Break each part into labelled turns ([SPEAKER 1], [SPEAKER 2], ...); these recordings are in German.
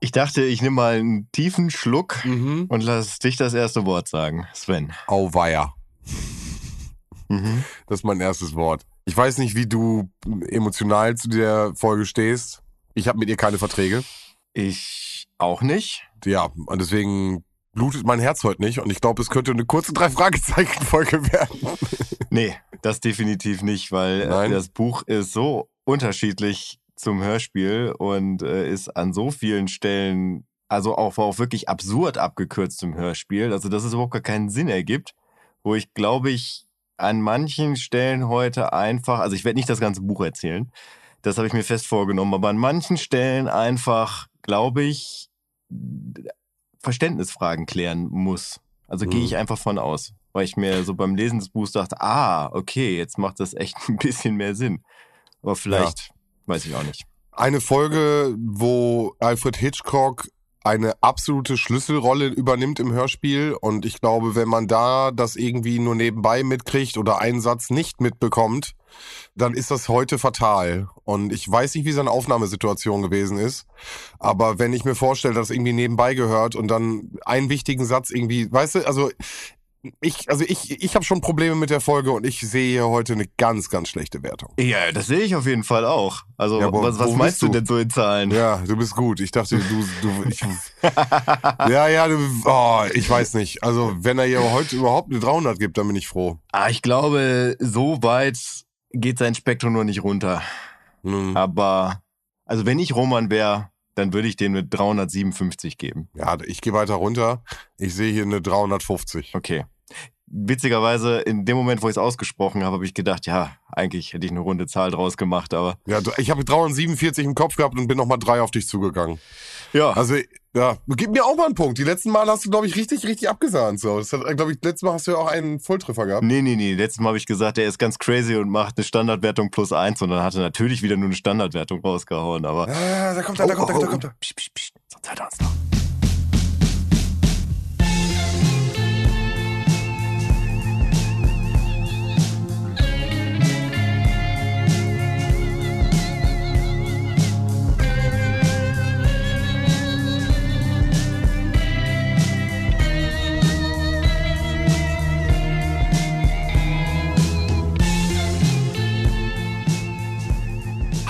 [SPEAKER 1] Ich dachte, ich nehme mal einen tiefen Schluck
[SPEAKER 2] Mhm.
[SPEAKER 1] und lass dich das erste Wort sagen, Sven.
[SPEAKER 2] Auweia.
[SPEAKER 1] Mhm.
[SPEAKER 2] Das ist mein erstes Wort. Ich weiß nicht, wie du emotional zu der Folge stehst. Ich habe mit ihr keine Verträge.
[SPEAKER 1] Ich auch nicht.
[SPEAKER 2] Ja, und deswegen blutet mein Herz heute nicht. Und ich glaube, es könnte eine kurze Drei-Fragezeichen-Folge werden.
[SPEAKER 1] Nee, das definitiv nicht, weil äh,
[SPEAKER 2] Nein?
[SPEAKER 1] das Buch ist so unterschiedlich zum Hörspiel und äh, ist an so vielen Stellen, also auch, auch wirklich absurd abgekürzt zum Hörspiel, also dass es überhaupt gar keinen Sinn ergibt, wo ich glaube ich an manchen Stellen heute einfach, also ich werde nicht das ganze Buch erzählen, das habe ich mir fest vorgenommen, aber an manchen Stellen einfach, glaube ich, Verständnisfragen klären muss. Also gehe
[SPEAKER 2] Mhm.
[SPEAKER 1] ich einfach von aus, weil ich mir so beim Lesen des Buchs dachte, ah, okay, jetzt macht das echt ein bisschen mehr Sinn. Aber vielleicht, weiß ich auch nicht.
[SPEAKER 2] Eine Folge, wo Alfred Hitchcock eine absolute Schlüsselrolle übernimmt im Hörspiel. Und ich glaube, wenn man da das irgendwie nur nebenbei mitkriegt oder einen Satz nicht mitbekommt, dann ist das heute fatal. Und ich weiß nicht, wie seine Aufnahmesituation gewesen ist. Aber wenn ich mir vorstelle, dass irgendwie nebenbei gehört und dann einen wichtigen Satz irgendwie, weißt du, also ich, also ich, ich habe schon Probleme mit der Folge und ich sehe hier heute eine ganz, ganz schlechte Wertung.
[SPEAKER 1] Ja, das sehe ich auf jeden Fall auch. Also,
[SPEAKER 2] Ja,
[SPEAKER 1] was, was meinst du denn so in Zahlen?
[SPEAKER 2] Ja, du bist gut. Ich dachte, du, du, ich, ja, ja, du, oh, ich weiß nicht. Also, wenn er hier heute überhaupt eine 300 gibt, dann bin ich froh.
[SPEAKER 1] Ah, ich glaube, so weit geht sein Spektrum noch nicht runter.
[SPEAKER 2] Hm.
[SPEAKER 1] Aber, also wenn ich Roman wäre, dann würde ich dem eine 357 geben.
[SPEAKER 2] Ja, ich gehe weiter runter. Ich sehe hier eine 350.
[SPEAKER 1] Okay. Witzigerweise, in dem Moment, wo ich es ausgesprochen habe, habe ich gedacht, ja, eigentlich hätte ich eine runde Zahl draus gemacht, aber
[SPEAKER 2] Ja, ich habe 347 im Kopf gehabt und bin nochmal drei auf dich zugegangen.
[SPEAKER 1] ja.
[SPEAKER 2] Also, ja, gib mir auch mal einen Punkt. Die letzten Mal hast du, glaube ich, richtig, richtig abgesahnt. So, das hat, glaube ich, letztes Mal hast du ja auch einen Volltreffer gehabt.
[SPEAKER 1] Nee, nee, nee. Letztes Mal habe ich gesagt, er ist ganz crazy und macht eine Standardwertung plus eins und dann hat er natürlich wieder nur eine Standardwertung rausgehauen, aber.
[SPEAKER 2] Ah, da kommt er, da kommt er, da kommt er.
[SPEAKER 1] Psst, psst, psst. Sonst hört er uns noch.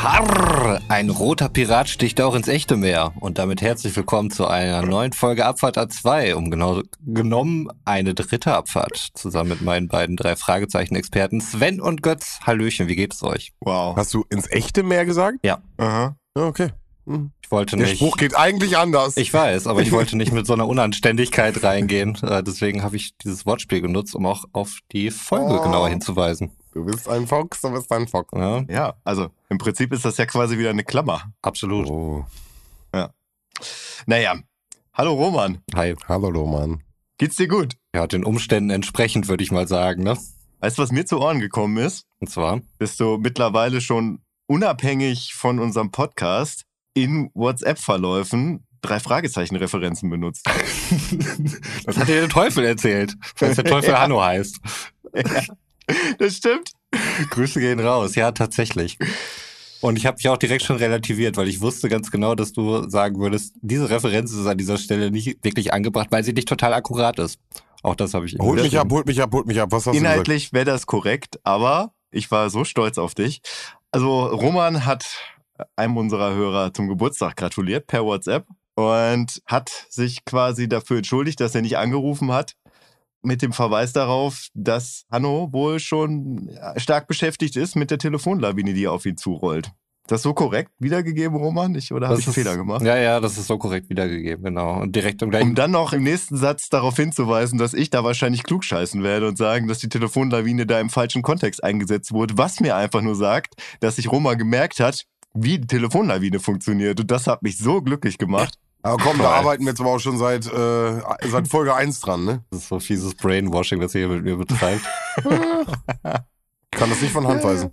[SPEAKER 3] Harr, ein roter Pirat sticht auch ins echte Meer. Und damit herzlich willkommen zu einer neuen Folge Abfahrt A2, um genau genommen eine dritte Abfahrt. Zusammen mit meinen beiden drei Fragezeichen-Experten Sven und Götz. Hallöchen, wie geht es euch?
[SPEAKER 1] Wow.
[SPEAKER 2] Hast du ins echte Meer gesagt?
[SPEAKER 1] Aha.
[SPEAKER 2] Ja, okay. Hm.
[SPEAKER 3] Ich wollte
[SPEAKER 2] Der
[SPEAKER 3] nicht.
[SPEAKER 2] Spruch geht eigentlich anders.
[SPEAKER 3] Ich weiß, aber ich wollte nicht mit so einer Unanständigkeit reingehen. Äh, Deswegen habe ich dieses Wortspiel genutzt, um auch auf die Folge
[SPEAKER 2] Oh.
[SPEAKER 3] genauer hinzuweisen.
[SPEAKER 2] Du bist ein Fox, du bist ein Fox.
[SPEAKER 3] Ja,
[SPEAKER 1] Ja, also im Prinzip ist das ja quasi wieder eine Klammer.
[SPEAKER 3] absolut.
[SPEAKER 2] Oh.
[SPEAKER 1] Naja. Hallo Roman.
[SPEAKER 3] Hi.
[SPEAKER 2] Hallo, Roman.
[SPEAKER 1] Geht's dir gut?
[SPEAKER 3] Ja, den Umständen entsprechend würde ich mal sagen, ne?
[SPEAKER 1] Weißt du, was mir zu Ohren gekommen ist?
[SPEAKER 3] Und zwar.
[SPEAKER 1] Bist du mittlerweile schon unabhängig von unserem Podcast in WhatsApp-Verläufen drei Fragezeichen-Referenzen benutzt.
[SPEAKER 3] Das hat dir der Teufel erzählt, falls der Teufel
[SPEAKER 1] Ja.
[SPEAKER 3] Hanno heißt.
[SPEAKER 1] Das stimmt.
[SPEAKER 3] Grüße gehen raus, ja, tatsächlich. Und ich habe mich auch direkt schon relativiert, weil ich wusste ganz genau, dass du sagen würdest, diese Referenz ist an dieser Stelle nicht wirklich angebracht, weil sie nicht total akkurat ist. Auch das habe ich
[SPEAKER 2] Holt mich ab, holt mich ab, holt mich ab. Was hast
[SPEAKER 1] Inhaltlich wäre das korrekt, aber ich war so stolz auf dich. Also Roman hat einem unserer Hörer zum Geburtstag gratuliert per WhatsApp und hat sich quasi dafür entschuldigt, dass er nicht angerufen hat. Mit dem Verweis darauf, dass Hanno wohl schon stark beschäftigt ist mit der Telefonlawine, die auf ihn zurollt. Das so korrekt wiedergegeben, Roman? Ich, oder habe ich einen
[SPEAKER 3] ist-
[SPEAKER 1] Fehler gemacht?
[SPEAKER 3] Ja, ja, das ist so korrekt wiedergegeben, genau. Und direkt im
[SPEAKER 1] Um
[SPEAKER 3] gleichen.
[SPEAKER 1] dann noch im nächsten Satz darauf hinzuweisen, dass ich da wahrscheinlich klugscheißen werde und sagen, dass die Telefonlawine da im falschen Kontext eingesetzt wurde, was mir einfach nur sagt, dass sich Roma gemerkt hat, wie die Telefonlawine funktioniert. Und das hat mich so glücklich gemacht.
[SPEAKER 2] Aber komm, da
[SPEAKER 1] Toll.
[SPEAKER 2] arbeiten wir jetzt aber auch schon seit, äh, seit Folge 1 dran, ne?
[SPEAKER 3] Das ist so fieses Brainwashing, das ihr hier mit mir betreibt.
[SPEAKER 2] Ich kann das nicht von Hand weisen.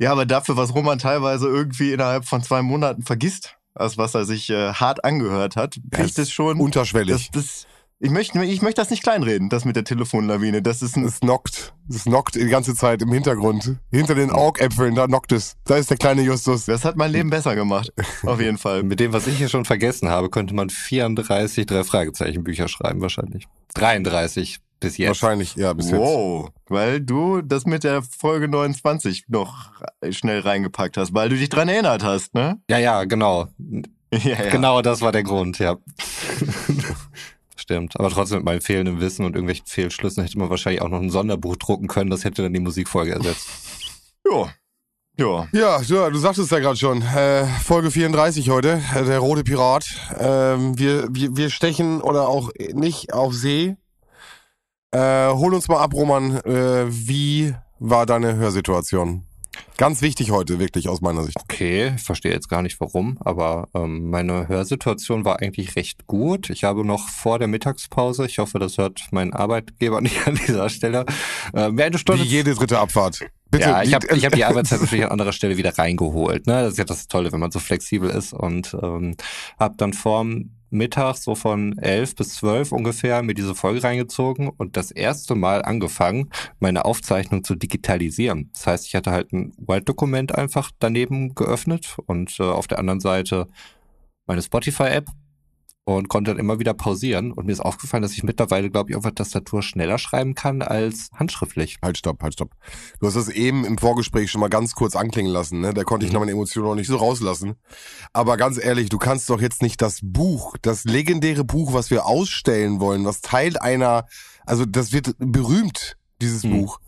[SPEAKER 1] Ja, aber dafür, was Roman teilweise irgendwie innerhalb von zwei Monaten vergisst, als was er sich äh, hart angehört hat, kriegt
[SPEAKER 2] Ja,
[SPEAKER 1] es schon. Das,
[SPEAKER 2] Unterschwellig.
[SPEAKER 1] das, Ich möchte, ich möchte das nicht kleinreden, das mit der Telefonlawine. Das ist ein.
[SPEAKER 2] Es knockt. Es knockt die ganze Zeit im Hintergrund. Hinter den Augäpfeln, da knockt es. Da ist der kleine Justus.
[SPEAKER 1] Das hat mein Leben besser gemacht. Auf jeden Fall.
[SPEAKER 3] Mit dem, was ich hier schon vergessen habe, könnte man 34 drei Fragezeichen Bücher schreiben wahrscheinlich. 33 bis jetzt.
[SPEAKER 2] Wahrscheinlich, ja, bis jetzt.
[SPEAKER 1] Wow, weil du das mit der Folge 29 noch schnell reingepackt hast, weil du dich dran erinnert hast, ne?
[SPEAKER 3] Ja, ja, genau.
[SPEAKER 1] Ja, ja.
[SPEAKER 3] Genau, das war der Grund, ja. Stimmt. Aber trotzdem mit meinem fehlenden Wissen und irgendwelchen Fehlschlüssen hätte man wahrscheinlich auch noch ein Sonderbuch drucken können, das hätte dann die Musikfolge ersetzt.
[SPEAKER 1] Ja. Ja.
[SPEAKER 2] Ja, ja, du sagtest ja gerade schon, äh, Folge 34 heute, äh, der rote Pirat. Ähm, wir, wir, wir stechen oder auch nicht auf See. Äh, hol uns mal ab, Roman. Äh, wie war deine Hörsituation? Ganz wichtig heute, wirklich aus meiner Sicht.
[SPEAKER 3] Okay, ich verstehe jetzt gar nicht warum, aber ähm, meine Hörsituation war eigentlich recht gut. Ich habe noch vor der Mittagspause, ich hoffe, das hört mein Arbeitgeber nicht an dieser Stelle, äh, mehr eine Stunde.
[SPEAKER 2] Wie jede dritte Abfahrt. Bitte,
[SPEAKER 3] ja, ich habe ich hab die Arbeitszeit natürlich an anderer Stelle wieder reingeholt. Ne? Das ist ja das Tolle, wenn man so flexibel ist und ähm, habe dann vorm Mittag so von elf bis zwölf ungefähr mir diese Folge reingezogen und das erste Mal angefangen, meine Aufzeichnung zu digitalisieren. Das heißt, ich hatte halt ein Word-Dokument einfach daneben geöffnet und äh, auf der anderen Seite meine Spotify-App und konnte dann immer wieder pausieren. Und mir ist aufgefallen, dass ich mittlerweile, glaube ich, auf der Tastatur schneller schreiben kann als handschriftlich.
[SPEAKER 2] Halt, stopp, halt, stopp. Du hast das eben im Vorgespräch schon mal ganz kurz anklingen lassen, ne? Da konnte ich
[SPEAKER 3] Mhm.
[SPEAKER 2] noch meine Emotionen noch nicht so rauslassen. Aber ganz ehrlich, du kannst doch jetzt nicht das Buch, das legendäre Buch, was wir ausstellen wollen, was Teil einer, also das wird berühmt, dieses
[SPEAKER 3] Mhm.
[SPEAKER 2] Buch.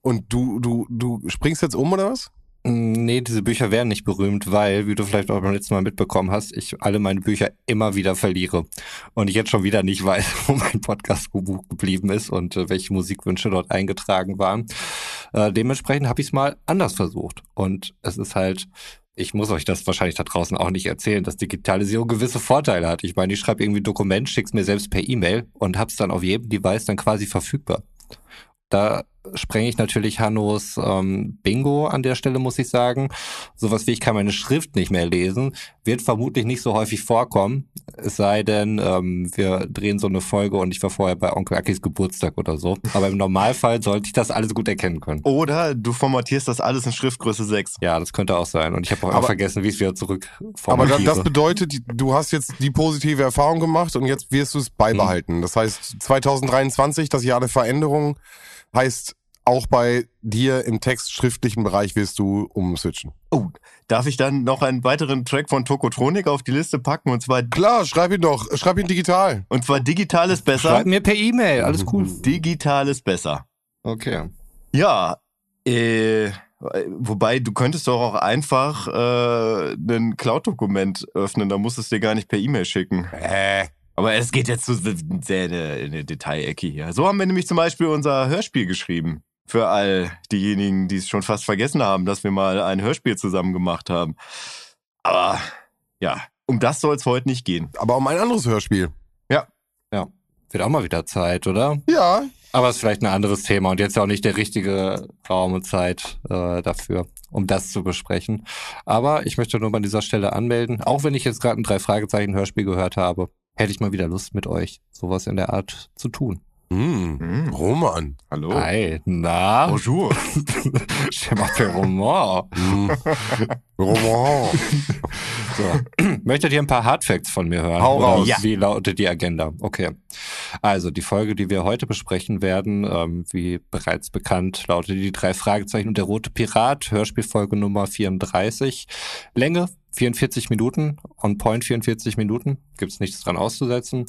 [SPEAKER 2] Und du, du, du springst jetzt um oder was?
[SPEAKER 3] Nee, diese Bücher wären nicht berühmt, weil, wie du vielleicht auch beim letzten Mal mitbekommen hast, ich alle meine Bücher immer wieder verliere. Und ich jetzt schon wieder nicht weiß, wo mein Podcast-Buch geblieben ist und äh, welche Musikwünsche dort eingetragen waren. Äh, dementsprechend habe ich es mal anders versucht. Und es ist halt, ich muss euch das wahrscheinlich da draußen auch nicht erzählen, dass Digitalisierung gewisse Vorteile hat. Ich meine, ich schreibe irgendwie ein Dokument, schick's mir selbst per E-Mail und hab's dann auf jedem Device dann quasi verfügbar. Da sprenge ich natürlich Hannos ähm, Bingo an der Stelle, muss ich sagen. Sowas wie ich kann meine Schrift nicht mehr lesen, wird vermutlich nicht so häufig vorkommen. Es sei denn, ähm, wir drehen so eine Folge und ich war vorher bei Onkel Akis Geburtstag oder so. Aber im Normalfall sollte ich das alles gut erkennen können.
[SPEAKER 1] Oder du formatierst das alles in Schriftgröße 6.
[SPEAKER 3] Ja, das könnte auch sein. Und ich habe auch
[SPEAKER 2] Aber-
[SPEAKER 3] vergessen, wie ich es wieder zurück
[SPEAKER 2] Aber
[SPEAKER 3] formatiere.
[SPEAKER 2] das bedeutet, du hast jetzt die positive Erfahrung gemacht und jetzt wirst du es beibehalten. Das heißt, 2023, das Jahr der Veränderung, heißt auch bei dir im textschriftlichen Bereich wirst du umswitchen.
[SPEAKER 1] Oh, darf ich dann noch einen weiteren Track von Tokotronik auf die Liste packen? Und zwar,
[SPEAKER 2] Klar, schreib ihn doch, schreib ihn digital.
[SPEAKER 1] und zwar digital ist besser.
[SPEAKER 3] Schreib mir per E-Mail, alles cool.
[SPEAKER 1] Digital ist besser.
[SPEAKER 3] Okay.
[SPEAKER 1] Ja, äh, wobei du könntest doch auch einfach äh, ein Cloud-Dokument öffnen, da musst du es dir gar nicht per E-Mail schicken.
[SPEAKER 2] Äh.
[SPEAKER 1] Aber es geht jetzt zu sehr in eine, in eine Detailecke hier. So haben wir nämlich zum Beispiel unser Hörspiel geschrieben. Für all diejenigen, die es schon fast vergessen haben, dass wir mal ein Hörspiel zusammen gemacht haben. Aber ja, um das soll es heute nicht gehen.
[SPEAKER 2] Aber um ein anderes Hörspiel.
[SPEAKER 3] Wird auch mal wieder Zeit, oder?
[SPEAKER 2] Ja,
[SPEAKER 3] Aber es ist vielleicht ein anderes Thema und jetzt auch nicht der richtige Raum und Zeit äh, dafür, um das zu besprechen. Aber ich möchte nur an dieser Stelle anmelden, auch wenn ich jetzt gerade ein drei Fragezeichen Hörspiel gehört habe, hätte ich mal wieder Lust mit euch sowas in der Art zu tun.
[SPEAKER 2] Hm.
[SPEAKER 1] Hm.
[SPEAKER 2] Roman.
[SPEAKER 1] Hallo.
[SPEAKER 3] Hi, na?
[SPEAKER 1] Bonjour.
[SPEAKER 3] Je m'appelle Roman.
[SPEAKER 2] Hm. Roman.
[SPEAKER 3] So. Möchtet ihr ein paar Hardfacts von mir hören?
[SPEAKER 2] Hau raus.
[SPEAKER 1] Ja.
[SPEAKER 3] Wie lautet die Agenda? Okay. Also die Folge, die wir heute besprechen werden, ähm, wie bereits bekannt, lautet die drei Fragezeichen und der rote Pirat, Hörspielfolge Nummer 34. Länge 44 Minuten, on point 44 Minuten, gibt's nichts dran auszusetzen.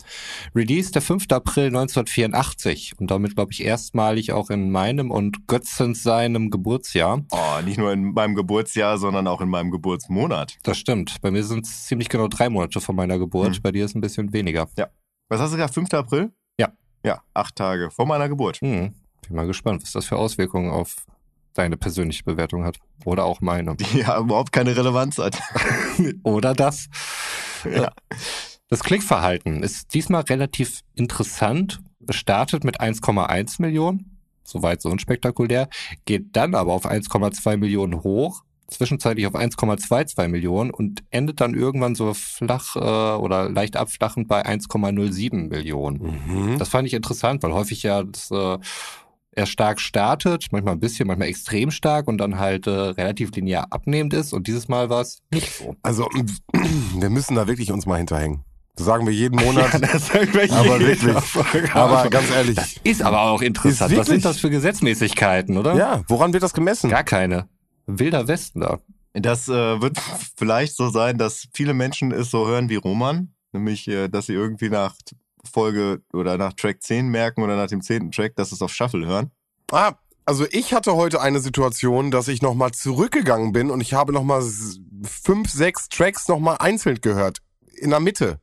[SPEAKER 3] Release der 5. April 1984 und damit, glaube ich, erstmalig auch in meinem und Götzens seinem Geburtsjahr.
[SPEAKER 1] Oh, nicht nur in meinem Geburtsjahr, sondern auch in meinem Geburtsmonat.
[SPEAKER 3] Das stimmt. Bei mir sind es ziemlich genau drei Monate von meiner Geburt.
[SPEAKER 1] Hm.
[SPEAKER 3] Bei dir ist ein bisschen weniger.
[SPEAKER 1] Was hast du gesagt? 5. April?
[SPEAKER 3] Ja.
[SPEAKER 1] Ja, acht Tage vor meiner Geburt.
[SPEAKER 3] Hm. Bin mal gespannt, was das für Auswirkungen auf deine persönliche Bewertung hat. Oder auch meine.
[SPEAKER 1] Die ja überhaupt keine Relevanz hat.
[SPEAKER 3] Oder das.
[SPEAKER 1] Ja.
[SPEAKER 3] Das Klickverhalten ist diesmal relativ interessant. Es startet mit 1,1 Millionen. Soweit so unspektakulär. Geht dann aber auf 1,2 Millionen hoch. zwischenzeitlich auf 1,22 Millionen und endet dann irgendwann so flach äh, oder leicht abflachend bei 1,07 Millionen.
[SPEAKER 2] Mhm.
[SPEAKER 3] Das fand ich interessant, weil häufig ja das, äh, er stark startet, manchmal ein bisschen, manchmal extrem stark und dann halt äh, relativ linear abnehmend ist. Und dieses Mal war es nicht so.
[SPEAKER 2] Also, wir müssen da wirklich uns mal hinterhängen. Das sagen wir jeden Monat.
[SPEAKER 3] das sagen wir
[SPEAKER 2] aber wirklich. Aber ganz ehrlich.
[SPEAKER 3] ist aber auch interessant.
[SPEAKER 2] Ist
[SPEAKER 3] Was sind
[SPEAKER 2] wirklich-
[SPEAKER 3] das für Gesetzmäßigkeiten, oder?
[SPEAKER 2] Ja, woran wird das gemessen?
[SPEAKER 3] Gar keine. Wilder Westen da.
[SPEAKER 1] Das äh, wird vielleicht so sein, dass viele Menschen es so hören wie Roman. Nämlich, äh, dass sie irgendwie nach Folge oder nach Track 10 merken oder nach dem 10. Track, dass es auf Shuffle hören.
[SPEAKER 2] Ah, also ich hatte heute eine Situation, dass ich nochmal zurückgegangen bin und ich habe nochmal fünf, sechs Tracks nochmal einzeln gehört. In der Mitte.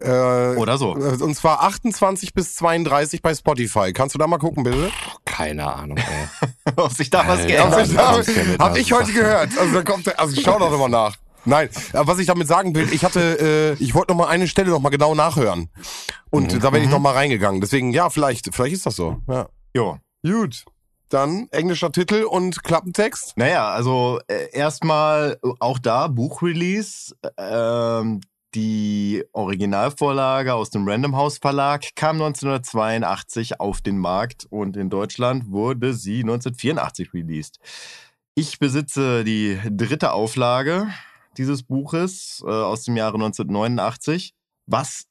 [SPEAKER 2] Äh,
[SPEAKER 1] Oder so.
[SPEAKER 2] Und zwar 28 bis 32 bei Spotify. Kannst du da mal gucken, bitte?
[SPEAKER 3] Keine Ahnung, ey.
[SPEAKER 1] Ob sich da was geändert hat.
[SPEAKER 2] hab ich heute gehört. Also, da kommt, also schau doch nochmal nach. Nein, aber was ich damit sagen will, ich hatte, äh, ich wollte nochmal eine Stelle nochmal genau nachhören. Und da bin ich nochmal reingegangen. Deswegen, ja, vielleicht, vielleicht ist das so. Ja.
[SPEAKER 1] Jo.
[SPEAKER 2] Gut. Dann englischer Titel und Klappentext.
[SPEAKER 1] Naja, also äh, erstmal auch da Buchrelease. Ähm, die Originalvorlage aus dem Random House Verlag kam 1982 auf den Markt und in Deutschland wurde sie 1984 released. Ich besitze die dritte Auflage dieses Buches äh, aus dem Jahre 1989, was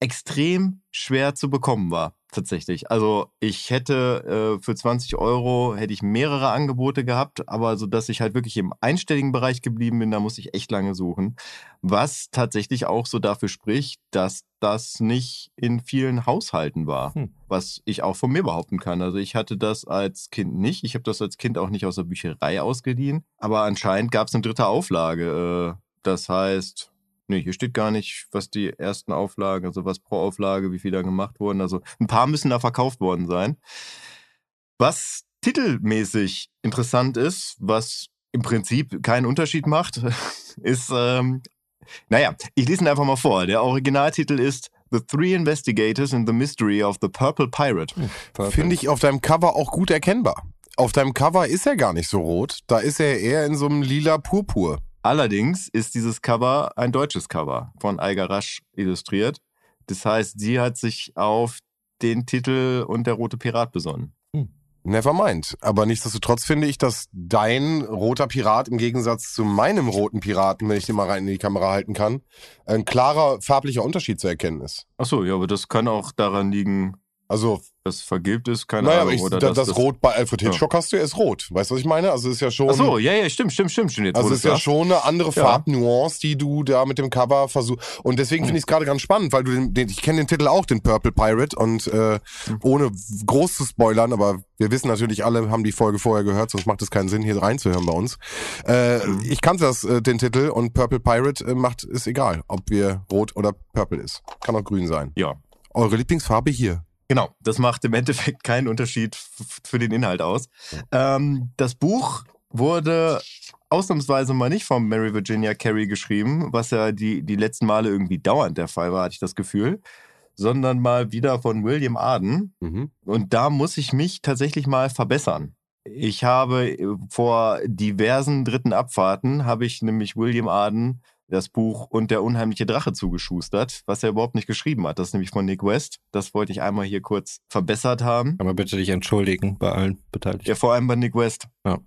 [SPEAKER 1] extrem schwer zu bekommen war, tatsächlich. Also ich hätte äh, für 20 Euro hätte ich mehrere Angebote gehabt, aber so dass ich halt wirklich im einstelligen Bereich geblieben bin, da musste ich echt lange suchen. Was tatsächlich auch so dafür spricht, dass das nicht in vielen Haushalten war,
[SPEAKER 3] Hm.
[SPEAKER 1] was ich auch von mir behaupten kann. Also ich hatte das als Kind nicht. Ich habe das als Kind auch nicht aus der Bücherei ausgeliehen, aber anscheinend gab es eine dritte Auflage. Äh, das heißt, Nee, hier steht gar nicht, was die ersten Auflagen, also was pro Auflage, wie viel da gemacht wurden. Also ein paar müssen da verkauft worden sein. Was titelmäßig interessant ist, was im Prinzip keinen Unterschied macht, ist, ähm, naja, ich lese ihn einfach mal vor. Der Originaltitel ist The Three Investigators in the Mystery of the Purple Pirate.
[SPEAKER 2] Finde ich auf deinem Cover auch gut erkennbar. Auf deinem Cover ist er gar nicht so rot. Da ist er eher in so einem lila Purpur.
[SPEAKER 1] Allerdings ist dieses Cover ein deutsches Cover von Eiger Rasch illustriert. Das heißt, sie hat sich auf den Titel und der rote Pirat besonnen.
[SPEAKER 2] Never mind. Aber nichtsdestotrotz finde ich, dass dein roter Pirat im Gegensatz zu meinem roten Piraten, wenn ich den mal rein in die Kamera halten kann, ein klarer farblicher Unterschied zu erkennen ist.
[SPEAKER 1] Ach so, ja, aber das kann auch daran liegen,
[SPEAKER 2] Also,
[SPEAKER 1] dass vergilbt ist, keine
[SPEAKER 2] naja,
[SPEAKER 1] Ahnung.
[SPEAKER 2] ich,
[SPEAKER 1] oder
[SPEAKER 2] da,
[SPEAKER 1] dass
[SPEAKER 2] das, Rot bei Alfred
[SPEAKER 1] Ja.
[SPEAKER 2] Hitchcock hast du, er ist rot. Weißt du, was ich meine? Also, es ist ja schon.
[SPEAKER 1] Ach so, ja, ja, stimmt, stimmt, stimmt, stimmt.
[SPEAKER 2] Also ist ja
[SPEAKER 1] sagst.
[SPEAKER 2] schon eine andere
[SPEAKER 1] Ja.
[SPEAKER 2] Farbnuance, die du da mit dem Cover versuchst. Und deswegen finde ich es gerade ganz spannend, weil du den, den ich kenne den Titel auch, den Purple Pirate, und äh, ohne groß zu spoilern, aber wir wissen natürlich alle, haben die Folge vorher gehört, sonst macht es keinen Sinn, hier reinzuhören bei uns. Äh, Ich kannte das, äh, den Titel, und Purple Pirate äh, macht, ist egal, ob wir rot oder purple ist. Kann auch grün sein.
[SPEAKER 1] Ja,
[SPEAKER 2] Eure Lieblingsfarbe hier.
[SPEAKER 1] Genau, das macht im Endeffekt keinen Unterschied für den Inhalt aus. Ähm, das Buch wurde ausnahmsweise mal nicht von Mary Virginia Carey geschrieben, was ja die, die letzten Male irgendwie dauernd der Fall war, hatte ich das Gefühl, sondern mal wieder von William Arden.
[SPEAKER 2] Mhm.
[SPEAKER 1] Und da muss ich mich tatsächlich mal verbessern. Ich habe äh, vor diversen dritten Abfahrten, habe ich nämlich William Arden das Buch Und der unheimliche Drache zugeschustert, was er überhaupt nicht geschrieben hat. Das ist nämlich von Nick West. Das wollte ich einmal hier kurz verbessert haben.
[SPEAKER 3] Kann man bitte dich entschuldigen bei allen Beteiligten.
[SPEAKER 1] Ja, vor allem bei Nick West.
[SPEAKER 3] Ja.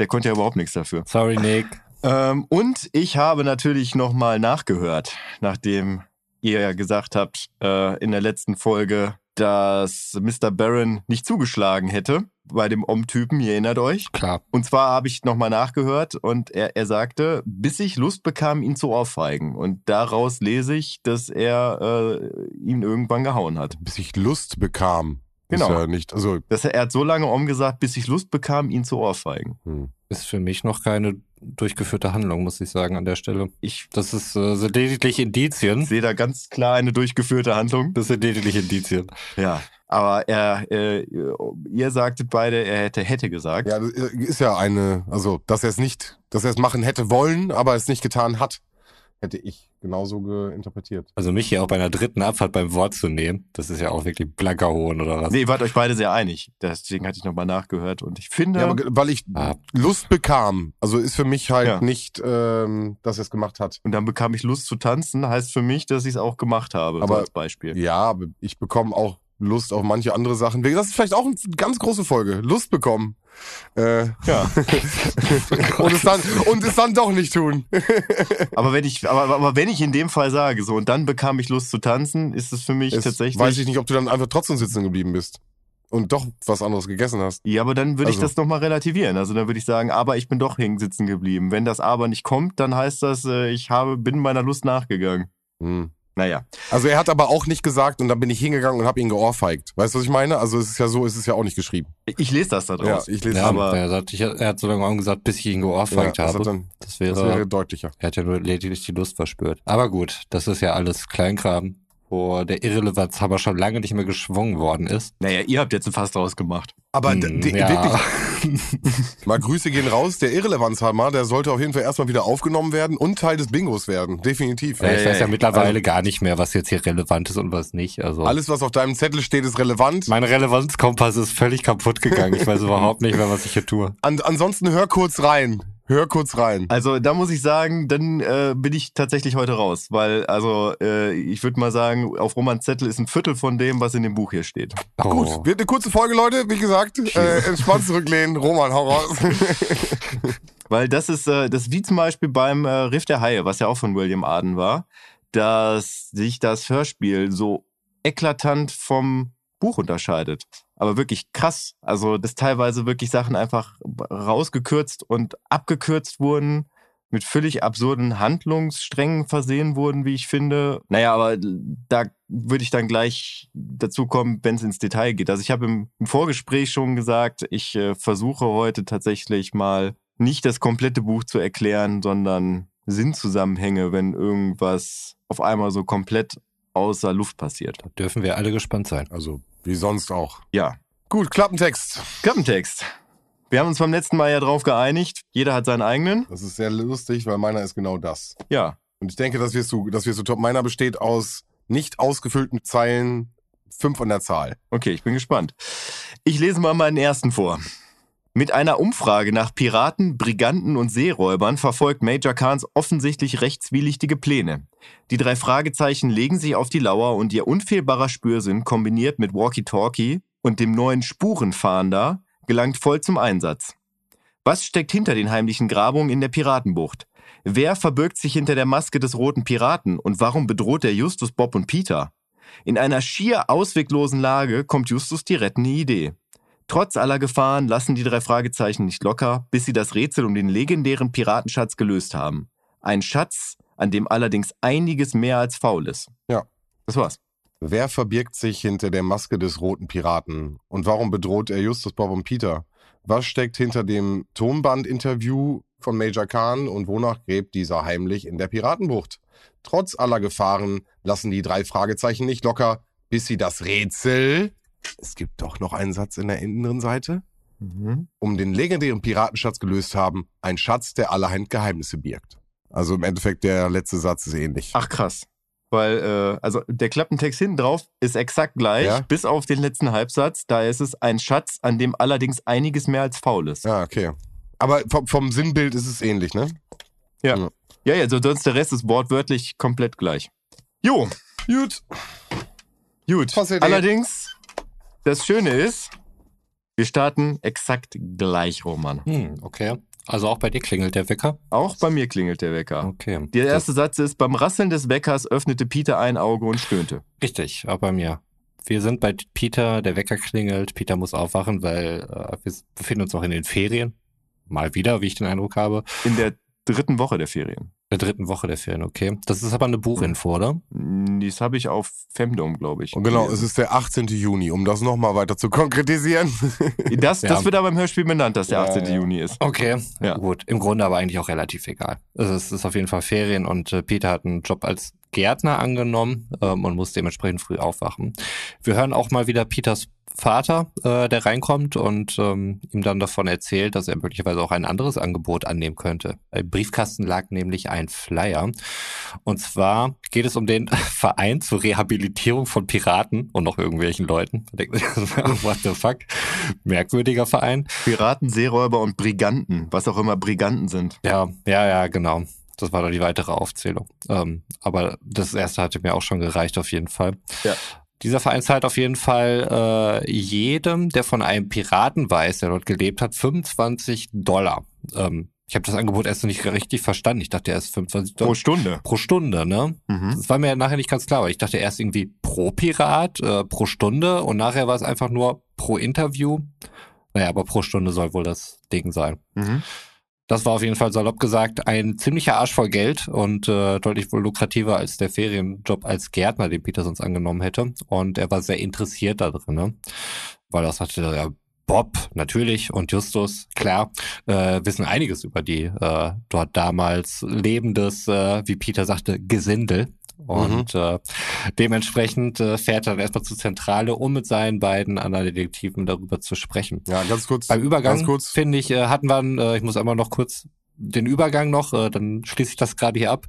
[SPEAKER 1] Der konnte ja überhaupt nichts dafür.
[SPEAKER 3] Sorry, Nick.
[SPEAKER 1] Ähm, und ich habe natürlich nochmal nachgehört, nachdem ihr ja gesagt habt äh, in der letzten Folge, dass Mr. Barron nicht zugeschlagen hätte bei dem Om-Typen, ihr erinnert euch.
[SPEAKER 3] Klar.
[SPEAKER 1] Und zwar habe ich nochmal nachgehört und er, er sagte, bis ich Lust bekam, ihn zu ohrfeigen. Und daraus lese ich, dass er äh, ihn irgendwann gehauen hat.
[SPEAKER 2] Bis ich Lust bekam.
[SPEAKER 1] Genau.
[SPEAKER 2] Ist ja nicht, also,
[SPEAKER 1] Dass er, er hat so lange Om gesagt, bis ich Lust bekam, ihn zu ohrfeigen.
[SPEAKER 2] hm.
[SPEAKER 3] Ist für mich noch keine durchgeführte Handlung, muss ich sagen, an der Stelle.
[SPEAKER 1] Ich
[SPEAKER 3] Das ist, äh, sind lediglich Indizien.
[SPEAKER 1] sehe da ganz klar eine durchgeführte Handlung.
[SPEAKER 3] Das sind lediglich Indizien.
[SPEAKER 1] Ja, aber er, äh, ihr sagtet beide, er hätte, hätte gesagt.
[SPEAKER 2] Ja, das ist ja eine, also, dass er es nicht, dass er es machen hätte wollen, aber es nicht getan hat, hätte ich genauso interpretiert.
[SPEAKER 3] Also mich hier auch bei einer dritten Abfahrt beim Wort zu nehmen, das ist ja auch wirklich blanker Hohn oder was?
[SPEAKER 1] Nee, ihr wart euch beide sehr einig. Deswegen hatte ich nochmal nachgehört und ich finde.
[SPEAKER 2] Ja, aber weil ich
[SPEAKER 3] Ah.
[SPEAKER 2] Lust bekam. Also ist für mich halt
[SPEAKER 1] Ja.
[SPEAKER 2] nicht, ähm, dass er es gemacht hat.
[SPEAKER 1] und dann bekam ich Lust zu tanzen, heißt für mich, dass ich es auch gemacht habe, so
[SPEAKER 2] Aber-
[SPEAKER 1] als Beispiel.
[SPEAKER 2] Ja, aber ich bekomme auch Lust auf manche andere Sachen. Das ist vielleicht auch eine ganz große Folge. Lust bekommen. Äh,
[SPEAKER 1] Ja.
[SPEAKER 2] und, es dann, und es dann doch nicht tun.
[SPEAKER 1] aber wenn ich, aber, aber wenn ich in dem Fall sage, so und dann bekam ich Lust zu tanzen, ist es für mich
[SPEAKER 2] Es
[SPEAKER 1] tatsächlich.
[SPEAKER 2] weiß ich nicht, ob du dann einfach trotzdem sitzen geblieben bist. Und doch was anderes gegessen hast.
[SPEAKER 1] Ja, aber dann würde ich
[SPEAKER 2] Also-
[SPEAKER 1] das nochmal relativieren. Also dann würde ich sagen, aber ich bin doch hängen sitzen geblieben. Wenn das aber nicht kommt, dann heißt das, äh, ich habe, bin meiner Lust nachgegangen.
[SPEAKER 2] Hm.
[SPEAKER 1] Naja.
[SPEAKER 2] Also er hat aber auch nicht gesagt und dann bin ich hingegangen und habe ihn geohrfeigt. Weißt du, was ich meine? Also es ist ja so, es ist ja auch nicht geschrieben.
[SPEAKER 1] Ich lese das da
[SPEAKER 2] Ja,
[SPEAKER 1] draus.
[SPEAKER 2] ich lese
[SPEAKER 3] Ja,
[SPEAKER 1] aber-
[SPEAKER 3] aber er, sagt, ich, er hat so lange auch gesagt, bis ich ihn
[SPEAKER 2] ja,
[SPEAKER 3] geohrfeigt
[SPEAKER 2] das,
[SPEAKER 3] habe.
[SPEAKER 2] dann,
[SPEAKER 3] das wäre,
[SPEAKER 2] das wäre deutlicher.
[SPEAKER 3] er hat ja nur lediglich die Lust verspürt. Aber gut, das ist ja alles Kleinkram, wo der Irrelevanzhammer schon lange nicht mehr geschwungen worden ist.
[SPEAKER 1] Naja, ihr habt jetzt ein Fass draus gemacht.
[SPEAKER 2] Aber
[SPEAKER 3] Hm, ja.
[SPEAKER 2] wirklich, mal Grüße gehen raus. Der Irrelevanzhammer, der sollte auf jeden Fall erstmal wieder aufgenommen werden und Teil des Bingos werden. Definitiv.
[SPEAKER 3] Ja, ich
[SPEAKER 1] Ja,
[SPEAKER 3] weiß
[SPEAKER 1] ja,
[SPEAKER 3] ja mittlerweile
[SPEAKER 2] also-
[SPEAKER 3] gar nicht mehr, was jetzt hier relevant ist und was nicht. Also
[SPEAKER 2] Alles, was auf deinem Zettel steht, ist relevant.
[SPEAKER 3] mein Relevanzkompass ist völlig kaputt gegangen. Ich weiß überhaupt nicht mehr, was ich hier tue.
[SPEAKER 2] An, ansonsten hör kurz rein. Hör kurz rein.
[SPEAKER 1] Also da muss ich sagen, dann äh, bin ich tatsächlich heute raus, weil also äh, ich würde mal sagen, auf Romans Zettel ist ein Viertel von dem, was in dem Buch hier steht.
[SPEAKER 3] Oh.
[SPEAKER 2] Gut, wird eine kurze Folge, Leute. Wie gesagt, äh, entspannt zurücklehnen. Roman, hau raus.
[SPEAKER 1] Weil das ist, äh, das ist wie zum Beispiel beim äh, Riff der Haie, was ja auch von William Arden war, dass sich das Hörspiel so eklatant vom Buch unterscheidet. Aber wirklich krass. Also, dass teilweise wirklich Sachen einfach rausgekürzt und abgekürzt wurden, mit völlig absurden Handlungssträngen versehen wurden, wie ich finde. Naja, aber da würde ich dann gleich dazu kommen, wenn es ins Detail geht. Also ich habe im, im Vorgespräch schon gesagt, ich äh, versuche heute tatsächlich mal nicht das komplette Buch zu erklären, sondern Sinnzusammenhänge, wenn irgendwas auf einmal so komplett außer Luft passiert.
[SPEAKER 3] Da dürfen wir alle gespannt sein.
[SPEAKER 2] Also, wie sonst auch.
[SPEAKER 1] Ja,
[SPEAKER 2] Gut, Klappentext.
[SPEAKER 1] Klappentext. Wir haben uns beim letzten Mal ja drauf geeinigt. Jeder hat seinen eigenen.
[SPEAKER 2] Das ist sehr lustig, weil meiner ist genau das.
[SPEAKER 1] Ja,
[SPEAKER 2] Und ich denke, dass wir zu, dass wir zu top. Meiner besteht aus nicht ausgefüllten Zeilen, fünf an der Zahl.
[SPEAKER 1] Okay, ich bin gespannt. Ich lese mal meinen ersten vor. Mit einer Umfrage nach Piraten, Briganten und Seeräubern verfolgt Major Khans offensichtlich rechtswillige Pläne. Die drei Fragezeichen legen sich auf die Lauer und ihr unfehlbarer Spürsinn kombiniert mit Walkie-Talkie und dem neuen Spurenfahnder gelangt voll zum Einsatz. Was steckt hinter den heimlichen Grabungen in der Piratenbucht? Wer verbirgt sich hinter der Maske des roten Piraten und warum bedroht er Justus, Bob und Peter? In einer schier ausweglosen Lage kommt Justus die rettende Idee. Trotz aller Gefahren lassen die drei Fragezeichen nicht locker, bis sie das Rätsel um den legendären Piratenschatz gelöst haben. Ein Schatz, an dem allerdings einiges mehr als faul ist.
[SPEAKER 2] Ja.
[SPEAKER 1] Das war's.
[SPEAKER 2] Wer verbirgt sich hinter der Maske des roten Piraten? Und warum bedroht er Justus, Bob und Peter? Was steckt hinter dem Tonband-Interview von Major Khan und wonach gräbt dieser heimlich in der Piratenbucht? Trotz aller Gefahren lassen die drei Fragezeichen nicht locker, bis sie das Rätsel. Es gibt doch noch einen Satz in der inneren Seite. Um den legendären Piratenschatz gelöst haben. Ein Schatz, der allerhand Geheimnisse birgt. Also im Endeffekt der letzte Satz ist ähnlich.
[SPEAKER 1] Ach krass. Weil, äh, also der Klappentext hinten drauf ist exakt gleich,
[SPEAKER 2] Ja.
[SPEAKER 1] bis auf den letzten Halbsatz. Da ist es ein Schatz, an dem allerdings einiges mehr als faul ist.
[SPEAKER 2] Ja, okay. Aber vom, vom Sinnbild ist es ähnlich, ne?
[SPEAKER 1] Ja, ja, also sonst der Rest ist wortwörtlich komplett gleich. Jo,
[SPEAKER 2] Gut.
[SPEAKER 1] gut.
[SPEAKER 2] Passiert.
[SPEAKER 1] Allerdings, das Schöne ist, wir starten exakt gleich, Roman.
[SPEAKER 3] Hm, okay. Also auch bei dir klingelt der Wecker?
[SPEAKER 1] Auch bei mir klingelt der Wecker.
[SPEAKER 3] Okay.
[SPEAKER 1] Der erste Satz ist, beim Rasseln des Weckers öffnete Peter ein Auge und stöhnte.
[SPEAKER 3] Richtig, auch bei mir. Wir sind bei Peter, der Wecker klingelt, Peter muss aufwachen, weil äh, wir befinden uns auch in den Ferien. Mal wieder, wie ich den Eindruck habe.
[SPEAKER 1] In der dritten Woche der Ferien.
[SPEAKER 3] Der dritten Woche der Ferien, okay. Das ist aber eine Buchinfo, oder?
[SPEAKER 1] Das habe ich auf Femdom, glaube ich.
[SPEAKER 2] Und genau, es ist der 18. Juni, um das nochmal weiter zu konkretisieren.
[SPEAKER 1] Das,
[SPEAKER 3] Ja.
[SPEAKER 1] das wird aber im Hörspiel benannt, dass der
[SPEAKER 2] Ja,
[SPEAKER 1] 18.
[SPEAKER 2] ja.
[SPEAKER 1] Juni ist.
[SPEAKER 3] Okay.
[SPEAKER 1] Ja.
[SPEAKER 3] Gut, im Grunde aber eigentlich auch relativ egal. Also es ist auf jeden Fall Ferien und äh, Peter hat einen Job als Gärtner angenommen ähm, und muss dementsprechend früh aufwachen. Wir hören auch mal wieder Peters Vater, äh, der reinkommt und ähm, ihm dann davon erzählt, dass er möglicherweise auch ein anderes Angebot annehmen könnte. Im Briefkasten lag nämlich ein Flyer. Und zwar geht es um den Verein zur Rehabilitierung von Piraten und noch irgendwelchen Leuten. What the fuck? Merkwürdiger Verein.
[SPEAKER 1] Piraten, Seeräuber und Briganten, was auch immer Briganten sind.
[SPEAKER 3] Ja, ja, ja, genau. Das war dann die weitere Aufzählung. Ähm, aber das erste hatte mir auch schon gereicht, auf jeden Fall.
[SPEAKER 1] Ja.
[SPEAKER 3] Dieser Verein zahlt auf jeden Fall äh, jedem, der von einem Piraten weiß, der dort gelebt hat, 25 Dollar. Ähm, ich habe das Angebot erst noch nicht richtig verstanden. Ich dachte erst 25 Dollar.
[SPEAKER 1] Pro Stunde.
[SPEAKER 3] Pro Stunde, ne?
[SPEAKER 1] Mhm.
[SPEAKER 3] Das war mir nachher nicht ganz klar, weil ich dachte erst irgendwie pro Pirat, äh, pro Stunde und nachher war es einfach nur pro Interview. Naja, aber pro Stunde soll wohl das Ding sein.
[SPEAKER 1] Mhm.
[SPEAKER 3] Das war auf jeden Fall salopp gesagt ein ziemlicher Arsch voll Geld und äh, deutlich wohl lukrativer als der Ferienjob als Gärtner, den Peter sonst angenommen hätte. Und er war sehr interessiert da drin, ne? weil er sagte, ja, Bob natürlich und Justus, klar, äh, wissen einiges über die äh, dort damals lebendes, äh, wie Peter sagte, Gesindel. Und mhm. äh, dementsprechend äh, fährt er dann erstmal zur Zentrale, um mit seinen beiden anderen Detektiven darüber zu sprechen.
[SPEAKER 2] Ja, ganz kurz.
[SPEAKER 3] Beim Übergang, finde ich, äh, hatten wir, äh, ich muss einmal noch kurz den Übergang noch, äh, dann schließe ich das gerade hier ab.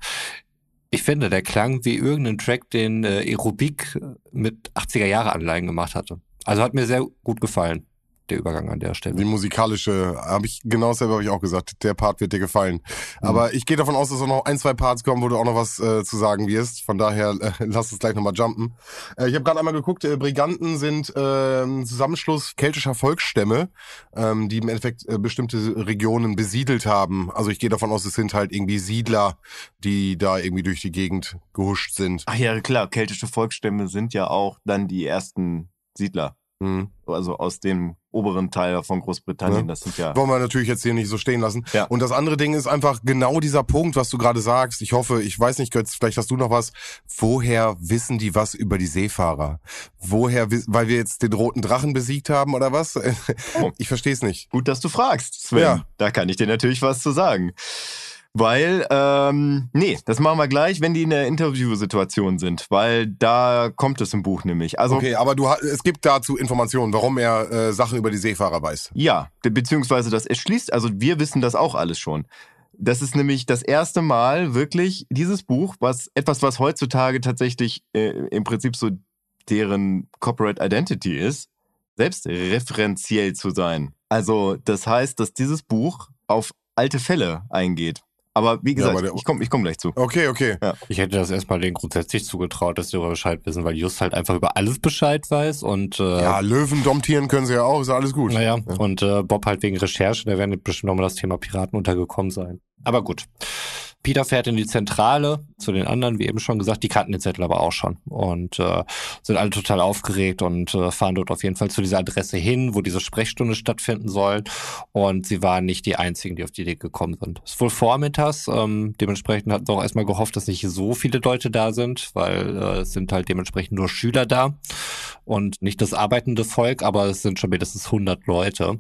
[SPEAKER 3] Ich finde, der klang wie irgendein Track, den äh, Aerobik mit 80er Jahre Anleihen gemacht hatte. Also hat mir sehr gut gefallen der Übergang an der Stelle.
[SPEAKER 2] Die musikalische, habe ich genau selber habe ich auch gesagt, der Part wird dir gefallen. Mhm. Aber ich gehe davon aus, dass auch noch ein, zwei Parts kommen, wo du auch noch was äh, zu sagen wirst. Von daher äh, lass es gleich nochmal jumpen. Äh, ich habe gerade einmal geguckt, äh, Briganten sind äh, ein Zusammenschluss keltischer Volksstämme, ähm, die im Endeffekt äh, bestimmte Regionen besiedelt haben. Also ich gehe davon aus, es sind halt irgendwie Siedler, die da irgendwie durch die Gegend gehuscht sind.
[SPEAKER 1] Ach ja, klar, keltische Volksstämme sind ja auch dann die ersten Siedler. Mhm. Also aus dem oberen Teil von Großbritannien. Ja. Das sind ja.
[SPEAKER 2] Wollen wir natürlich jetzt hier nicht so stehen lassen.
[SPEAKER 1] Ja.
[SPEAKER 2] Und das andere Ding ist einfach genau dieser Punkt, was du gerade sagst. Ich hoffe, ich weiß nicht, Götz, vielleicht hast du noch was. Woher wissen die was über die Seefahrer? Woher, weil wir jetzt den roten Drachen besiegt haben oder was? Oh. Ich verstehe es nicht.
[SPEAKER 1] Gut, dass du fragst, Sven. Ja. Da kann ich dir natürlich was zu sagen. Weil, ähm, nee, das machen wir gleich, wenn die in der Interviewsituation sind, weil da kommt es im Buch nämlich. Also,
[SPEAKER 2] okay, aber du, es gibt dazu Informationen, warum er äh, Sachen über die Seefahrer weiß.
[SPEAKER 1] Ja, beziehungsweise das erschließt, also wir wissen das auch alles schon. Das ist nämlich das erste Mal wirklich dieses Buch, was etwas, was heutzutage tatsächlich äh, im Prinzip so deren Corporate Identity ist, selbst referenziell zu sein. Also das heißt, dass dieses Buch auf alte Fälle eingeht. Aber wie gesagt, ja, ich komme ich komm gleich zu.
[SPEAKER 2] Okay, okay.
[SPEAKER 3] Ja. Ich hätte das erstmal denen grundsätzlich zugetraut, dass sie darüber Bescheid wissen, weil Just halt einfach über alles Bescheid weiß und äh,
[SPEAKER 2] Ja, Löwen domtieren können sie ja auch, ist ja alles gut.
[SPEAKER 3] Naja, ja. und äh, Bob halt wegen Recherche, da werden bestimmt nochmal das Thema Piraten untergekommen sein. Aber gut. Peter fährt in die Zentrale zu den anderen, wie eben schon gesagt, die kannten den Zettel aber auch schon und äh, sind alle total aufgeregt und äh, fahren dort auf jeden Fall zu dieser Adresse hin, wo diese Sprechstunde stattfinden soll. Und sie waren nicht die einzigen, die auf die Idee gekommen sind. Es ist wohl vormittags, ähm, dementsprechend hatten sie auch erstmal gehofft, dass nicht so viele Leute da sind, weil äh, es sind halt dementsprechend nur Schüler da und nicht das arbeitende Volk, aber es sind schon mindestens 100 Leute.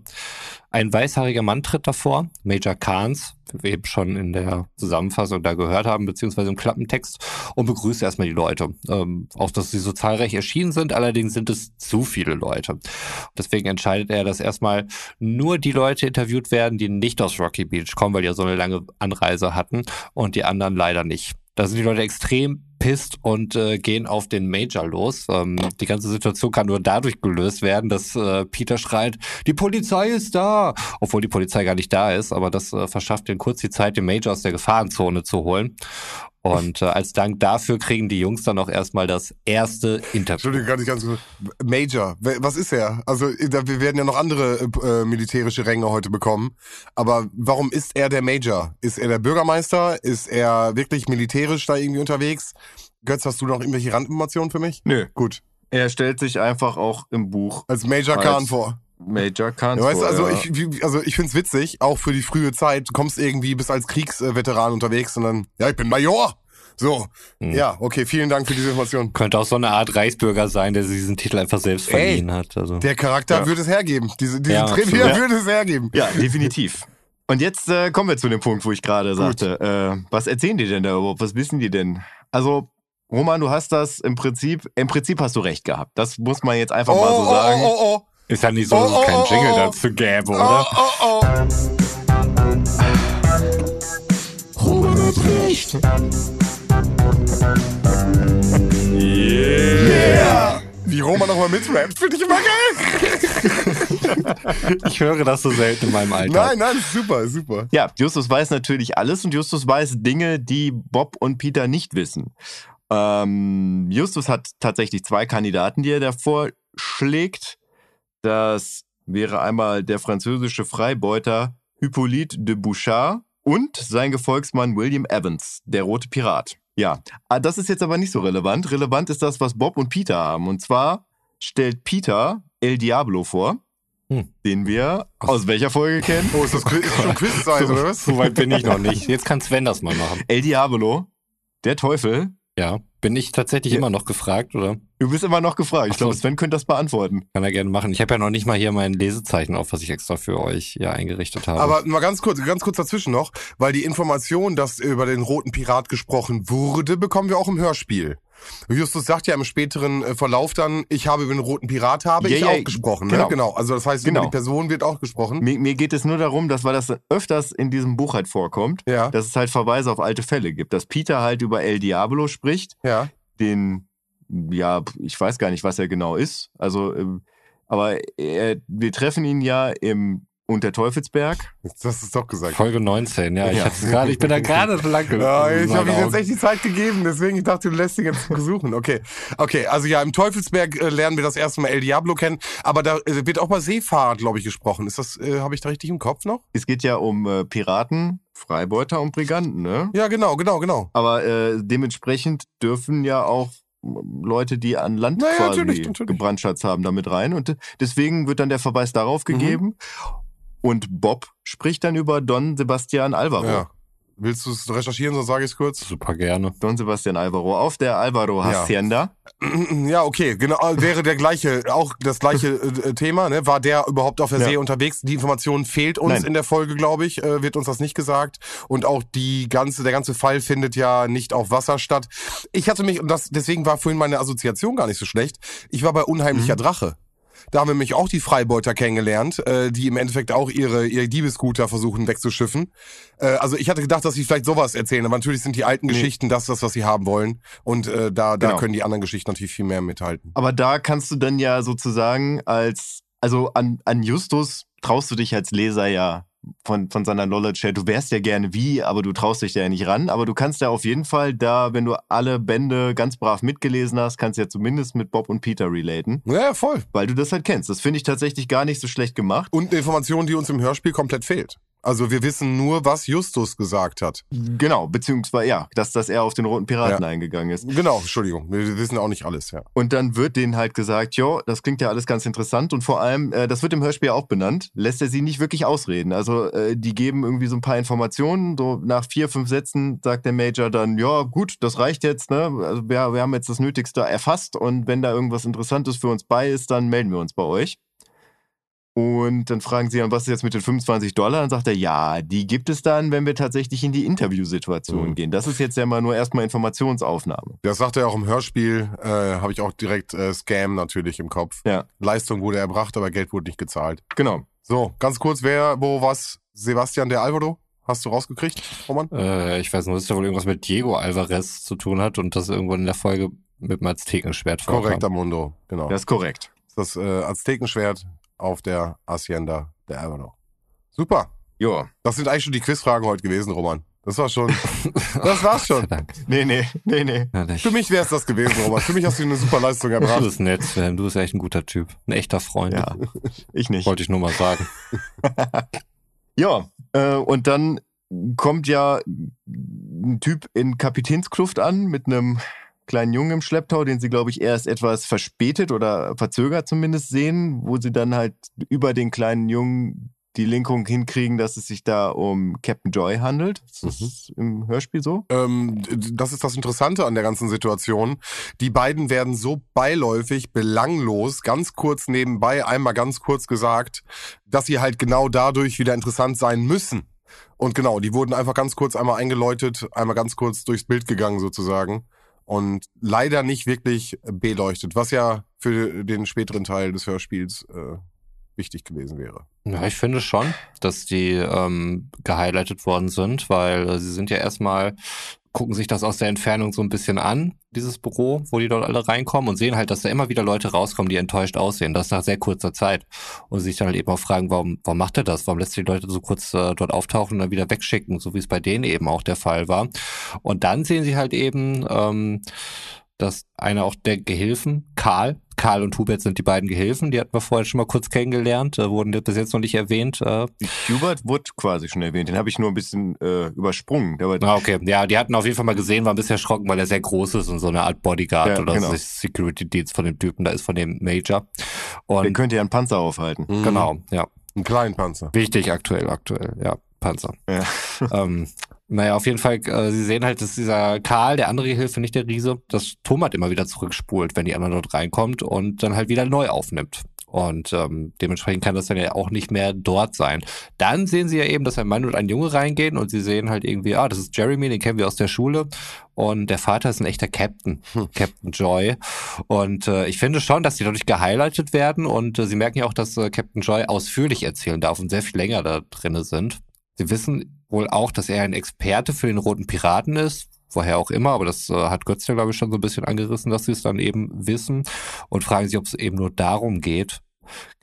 [SPEAKER 3] Ein weißhaariger Mann tritt davor, Major Kahns, wie wir eben schon in der Zusammenfassung da gehört haben, beziehungsweise im Klappentext, und begrüßt erstmal die Leute. Ähm, auch, dass sie so zahlreich erschienen sind, allerdings sind es zu viele Leute. Deswegen entscheidet er, dass erstmal nur die Leute interviewt werden, die nicht aus Rocky Beach kommen, weil die ja so eine lange Anreise hatten und die anderen leider nicht. Da sind die Leute extrem pisst und äh, gehen auf den Major los. Ähm, die ganze Situation kann nur dadurch gelöst werden, dass äh, Peter schreit, die Polizei ist da, obwohl die Polizei gar nicht da ist, aber das äh, verschafft den kurz die Zeit, den Major aus der Gefahrenzone zu holen. Und äh, als Dank dafür kriegen die Jungs dann auch erstmal das erste Interview.
[SPEAKER 2] Entschuldigung, ganz, ganz kurz. Major, was ist er? Also wir werden ja noch andere äh, militärische Ränge heute bekommen. Aber warum ist er der Major? Ist er der Bürgermeister? Ist er wirklich militärisch da irgendwie unterwegs? Götz, hast du noch irgendwelche Randinformationen für mich?
[SPEAKER 1] Nö.
[SPEAKER 2] Gut.
[SPEAKER 1] Er stellt sich einfach auch im Buch
[SPEAKER 2] als Major als Khan vor.
[SPEAKER 1] Major Khan.
[SPEAKER 2] Ja, weißt du, also ja. ich, also ich find's witzig, auch für die frühe Zeit. Du kommst irgendwie bis als Kriegsveteran unterwegs und dann, ja, ich bin Major. So, hm. ja, okay, vielen Dank für diese Information.
[SPEAKER 3] Könnte auch so eine Art Reichsbürger sein, der diesen Titel einfach selbst Ey, verliehen hat. Also.
[SPEAKER 2] Der Charakter ja. würde es hergeben. Diese, diese ja, Trivia würde es hergeben.
[SPEAKER 1] Ja, definitiv. Und jetzt äh, kommen wir zu dem Punkt, wo ich gerade sagte, äh, was erzählen die denn da überhaupt? Was wissen die denn? Also Roman, du hast das im Prinzip, im Prinzip hast du recht gehabt. Das muss man jetzt einfach
[SPEAKER 2] Oh,
[SPEAKER 1] mal so
[SPEAKER 2] oh,
[SPEAKER 1] sagen.
[SPEAKER 2] oh, oh,
[SPEAKER 3] Ist ja nicht so, dass
[SPEAKER 2] Oh,
[SPEAKER 3] es keinen
[SPEAKER 2] oh, oh,
[SPEAKER 3] Jingle
[SPEAKER 2] oh.
[SPEAKER 3] dazu gäbe,
[SPEAKER 2] oh.
[SPEAKER 3] oder?
[SPEAKER 2] Oh, oh, oh.
[SPEAKER 4] Roman hat recht.
[SPEAKER 2] Yeah. Wie Roman nochmal mitrappt, finde ich immer geil.
[SPEAKER 3] Ich höre das so selten in meinem Alltag.
[SPEAKER 2] Nein, nein, super, super.
[SPEAKER 1] Ja, Justus weiß natürlich alles und Justus weiß Dinge, die Bob und Peter nicht wissen. Ähm, Justus hat tatsächlich zwei Kandidaten, die er davor schlägt. Das wäre einmal der französische Freibeuter Hippolyte de Bouchard und sein Gefolgsmann William Evans, der rote Pirat. Ja, ah, das ist jetzt aber nicht so relevant. Relevant ist das, was Bob und Peter haben. Und zwar stellt Peter El Diablo vor,
[SPEAKER 3] Hm.
[SPEAKER 1] den wir aus welcher Folge kennen?
[SPEAKER 2] Oh, ist das Quiz, ist schon Quizzeit, oder was?
[SPEAKER 3] So weit bin ich noch nicht. Jetzt kann Sven das mal machen.
[SPEAKER 1] El Diablo, der Teufel.
[SPEAKER 3] Ja. Bin ich tatsächlich immer noch gefragt, oder?
[SPEAKER 1] Du bist immer noch gefragt. Ich glaube, Sven könnte das beantworten.
[SPEAKER 3] Kann er gerne machen. Ich habe ja noch nicht mal hier mein Lesezeichen auf, was ich extra für euch ja eingerichtet habe.
[SPEAKER 2] Aber mal ganz kurz, ganz kurz dazwischen noch, weil die Information, dass über den roten Pirat gesprochen wurde, bekommen wir auch im Hörspiel. Justus sagt ja im späteren äh, Verlauf dann, ich habe über den roten Pirat habe
[SPEAKER 1] Ja,
[SPEAKER 2] ich
[SPEAKER 1] ja,
[SPEAKER 2] auch gesprochen.
[SPEAKER 1] genau.
[SPEAKER 2] Ne? genau. Also das heißt,
[SPEAKER 1] Genau.
[SPEAKER 2] über die Person wird auch gesprochen.
[SPEAKER 1] Mir, mir geht es nur darum, dass, weil das öfters in diesem Buch halt vorkommt,
[SPEAKER 2] Ja,
[SPEAKER 1] dass es halt Verweise auf alte Fälle gibt. Dass Peter halt über El Diablo spricht,
[SPEAKER 2] ja.
[SPEAKER 1] den, ja, ich weiß gar nicht, was er genau ist. Also, ähm, aber er, wir treffen ihn ja im unter Teufelsberg.
[SPEAKER 2] Jetzt hast du es doch gesagt.
[SPEAKER 3] Folge 19, ja. Ich,
[SPEAKER 1] Ja.
[SPEAKER 3] hatte gerade, ich bin da gerade lang ge-
[SPEAKER 2] Ja, ich habe ihm jetzt echt die Zeit gegeben, deswegen ich dachte, du lässt ihn jetzt suchen. Okay, okay, also ja, im Teufelsberg äh, lernen wir das erste Mal El Diablo kennen, aber da äh, wird auch bei Seefahrt, glaube ich, gesprochen. Ist das, äh, habe ich da richtig im Kopf noch?
[SPEAKER 1] Es geht ja um äh, Piraten, Freibeuter und Briganten, ne?
[SPEAKER 2] Ja, genau, genau, genau.
[SPEAKER 1] Aber äh, dementsprechend dürfen ja auch Leute, die an Land
[SPEAKER 2] Naja,
[SPEAKER 1] quasi
[SPEAKER 2] natürlich, natürlich.
[SPEAKER 1] gebrandschatzt haben, damit rein. Und deswegen wird dann der Verweis darauf
[SPEAKER 2] Mhm.
[SPEAKER 1] Und Bob spricht dann über Don Sebastian Alvaro.
[SPEAKER 2] Ja. Willst du es recherchieren, sonst sage ich es kurz?
[SPEAKER 3] Super gerne.
[SPEAKER 1] Don Sebastian Alvaro auf der Alvaro
[SPEAKER 2] Ja.
[SPEAKER 1] Hacienda.
[SPEAKER 2] Ja, okay, genau, wäre der gleiche, auch das gleiche äh, Thema, ne? War der überhaupt auf der
[SPEAKER 1] Ja.
[SPEAKER 2] See unterwegs? Die Information fehlt uns
[SPEAKER 1] Nein.
[SPEAKER 2] in der Folge, glaube ich, äh, wird uns das nicht gesagt. Und auch die ganze, der ganze Fall findet ja nicht auf Wasser statt. Ich hatte mich, und das, deswegen war vorhin meine Assoziation gar nicht so schlecht. Ich war bei Unheimlicher
[SPEAKER 1] Mhm.
[SPEAKER 2] Drache. Da haben wir nämlich auch die Freibeuter kennengelernt, äh, die im Endeffekt auch ihre, ihre Diebesguter versuchen wegzuschiffen. Äh, also ich hatte gedacht, dass sie vielleicht sowas erzählen, aber natürlich sind die alten
[SPEAKER 1] Nee.
[SPEAKER 2] Geschichten das, das, was sie haben wollen. Und äh, da, da
[SPEAKER 1] Genau.
[SPEAKER 2] können die anderen Geschichten natürlich viel mehr mithalten.
[SPEAKER 1] Aber da kannst du dann ja sozusagen als, also an, an Justus traust du dich als Leser ja von, von seiner Knowledge her. Du wärst ja gerne wie, aber du traust dich da ja nicht ran. Aber du kannst ja auf jeden Fall da, wenn du alle Bände ganz brav mitgelesen hast, kannst du ja zumindest mit Bob und Peter relaten,
[SPEAKER 2] Ja, voll.
[SPEAKER 1] weil du das halt kennst. Das finde ich tatsächlich gar nicht so schlecht gemacht.
[SPEAKER 2] Und eine Information, die uns im Hörspiel komplett fehlt. Also wir wissen nur, was Justus gesagt hat.
[SPEAKER 1] Genau, beziehungsweise ja, dass, dass er auf den roten Piraten eingegangen ist.
[SPEAKER 2] Genau, Entschuldigung. Wir wissen auch nicht alles, ja.
[SPEAKER 1] Und dann wird denen halt gesagt, jo, das klingt ja alles ganz interessant und vor allem, äh, das wird im Hörspiel auch benannt, lässt er sie nicht wirklich ausreden. Also äh, die geben irgendwie so ein paar Informationen, so nach vier, fünf Sätzen sagt der Major dann, ja gut, das reicht jetzt, ne? Also wir, wir haben jetzt das Nötigste erfasst und wenn da irgendwas Interessantes für uns bei ist, dann melden wir uns bei euch. Und dann fragen sie, und was ist jetzt mit den 25 Dollar? Dann sagt er, ja, die gibt es dann, wenn wir tatsächlich in die Interviewsituation
[SPEAKER 2] Mhm.
[SPEAKER 1] gehen. Das ist jetzt ja mal nur erstmal Informationsaufnahme.
[SPEAKER 2] Das sagt er auch im Hörspiel, äh, habe ich auch direkt äh, Scam natürlich im Kopf.
[SPEAKER 1] Ja.
[SPEAKER 2] Leistung wurde erbracht, aber Geld wurde nicht gezahlt.
[SPEAKER 1] Genau.
[SPEAKER 2] So, ganz kurz, wer, wo, was? Sebastian der Alvaro? Hast du rausgekriegt, Roman?
[SPEAKER 3] Äh, ich weiß nur, dass da wohl irgendwas mit Diego Alvarez zu tun hat und das irgendwo in der Folge mit dem Aztekenschwert vorkam.
[SPEAKER 2] Korrekter Mundo, genau.
[SPEAKER 1] Das ist korrekt.
[SPEAKER 2] Das äh, Aztekenschwert auf der Hacienda der Alvaro. Super.
[SPEAKER 1] Ja.
[SPEAKER 2] Das sind eigentlich schon die Quizfragen heute gewesen, Roman. Das war schon. das war's schon.
[SPEAKER 1] Nee, nee, nee, nee.
[SPEAKER 3] Ja,
[SPEAKER 2] Für mich wäre es das gewesen, Roman. Für mich hast du eine super Leistung
[SPEAKER 3] Du
[SPEAKER 2] erbracht.
[SPEAKER 3] bist nett, Sven. Du bist echt ein guter Typ. Ein echter Freund.
[SPEAKER 1] Ja, ich nicht.
[SPEAKER 3] Wollte ich nur mal sagen.
[SPEAKER 1] Ja, äh, und dann kommt ja ein Typ in Kapitänskluft an mit einem kleinen Jungen im Schlepptau, den sie, glaube ich, erst etwas verspätet oder verzögert zumindest sehen, wo sie dann halt über den kleinen Jungen die Linkung hinkriegen, dass es sich da um Captain Joy handelt. Das ist im Hörspiel so.
[SPEAKER 2] Ähm, das ist das Interessante an der ganzen Situation. Die beiden werden so beiläufig, belanglos, ganz kurz nebenbei, einmal ganz kurz gesagt, dass sie halt genau dadurch wieder interessant sein müssen. Und genau, die wurden einfach ganz kurz einmal eingeläutet, einmal ganz kurz durchs Bild gegangen sozusagen. Und leider nicht wirklich beleuchtet, was ja für den späteren Teil des Hörspiels äh, wichtig gewesen wäre.
[SPEAKER 3] Ja, ich finde schon, dass die ähm, gehighlightet worden sind, weil äh, sie sind ja erstmal, gucken sich das aus der Entfernung so ein bisschen an, dieses Büro, wo die dort alle reinkommen und sehen halt, dass da immer wieder Leute rauskommen, die enttäuscht aussehen. Das nach sehr kurzer Zeit. Und sich dann halt eben auch fragen, warum, warum macht er das? Warum lässt er die Leute so kurz äh, dort auftauchen und dann wieder wegschicken, so wie es bei denen eben auch der Fall war. Und dann sehen sie halt eben, ähm, dass einer auch der Gehilfen, Karl, Karl und Hubert sind die beiden Gehilfen, die hatten wir vorher schon mal kurz kennengelernt, äh, wurden bis jetzt noch nicht erwähnt. Äh.
[SPEAKER 1] Hubert wurde quasi schon erwähnt, den habe ich nur ein bisschen äh, übersprungen.
[SPEAKER 3] ah, okay, ja, die hatten auf jeden Fall mal gesehen, waren ein bisschen erschrocken, weil er sehr groß ist und so eine Art Bodyguard ja, oder genau. Security-Dienst von dem Typen da ist, von dem Major.
[SPEAKER 1] Und der könnte ja einen Panzer aufhalten.
[SPEAKER 3] Mhm. Genau, ja.
[SPEAKER 2] Einen kleinen Panzer.
[SPEAKER 3] Wichtig aktuell, aktuell, ja. Panzer.
[SPEAKER 1] Ja.
[SPEAKER 3] ähm, naja, auf jeden Fall, äh, sie sehen halt, dass dieser Karl, der andere Hilfe, nicht der Riese, das Tomat immer wieder zurückspult, wenn die anderen dort reinkommt und dann halt wieder neu aufnimmt. Und ähm, dementsprechend kann das dann ja auch nicht mehr dort sein. Dann sehen sie ja eben, dass ein Mann und ein Junge reingehen und sie sehen halt irgendwie, ah, das ist Jeremy, den kennen wir aus der Schule. Und der Vater ist ein echter Captain, hm. Captain Joy. Und äh, ich finde schon, dass die dadurch gehighlightet werden und äh, sie merken ja auch, dass äh, Captain Joy ausführlich erzählen darf und sehr viel länger da drinne sind. Sie wissen wohl auch, dass er ein Experte für den Roten Piraten ist, woher auch immer, aber das äh, hat Götz ja, glaube ich, schon so ein bisschen angerissen, dass sie es dann eben wissen und fragen sich, ob es eben nur darum geht.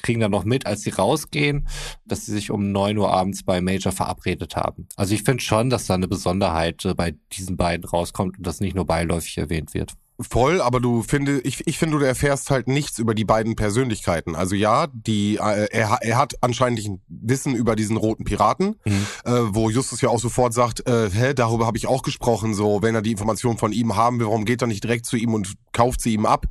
[SPEAKER 3] Kriegen dann noch mit, als sie rausgehen, dass sie sich um neun Uhr abends bei Major verabredet haben. Also ich finde schon, dass da eine Besonderheit äh, bei diesen beiden rauskommt und das nicht nur beiläufig erwähnt wird.
[SPEAKER 2] Voll, aber du finde, ich, ich finde, du erfährst halt nichts über die beiden Persönlichkeiten. Also ja, die, äh, er, er hat anscheinend ein Wissen über diesen roten Piraten, mhm. äh, wo Justus ja auch sofort sagt, äh, hä, darüber habe ich auch gesprochen. So, wenn er die Information von ihm haben will, warum geht er nicht direkt zu ihm und kauft sie ihm ab?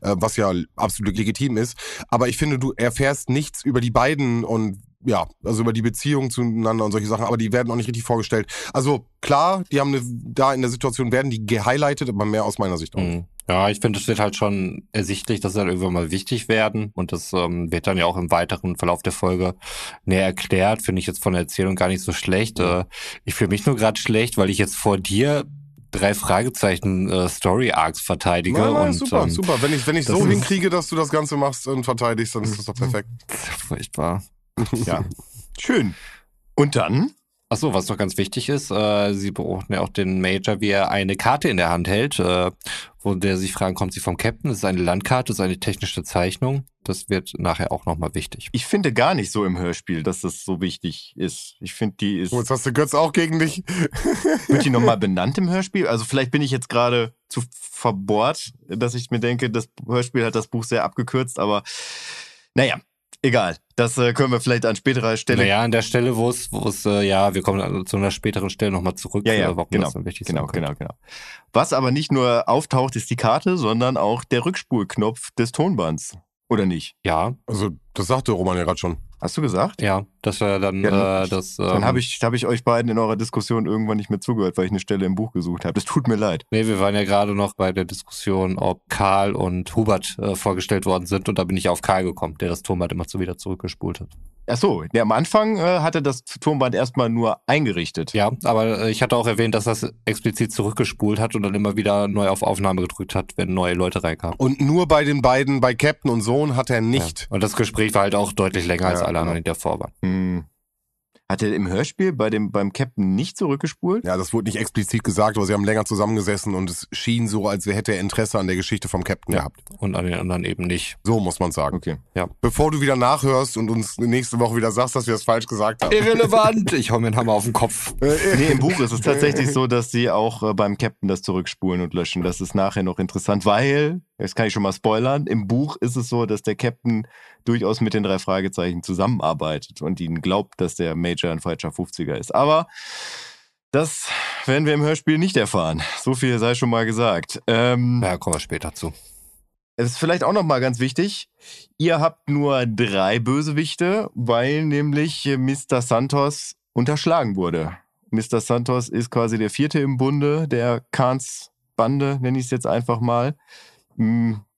[SPEAKER 2] Äh, was ja absolut legitim ist. Aber ich finde, du erfährst nichts über die beiden und ja, also über die Beziehung zueinander und solche Sachen, aber die werden auch nicht richtig vorgestellt. Also klar, die haben eine, da in der Situation werden die gehighlightet, aber mehr aus meiner Sicht auch. Mhm.
[SPEAKER 3] Ja, ich finde, es wird halt schon ersichtlich, dass sie dann irgendwann mal wichtig werden und das ähm, wird dann ja auch im weiteren Verlauf der Folge näher erklärt. Finde ich jetzt von der Erzählung gar nicht so schlecht. Mhm. Äh, ich fühle mich nur gerade schlecht, weil ich jetzt vor dir drei Fragezeichen äh, Story Arcs verteidige. Nein, nein, und,
[SPEAKER 2] super, ähm, super. Wenn ich wenn ich so hinkriege, dass du das Ganze machst und verteidigst, dann ist das doch perfekt.
[SPEAKER 3] Furchtbar.
[SPEAKER 1] Ja, schön. Und dann?
[SPEAKER 3] Ach so, was noch ganz wichtig ist, äh, sie beobachten ja auch den Major, wie er eine Karte in der Hand hält, äh, wo der sich fragen, kommt sie vom Captain? Das ist eine Landkarte, das ist eine technische Zeichnung. Das wird nachher auch nochmal wichtig.
[SPEAKER 1] Ich finde gar nicht so im Hörspiel, dass das so wichtig ist. Ich finde, die ist.
[SPEAKER 2] Oh, jetzt hast du Götz auch gegen dich.
[SPEAKER 1] Wird die nochmal benannt im Hörspiel? Also vielleicht bin ich jetzt gerade zu verbohrt, dass ich mir denke, das Hörspiel hat das Buch sehr abgekürzt, aber naja, Egal, das äh, können wir vielleicht an späterer Stelle.
[SPEAKER 3] Naja, an der Stelle, wo es, wo es, äh, ja, wir kommen zu einer späteren Stelle nochmal zurück,
[SPEAKER 1] ja, ja, äh, warum genau, das wichtig genau, genau, genau. Was aber nicht nur auftaucht, ist die Karte, sondern auch der Rückspulknopf des Tonbands. Oder nicht?
[SPEAKER 3] Ja.
[SPEAKER 2] Also, das sagte Roman ja gerade schon.
[SPEAKER 1] Hast du gesagt?
[SPEAKER 3] Ja, das war dann ja, äh, das.
[SPEAKER 1] Ähm, dann habe ich, hab ich euch beiden in eurer Diskussion irgendwann nicht mehr zugehört, weil ich eine Stelle im Buch gesucht habe. Das tut mir leid.
[SPEAKER 3] Nee, wir waren ja gerade noch bei der Diskussion, ob Karl und Hubert äh, vorgestellt worden sind und da bin ich auf Karl gekommen, der das Tonband immer so wieder zurückgespult hat.
[SPEAKER 1] Ach so, ja, am Anfang äh, hatte das Turmband erstmal nur eingerichtet.
[SPEAKER 3] Ja, aber äh, ich hatte auch erwähnt, dass das explizit zurückgespult hat und dann immer wieder neu auf Aufnahme gedrückt hat, wenn neue Leute reinkamen.
[SPEAKER 2] Und nur bei den beiden, bei Captain und Sohn, hat er nicht.
[SPEAKER 3] Ja. Und das Gespräch war halt auch deutlich länger ja, als alle anderen, die davor waren.
[SPEAKER 1] Hm. Hat er im Hörspiel bei dem, beim Captain nicht zurückgespult?
[SPEAKER 2] Ja, das wurde nicht explizit gesagt, aber sie haben länger zusammengesessen und es schien so, als hätte er Interesse an der Geschichte vom Captain ja. gehabt.
[SPEAKER 3] Und an den anderen eben nicht.
[SPEAKER 2] So muss man sagen.
[SPEAKER 1] Okay.
[SPEAKER 2] Ja. Bevor du wieder nachhörst und uns nächste Woche wieder sagst, dass wir das falsch gesagt haben.
[SPEAKER 3] Irrelevant! ich hau mir einen Hammer auf den Kopf.
[SPEAKER 1] nee, im Buch ist es tatsächlich so, dass sie auch äh, beim Captain das zurückspulen und löschen. Das ist nachher noch interessant, weil, das kann ich schon mal spoilern, im Buch ist es so, dass der Captain durchaus mit den drei Fragezeichen zusammenarbeitet und ihnen glaubt, dass der Major ein falscher 50er ist. Aber das werden wir im Hörspiel nicht erfahren. So viel sei schon mal gesagt.
[SPEAKER 3] Ähm, ja, kommen wir später zu.
[SPEAKER 1] Es ist vielleicht auch noch mal ganz wichtig. Ihr habt nur drei Bösewichte, weil nämlich Mr. Santos unterschlagen wurde. Mr. Santos ist quasi der vierte im Bunde der Kahns Bande, nenne ich es jetzt einfach mal,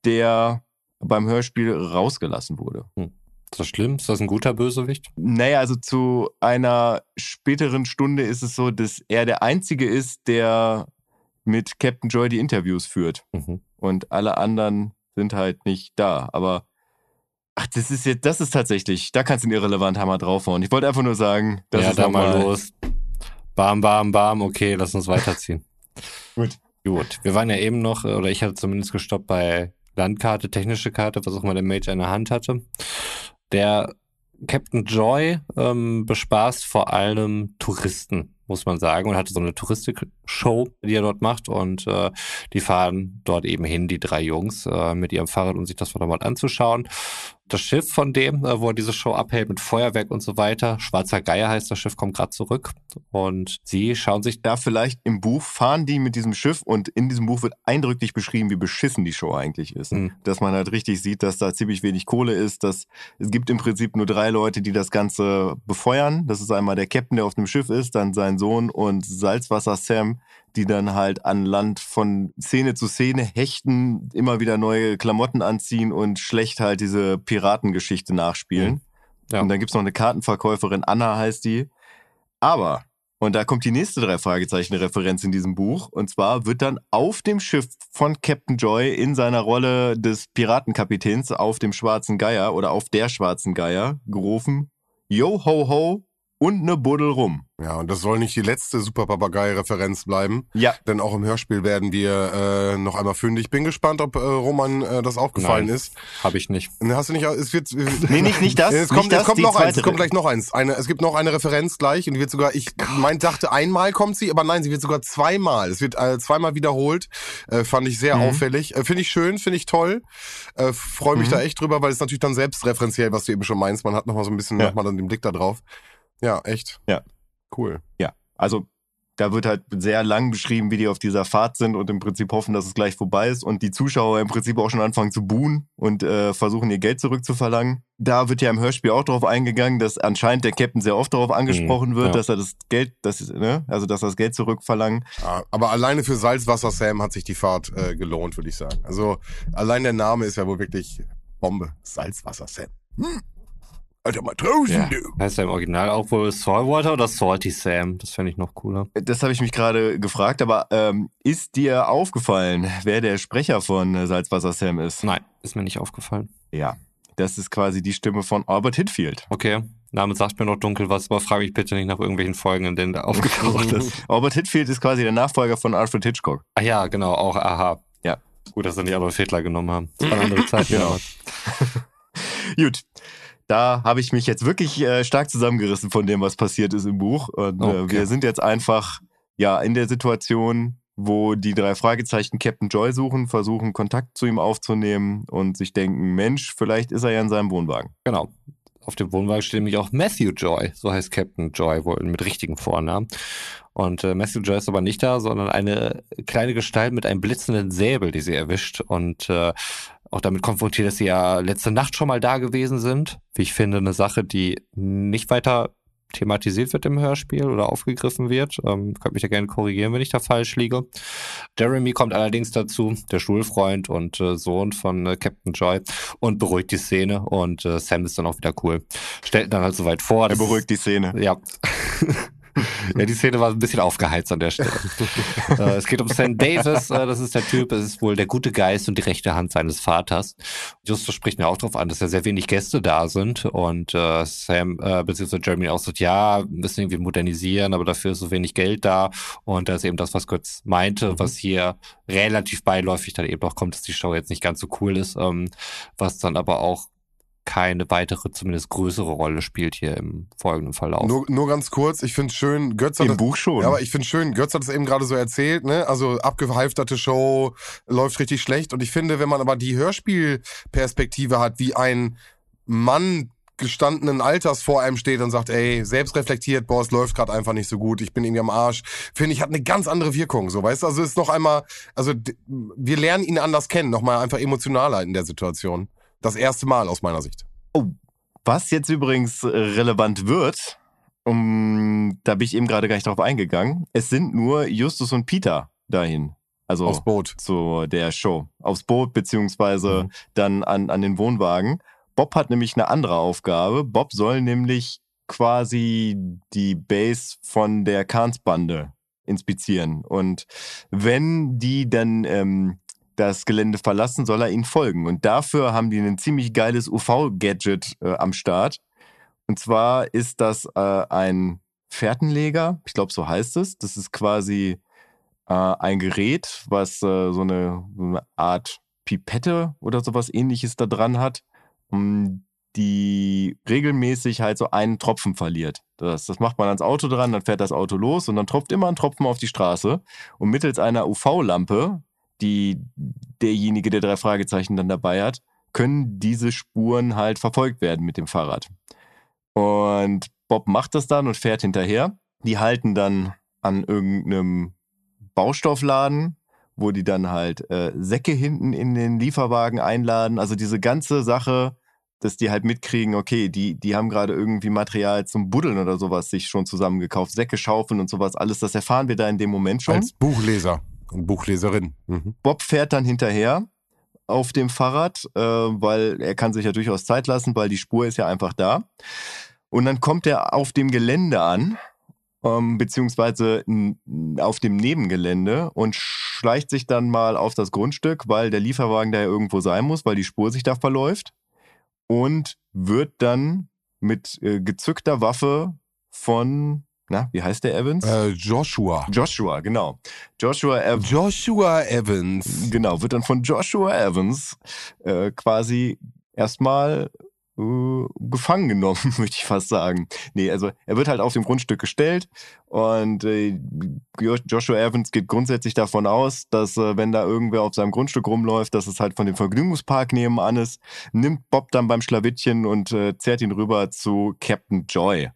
[SPEAKER 1] der beim Hörspiel rausgelassen wurde. Hm.
[SPEAKER 3] Ist das schlimm? Ist das ein guter Bösewicht?
[SPEAKER 1] Naja, also zu einer späteren Stunde ist es so, dass er der Einzige ist, der mit Captain Joy die Interviews führt.
[SPEAKER 3] Mhm.
[SPEAKER 1] Und alle anderen sind halt nicht da. Aber ach, das ist jetzt, das ist tatsächlich, da kannst du einen irrelevant Hammer draufhauen. Ich wollte einfach nur sagen, das
[SPEAKER 3] ja,
[SPEAKER 1] ist
[SPEAKER 3] da mal los. Bam, bam, bam. Okay, lass uns weiterziehen.
[SPEAKER 1] Gut.
[SPEAKER 3] Gut. Wir waren ja eben noch, äh, oder ich hatte zumindest gestoppt bei Landkarte, technische Karte, was auch immer der Mage in der Hand hatte. Der Captain Joy ähm, bespaßt vor allem Touristen, muss man sagen, und hatte so eine Touristik-Show, die er dort macht. Und äh, die fahren dort eben hin, die drei Jungs, äh, mit ihrem Fahrrad, um sich das mal anzuschauen. Das Schiff von dem, äh, wo er diese Show abhält mit Feuerwerk und so weiter, Schwarzer Geier heißt das Schiff, kommt gerade zurück. Und sie schauen sich
[SPEAKER 1] da vielleicht im Buch fahren die mit diesem Schiff und in diesem Buch wird eindrücklich beschrieben, wie beschissen die Show eigentlich ist.
[SPEAKER 3] Mhm.
[SPEAKER 1] Dass man halt richtig sieht, dass da ziemlich wenig Kohle ist, dass es gibt im Prinzip nur drei Leute, die das Ganze befeuern. Das ist einmal der Captain, der auf dem Schiff ist, dann sein Sohn und Salzwasser Sam, die dann halt an Land von Szene zu Szene hechten, immer wieder neue Klamotten anziehen und schlecht halt diese Piratengeschichte nachspielen.
[SPEAKER 3] Ja.
[SPEAKER 1] Und dann gibt's noch eine Kartenverkäuferin, Anna heißt die. Aber, und da kommt die nächste drei Fragezeichen Referenz in diesem Buch, und zwar wird dann auf dem Schiff von Captain Joy in seiner Rolle des Piratenkapitäns auf dem Schwarzen Geier oder auf der Schwarzen Geier gerufen, Yo ho ho und ne Buddel rum.
[SPEAKER 2] Ja, und das soll nicht die letzte Super Papagei-Referenz bleiben,
[SPEAKER 1] Ja,
[SPEAKER 2] denn auch im Hörspiel werden wir äh, noch einmal fündig. Ich bin gespannt, ob äh, Roman äh, das aufgefallen
[SPEAKER 3] Nein.
[SPEAKER 2] ist.
[SPEAKER 3] Habe ich nicht.
[SPEAKER 2] Ne, Hast du nicht? Es wird.
[SPEAKER 1] Nee, nicht- nicht das,
[SPEAKER 2] Es
[SPEAKER 1] nicht
[SPEAKER 2] kommt,
[SPEAKER 1] das,
[SPEAKER 2] es kommt noch eins. Es kommt gleich noch eins. Eine, es gibt noch eine Referenz gleich und die wird sogar. Ich mein, dachte einmal kommt sie, aber nein, sie wird sogar zweimal. Es wird äh, zweimal wiederholt. Äh, fand ich sehr
[SPEAKER 1] Mhm.
[SPEAKER 2] auffällig. Äh, finde ich schön, finde ich toll. Äh, Freue mich
[SPEAKER 1] Mhm.
[SPEAKER 2] da echt drüber, weil es natürlich dann selbstreferenziell, was du eben schon meinst. Man hat noch mal so ein bisschen
[SPEAKER 1] Ja.
[SPEAKER 2] noch mal dann den Blick da drauf. Ja, echt.
[SPEAKER 1] Ja.
[SPEAKER 2] Cool.
[SPEAKER 1] Ja, also da wird halt sehr lang beschrieben, wie die auf dieser Fahrt sind und im Prinzip hoffen, dass es gleich vorbei ist und die Zuschauer im Prinzip auch schon anfangen zu buhen und äh, versuchen ihr Geld zurückzuverlangen. Da wird ja im Hörspiel auch darauf eingegangen, dass anscheinend der Captain sehr oft darauf angesprochen
[SPEAKER 3] Mhm,
[SPEAKER 1] wird,
[SPEAKER 3] ja.
[SPEAKER 1] dass er das Geld, das ne, also dass er das Geld zurückverlangen.
[SPEAKER 2] Ja, aber alleine für Salzwasser Sam hat sich die Fahrt äh, gelohnt, würde ich sagen. Also allein der Name ist ja wohl wirklich Bombe. Salzwasser Sam. Hm. Alter Matrosen,
[SPEAKER 1] Ja.
[SPEAKER 2] du.
[SPEAKER 3] Heißt er im Original auch wohl Saltwater oder Salty Sam? Das fände ich noch cooler.
[SPEAKER 1] Das habe ich mich gerade gefragt, aber ähm, ist dir aufgefallen, wer der Sprecher von äh, Salzwasser Sam ist?
[SPEAKER 3] Nein, ist mir nicht aufgefallen.
[SPEAKER 1] Ja, das ist quasi die Stimme von Albert Hitfield.
[SPEAKER 3] Okay, Name sagt mir noch dunkel was, aber frage mich bitte nicht nach irgendwelchen Folgen, in denen der aufgetaucht ist.
[SPEAKER 1] Albert Hitfield ist quasi der Nachfolger von Alfred Hitchcock.
[SPEAKER 3] Ah ja, genau, auch aha.
[SPEAKER 1] Ja.
[SPEAKER 3] Gut, dass sie nicht Adolf Hitler genommen haben. Das war eine andere Zeit.
[SPEAKER 1] Genau. Gut. Da habe ich mich jetzt wirklich äh, stark zusammengerissen von dem, was passiert ist im Buch. Und äh,
[SPEAKER 3] Okay.
[SPEAKER 1] wir sind jetzt einfach ja in der Situation, wo die drei Fragezeichen Captain Joy suchen, versuchen Kontakt zu ihm aufzunehmen und sich denken, Mensch, vielleicht ist er ja in seinem Wohnwagen.
[SPEAKER 3] Genau. Auf dem Wohnwagen steht nämlich auch Matthew Joy, so heißt Captain Joy wohl mit richtigen Vornamen. Und äh, Matthew Joy ist aber nicht da, sondern eine kleine Gestalt mit einem blitzenden Säbel, die sie erwischt und äh, auch damit konfrontiert, dass sie ja letzte Nacht schon mal da gewesen sind. Wie ich finde, eine Sache, die nicht weiter thematisiert wird im Hörspiel oder aufgegriffen wird. Ähm, könnt mich da gerne korrigieren, wenn ich da falsch liege. Jeremy kommt allerdings dazu, der Schulfreund und äh, Sohn von äh, Captain Joy und beruhigt die Szene und äh, Sam ist dann auch wieder cool. Stellt ihn dann halt so weit vor.
[SPEAKER 1] Er beruhigt die Szene.
[SPEAKER 3] Ja. ja, die Szene war ein bisschen aufgeheizt an der Stelle. äh, es geht um Sam Davis, äh, das ist der Typ, es ist wohl der gute Geist und die rechte Hand seines Vaters. Justus spricht mir auch darauf an, dass ja sehr wenig Gäste da sind und äh, Sam äh, bzw. Jeremy auch sagt, ja, wir müssen irgendwie modernisieren, aber dafür ist so wenig Geld da und das ist eben das, was Götz meinte, was hier relativ beiläufig dann eben noch kommt, dass die Show jetzt nicht ganz so cool ist, ähm, was dann aber auch keine weitere, zumindest größere Rolle spielt hier im folgenden Verlauf.
[SPEAKER 2] Nur, nur ganz kurz, ich finde schön, Götz hat
[SPEAKER 1] Im
[SPEAKER 2] das,
[SPEAKER 1] Buch schon.
[SPEAKER 2] Ja, aber ich finde schön, Götz hat es eben gerade so erzählt, ne? Also abgehalfterte Show, läuft richtig schlecht. Und ich finde, wenn man aber die Hörspielperspektive hat, wie ein Mann gestandenen Alters vor einem steht und sagt, ey, selbstreflektiert, boah, es läuft gerade einfach nicht so gut, ich bin irgendwie am Arsch, finde ich, hat eine ganz andere Wirkung, so, weißt du? Also ist noch einmal, also wir lernen ihn anders kennen, nochmal einfach emotionaler in der Situation. Das erste Mal aus meiner Sicht.
[SPEAKER 1] Was jetzt übrigens relevant wird, um, da bin ich eben gerade gar nicht drauf eingegangen, es sind nur Justus und Peter dahin. Also
[SPEAKER 2] Aufs Boot.
[SPEAKER 1] zu der Show. Aufs Boot, beziehungsweise
[SPEAKER 2] Mhm.
[SPEAKER 1] dann an, an den Wohnwagen. Bob hat nämlich eine andere Aufgabe. Bob soll nämlich quasi die Base von der Kahns-Bande inspizieren. Und wenn die dann ähm, das Gelände verlassen, soll er ihnen folgen. Und dafür haben die ein ziemlich geiles UV-Gadget äh, am Start. Und zwar ist das äh, ein Fährtenleger, ich glaube, so heißt es. Das ist quasi äh, ein Gerät, was äh, so, eine, so eine Art Pipette oder sowas ähnliches da dran hat, um die regelmäßig halt so einen Tropfen verliert. Das, das macht man ans Auto dran, dann fährt das Auto los und dann tropft immer ein Tropfen auf die Straße. Und mittels einer UV-Lampe, die derjenige, der drei Fragezeichen dann dabei hat, können diese Spuren halt verfolgt werden mit dem Fahrrad. Und Bob macht das dann und fährt hinterher. Die halten dann an irgendeinem Baustoffladen, wo die dann halt äh, Säcke hinten in den Lieferwagen einladen. Also diese ganze Sache, dass die halt mitkriegen, okay, die, die haben gerade irgendwie Material zum Buddeln oder sowas sich schon zusammengekauft, Säcke schaufeln und sowas, alles, das erfahren wir da in dem Moment schon.
[SPEAKER 2] Als Buchleser Buchleserin. Mhm.
[SPEAKER 1] Bob fährt dann hinterher auf dem Fahrrad, äh, weil er kann sich ja durchaus Zeit lassen, weil die Spur ist ja einfach da. Und dann kommt er auf dem Gelände an, ähm, beziehungsweise auf dem Nebengelände und schleicht sich dann mal auf das Grundstück, weil der Lieferwagen da ja irgendwo sein muss, weil die Spur sich da verläuft und wird dann mit äh, gezückter Waffe von, na, wie heißt der Evans?
[SPEAKER 2] Äh, Joshua.
[SPEAKER 1] Joshua, genau. Joshua Evans.
[SPEAKER 2] Joshua Evans.
[SPEAKER 1] Genau, wird dann von Joshua Evans äh, quasi erstmal äh, gefangen genommen, möchte ich fast sagen. Nee, also er wird halt auf dem Grundstück gestellt und äh, Joshua Evans geht grundsätzlich davon aus, dass äh, wenn da irgendwer auf seinem Grundstück rumläuft, dass es halt von dem Vergnügungspark nebenan ist, nimmt Bob dann beim Schlawittchen und äh, zerrt ihn rüber zu Captain Joy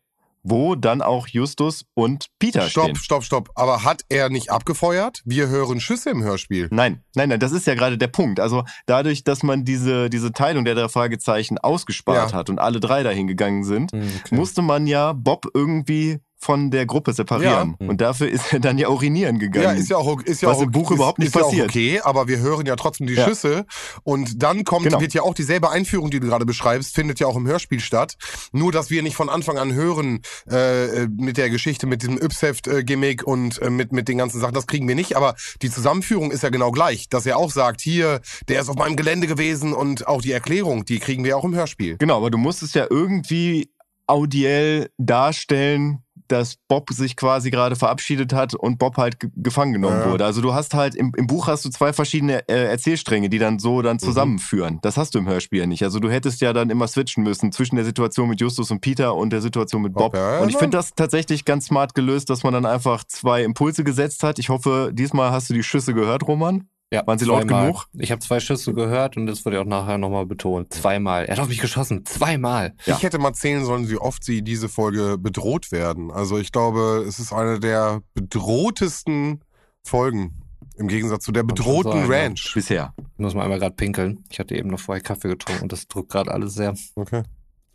[SPEAKER 1] wo dann auch Justus und Peter
[SPEAKER 2] stopp,
[SPEAKER 1] stehen.
[SPEAKER 2] Stopp, stopp, stopp. Aber hat er nicht abgefeuert? Wir hören Schüsse im Hörspiel.
[SPEAKER 1] Nein, nein, nein, das ist ja gerade der Punkt. Also dadurch, dass man diese, diese Teilung der drei Fragezeichen ausgespart
[SPEAKER 2] Ja.
[SPEAKER 1] hat und alle drei dahin gegangen sind,
[SPEAKER 3] Hm, okay.
[SPEAKER 1] musste man ja Bob irgendwie von der Gruppe separieren.
[SPEAKER 3] Ja.
[SPEAKER 1] Und dafür ist er dann ja urinieren gegangen.
[SPEAKER 2] Ja, ist ja auch, ist ja
[SPEAKER 1] Was
[SPEAKER 2] auch,
[SPEAKER 1] im Buch
[SPEAKER 2] ist,
[SPEAKER 1] überhaupt nicht
[SPEAKER 2] ist ja auch
[SPEAKER 1] passiert.
[SPEAKER 2] okay, aber wir hören ja trotzdem die
[SPEAKER 1] Ja.
[SPEAKER 2] Schüsse. Und dann kommt,
[SPEAKER 1] Genau.
[SPEAKER 2] wird ja auch dieselbe Einführung, die du gerade beschreibst, findet ja auch im Hörspiel statt. Nur, dass wir nicht von Anfang an hören äh, äh, mit der Geschichte, mit diesem Ypsheft-Gimmick und äh, mit, mit den ganzen Sachen. Das kriegen wir nicht. Aber die Zusammenführung ist ja genau gleich. Dass er auch sagt, hier, der ist auf meinem Gelände gewesen und auch die Erklärung, die kriegen wir auch im Hörspiel.
[SPEAKER 1] Genau, aber du musst es ja irgendwie audiell darstellen, dass Bob sich quasi gerade verabschiedet hat und Bob halt ge- gefangen genommen
[SPEAKER 2] Ja.
[SPEAKER 1] wurde. Also du hast halt im, im Buch hast du zwei verschiedene äh, Erzählstränge, die dann so
[SPEAKER 2] Mhm.
[SPEAKER 1] dann zusammenführen. Das hast du im Hörspiel ja nicht. Also du hättest ja dann immer switchen müssen zwischen der Situation mit Justus und Peter und der Situation mit Bob.
[SPEAKER 2] Okay,
[SPEAKER 1] und ich finde das tatsächlich ganz smart gelöst, dass man dann einfach zwei Impulse gesetzt hat. Ich hoffe, diesmal hast du die Schüsse gehört, Roman.
[SPEAKER 3] Ja,
[SPEAKER 1] Waren sie laut
[SPEAKER 3] zweimal.
[SPEAKER 1] genug?
[SPEAKER 3] Ich habe zwei Schüsse gehört und das wurde auch nachher nochmal betont. Zweimal. Er hat auf mich geschossen. Zweimal.
[SPEAKER 1] Ja.
[SPEAKER 2] Ich hätte mal zählen sollen, wie oft sie diese Folge bedroht werden. Also ich glaube, es ist eine der bedrohtesten Folgen. Im Gegensatz zu der bedrohten
[SPEAKER 3] ja.
[SPEAKER 2] Ranch.
[SPEAKER 1] Bisher.
[SPEAKER 3] Ich muss mal einmal gerade pinkeln. Ich hatte eben noch vorher Kaffee getrunken und das drückt gerade alles sehr.
[SPEAKER 2] Okay.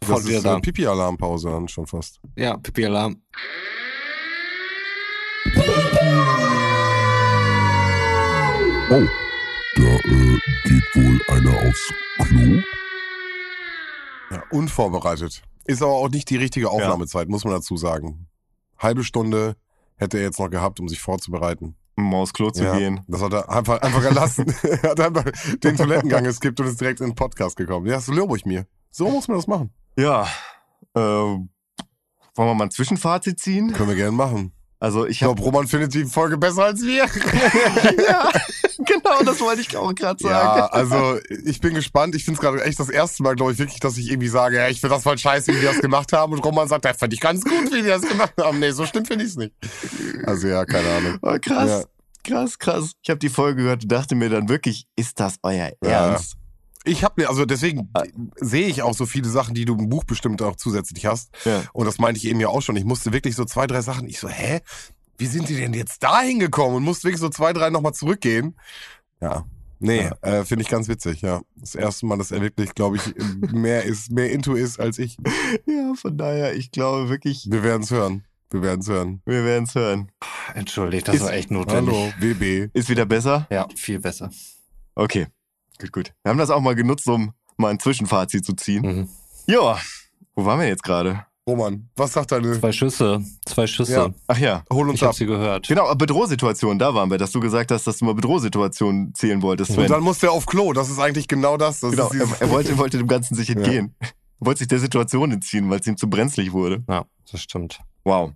[SPEAKER 3] Sofort
[SPEAKER 2] Das
[SPEAKER 3] wieder
[SPEAKER 2] ist
[SPEAKER 3] da.
[SPEAKER 2] äh, Pipi-Alarmpause dann schon fast.
[SPEAKER 3] Ja, Pipi-Alarm.
[SPEAKER 4] Oh, da äh, geht wohl einer aufs Klo.
[SPEAKER 2] Ja, unvorbereitet. Ist aber auch nicht die richtige Aufnahmezeit, muss man dazu sagen. Halbe Stunde hätte er jetzt noch gehabt, um sich vorzubereiten.
[SPEAKER 1] Um aufs Klo zu
[SPEAKER 2] ja,
[SPEAKER 1] gehen.
[SPEAKER 2] Das hat er einfach, einfach gelassen. er hat einfach den Toilettengang geskippt und ist direkt in den Podcast gekommen. Ja, so lobe ich mir. So muss man das machen.
[SPEAKER 1] Ja. Äh, wollen wir mal ein Zwischenfazit ziehen?
[SPEAKER 2] Können wir gerne machen.
[SPEAKER 1] Also ich
[SPEAKER 2] Ich glaube, Roman findet die Folge besser als wir.
[SPEAKER 1] ja, genau, das wollte ich auch gerade sagen.
[SPEAKER 2] Ja, also ich bin gespannt. Ich finde es gerade echt das erste Mal, glaube ich, wirklich, dass ich irgendwie sage, ja, ich finde das voll scheiße, wie die das gemacht haben. Und Roman sagt, ja, fand ich ganz gut, wie die das gemacht haben. Nee, so stimmt finde ich es nicht. Also ja, keine Ahnung.
[SPEAKER 1] Oh, krass,
[SPEAKER 2] Ja.
[SPEAKER 1] krass, krass. Ich habe die Folge gehört und dachte mir dann wirklich, ist das euer
[SPEAKER 2] Ja. Ich habe mir, also deswegen sehe ich auch so viele Sachen, die du im Buch bestimmt auch zusätzlich hast.
[SPEAKER 1] Ja.
[SPEAKER 2] Und das meinte ich eben ja auch schon. Ich musste wirklich so zwei, drei Sachen, ich so, hä? Wie sind die denn jetzt da hingekommen? Und musste wirklich so zwei, drei nochmal zurückgehen. Ja. Nee,
[SPEAKER 1] Ja.
[SPEAKER 2] Äh, finde ich ganz witzig, ja. Das erste Mal, dass er wirklich, glaube ich, mehr ist, mehr into ist als ich.
[SPEAKER 1] ja, von daher, ich glaube wirklich,
[SPEAKER 2] Wir werden es hören. Wir werden es hören.
[SPEAKER 1] wir werden es hören.
[SPEAKER 3] Entschuldigt, das
[SPEAKER 1] Ist-
[SPEAKER 3] war echt notwendig.
[SPEAKER 2] Hallo, WB.
[SPEAKER 1] Ist wieder besser?
[SPEAKER 3] Ja, viel besser.
[SPEAKER 1] Okay, gut, gut. Wir haben das auch mal genutzt, um mal ein Zwischenfazit zu ziehen.
[SPEAKER 3] Mhm.
[SPEAKER 1] Ja, wo waren wir jetzt gerade?
[SPEAKER 2] Roman, was sagt deine?
[SPEAKER 3] Zwei Schüsse, zwei Schüsse.
[SPEAKER 2] Ja.
[SPEAKER 1] Ach ja.
[SPEAKER 2] Hol uns
[SPEAKER 3] Ich habe
[SPEAKER 2] ab.
[SPEAKER 3] sie gehört.
[SPEAKER 1] Genau, Bedrohsituation, da waren wir, dass du gesagt hast, dass du mal Bedrohsituationen zählen wolltest, Sven.
[SPEAKER 2] Und dann muss der auf Klo. Das ist eigentlich genau das. das
[SPEAKER 1] genau, er, er wollte, wollte dem Ganzen sich entgehen. Er wollte sich der Situation entziehen, weil es ihm zu brenzlig wurde.
[SPEAKER 3] Ja, das stimmt.
[SPEAKER 1] Wow.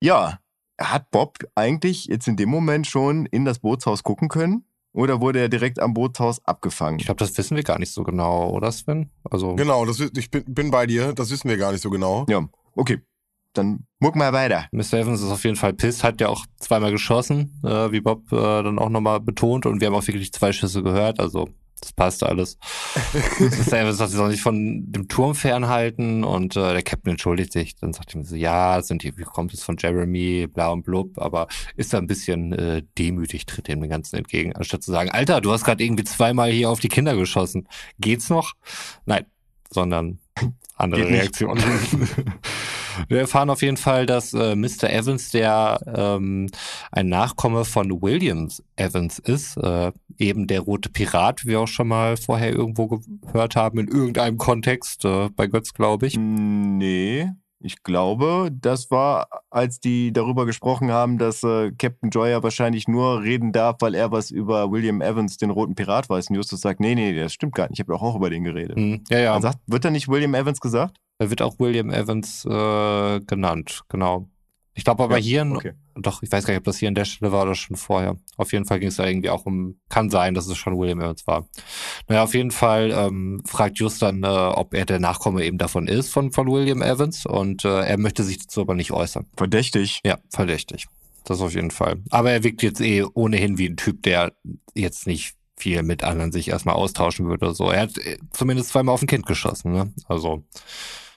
[SPEAKER 1] Ja, hat Bob eigentlich jetzt in dem Moment schon in das Bootshaus gucken können? Oder wurde er direkt am Bootshaus abgefangen?
[SPEAKER 3] Ich glaube, das wissen wir gar nicht so genau, oder Sven? Also,
[SPEAKER 2] genau, das, ist- ich bin, bin bei dir. Das wissen wir gar nicht so genau.
[SPEAKER 1] Ja, okay. Dann muck mal weiter.
[SPEAKER 3] Mr. Evans ist auf jeden Fall piss, hat ja auch zweimal geschossen, äh, wie Bob äh, dann auch nochmal betont und wir haben auch wirklich zwei Schüsse gehört, also das passt alles. Mr. Evans sagt, sie soll sich von dem Turm fernhalten und äh, der Captain entschuldigt sich. Dann sagt ihm so, ja, sind die, wie kommt es von Jeremy, bla und blub, aber ist da ein bisschen äh, demütig, tritt dem den Ganzen entgegen, anstatt zu sagen, Alter, du hast gerade irgendwie zweimal hier auf die Kinder geschossen. Geht's noch? Nein, sondern andere
[SPEAKER 1] Geht.
[SPEAKER 3] Reaktion. Wir erfahren auf jeden Fall, dass äh, Mr. Evans, der ähm, ein Nachkomme von Williams Evans ist, äh, eben der rote Pirat, wie wir auch schon mal vorher irgendwo gehört haben, in irgendeinem Kontext, äh, bei Götz, glaube ich.
[SPEAKER 1] Nee, ich glaube, das war, als die darüber gesprochen haben, dass äh, Captain Joyer wahrscheinlich nur reden darf, weil er was über William Evans, den roten Pirat, weiß. Und Justus sagt, nee, nee, das stimmt gar nicht. Ich habe doch auch über den geredet.
[SPEAKER 3] Hm, ja, ja,
[SPEAKER 1] sagt, wird da nicht William Evans gesagt?
[SPEAKER 3] da wird auch William Evans äh, genannt, genau. Ich glaube aber
[SPEAKER 1] Ja,
[SPEAKER 3] hier,
[SPEAKER 1] okay.
[SPEAKER 3] doch, ich weiß gar nicht, ob das hier an der Stelle war oder schon vorher. Auf jeden Fall ging es da irgendwie auch um, kann sein, dass es schon William Evans war. Naja, auf jeden Fall ähm, fragt Just dann, äh, ob er der Nachkomme eben davon ist, von, von William Evans. Und äh, er möchte sich dazu aber nicht äußern.
[SPEAKER 1] Verdächtig.
[SPEAKER 3] Ja, verdächtig. Das auf jeden Fall. Aber er wirkt jetzt eh ohnehin wie ein Typ, der jetzt nicht viel mit anderen sich erstmal austauschen würde oder so. Er hat äh, zumindest zweimal auf ein Kind geschossen, ne? Also,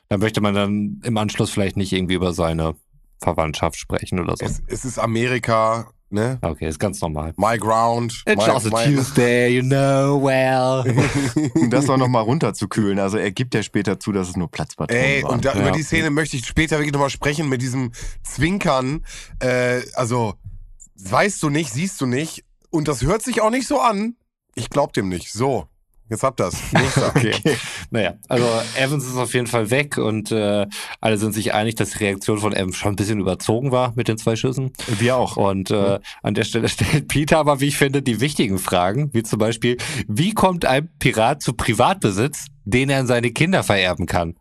[SPEAKER 3] da möchte man dann im Anschluss vielleicht nicht irgendwie über seine Verwandtschaft sprechen oder so.
[SPEAKER 2] Es, es ist Amerika, ne?
[SPEAKER 3] Okay, ist ganz normal.
[SPEAKER 2] My ground.
[SPEAKER 3] It's
[SPEAKER 2] my,
[SPEAKER 3] also
[SPEAKER 2] my,
[SPEAKER 3] Tuesday, you know well.
[SPEAKER 1] Um das auch nochmal runterzukühlen. Also er gibt ja später zu, dass es nur Platzpatronen
[SPEAKER 2] Ey,
[SPEAKER 1] waren.
[SPEAKER 2] und da,
[SPEAKER 3] Ja.
[SPEAKER 2] über die Szene möchte ich später wirklich nochmal sprechen mit diesem Zwinkern. Äh, also, weißt du nicht, siehst du nicht. Und das hört sich auch nicht so an. Ich glaub dem nicht. So, jetzt habt. Nächster.
[SPEAKER 3] Okay. Naja, also Evans ist auf jeden Fall weg und äh, alle sind sich einig, dass die Reaktion von Evans schon ein bisschen überzogen war mit den zwei Schüssen.
[SPEAKER 1] Wir auch.
[SPEAKER 3] Und äh, an der Stelle stellt Peter aber, wie ich finde, die wichtigen Fragen, wie zum Beispiel, wie kommt ein Pirat zu Privatbesitz, den er an seine Kinder vererben kann?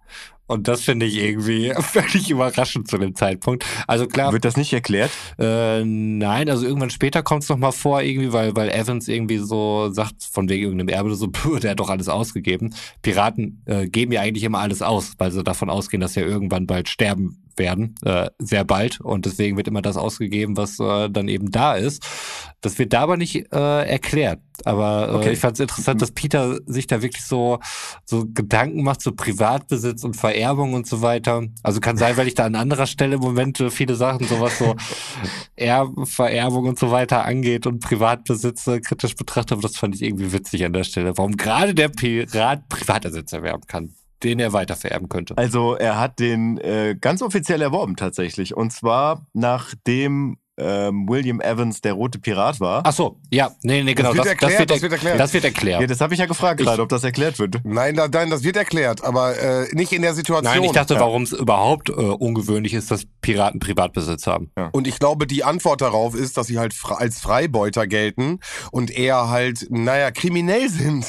[SPEAKER 3] Und das finde ich irgendwie völlig überraschend zu dem Zeitpunkt. Also klar,
[SPEAKER 1] Wird das nicht erklärt?
[SPEAKER 3] äh, nein, also irgendwann später kommt es nochmal vor, irgendwie, weil, weil Evans irgendwie so sagt, von wegen irgendeinem Erbe oder so, puh, der hat doch alles ausgegeben. Piraten äh, geben ja eigentlich immer alles aus, weil sie davon ausgehen, dass sie ja irgendwann bald sterben werden, äh, sehr bald. Und deswegen wird immer das ausgegeben, was äh, dann eben da ist. Das wird da aber nicht äh, erklärt. Aber äh,
[SPEAKER 1] Okay.
[SPEAKER 3] ich fand es interessant, dass Peter sich da wirklich so, so Gedanken macht, so Privatbesitz und Vererbung und so weiter. Also kann sein, weil ich da an anderer Stelle im Moment äh, viele Sachen, sowas so Erben, Vererbung und so weiter angeht und Privatbesitz äh, kritisch betrachtet, aber das fand ich irgendwie witzig an der Stelle. Warum gerade der Pirat Privatbesitz erwerben kann, den er weiter vererben könnte.
[SPEAKER 1] Also er hat den äh, ganz offiziell erworben tatsächlich. Und zwar nachdem ähm, William Evans der rote Pirat war.
[SPEAKER 3] Ach so, ja, nee, nee, genau.
[SPEAKER 2] wird erklärt, das wird erklärt.
[SPEAKER 3] Das wird erklärt.
[SPEAKER 1] Ja, das habe ich ja gefragt
[SPEAKER 3] Ich-
[SPEAKER 1] gerade, ob das erklärt wird.
[SPEAKER 2] Nein, da- nein, das wird erklärt, aber äh, nicht in der Situation.
[SPEAKER 3] Nein, ich dachte,
[SPEAKER 1] Ja.
[SPEAKER 3] warum es überhaupt äh, ungewöhnlich ist, dass Piraten Privatbesitz haben.
[SPEAKER 2] Und ich glaube, die Antwort darauf ist, dass sie halt fre- als Freibeuter gelten und eher halt, naja, kriminell sind.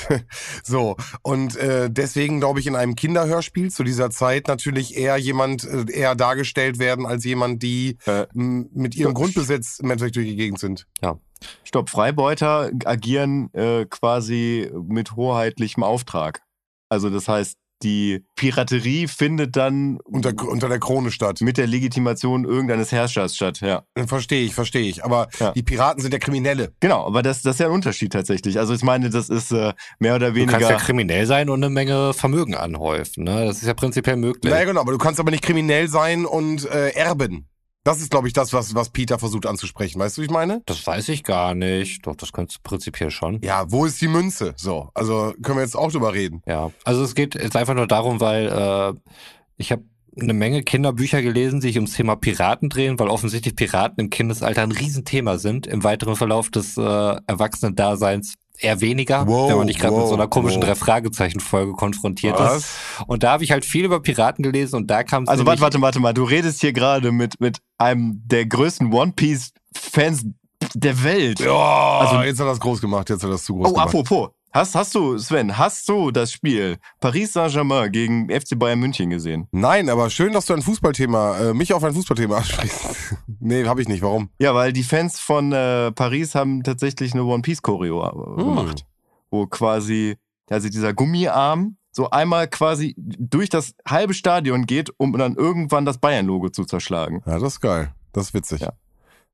[SPEAKER 2] so. Und äh, deswegen, glaube ich, in einem Kinderhörspiel zu dieser Zeit natürlich eher jemand, äh, eher dargestellt werden als jemand, die
[SPEAKER 1] Äh,
[SPEAKER 2] mit ihrem
[SPEAKER 1] ja.
[SPEAKER 2] Grundbesitz im Endeffekt durch die Gegend sind.
[SPEAKER 1] Stopp, Freibeuter agieren äh, quasi mit hoheitlichem Auftrag. Also das heißt, die Piraterie findet dann
[SPEAKER 2] Unter, unter der Krone statt.
[SPEAKER 1] mit der Legitimation irgendeines Herrschers statt. Ja,
[SPEAKER 2] Verstehe ich, verstehe ich. Aber
[SPEAKER 1] Ja.
[SPEAKER 2] die Piraten sind ja Kriminelle.
[SPEAKER 1] genau. Aber das, das ist ja ein Unterschied tatsächlich. Also ich meine, das ist äh, mehr oder
[SPEAKER 3] Du kannst ja
[SPEAKER 1] weniger.
[SPEAKER 3] kriminell sein und eine Menge Vermögen anhäufen. Ne? Das ist ja prinzipiell möglich.
[SPEAKER 2] Naja, genau, aber du kannst aber nicht kriminell sein und äh, erben. Das ist, glaube ich, das, was, was Peter versucht anzusprechen. Weißt du, wie ich meine?
[SPEAKER 3] Das weiß ich gar nicht. Doch, das kannst du prinzipiell schon.
[SPEAKER 2] Ja, wo ist die Münze? So, also können wir jetzt auch drüber reden.
[SPEAKER 3] Ja, also es geht jetzt einfach nur darum, weil äh, ich habe eine Menge Kinderbücher gelesen, die sich ums Thema Piraten drehen, weil offensichtlich Piraten im Kindesalter ein Riesenthema sind. Im weiteren Verlauf des äh, Erwachsenen-Daseins eher weniger,
[SPEAKER 2] Wow,
[SPEAKER 3] wenn man nicht gerade mit
[SPEAKER 2] wow,
[SPEAKER 3] so einer komischen
[SPEAKER 2] wow.
[SPEAKER 3] Drei-Fragezeichen-Folge konfrontiert
[SPEAKER 2] Was?
[SPEAKER 3] ist. Und da habe ich halt viel über Piraten gelesen und da kam es
[SPEAKER 1] Also warte, warte, warte mal. Du redest hier gerade mit, mit einem der größten One Piece-Fans der Welt.
[SPEAKER 2] Ja,
[SPEAKER 1] Also-
[SPEAKER 2] jetzt hat er das groß gemacht, jetzt hat er das zu groß
[SPEAKER 1] Oh,
[SPEAKER 2] gemacht.
[SPEAKER 1] apropos. Hast, hast du, Sven, hast du das Spiel Paris Saint-Germain gegen FC Bayern München gesehen?
[SPEAKER 2] Nein, aber schön, dass du ein Fußballthema, äh, mich auf ein Fußballthema ansprichst. nee, habe ich nicht. Warum?
[SPEAKER 1] Ja, weil die Fans von äh, Paris haben tatsächlich eine One Piece Choreo äh,
[SPEAKER 2] Hm.
[SPEAKER 1] gemacht, wo quasi also dieser Gummiarm so einmal quasi durch das halbe Stadion geht, um dann irgendwann das Bayern Logo zu zerschlagen.
[SPEAKER 2] Ja, das ist geil. Das ist witzig.
[SPEAKER 1] Ja.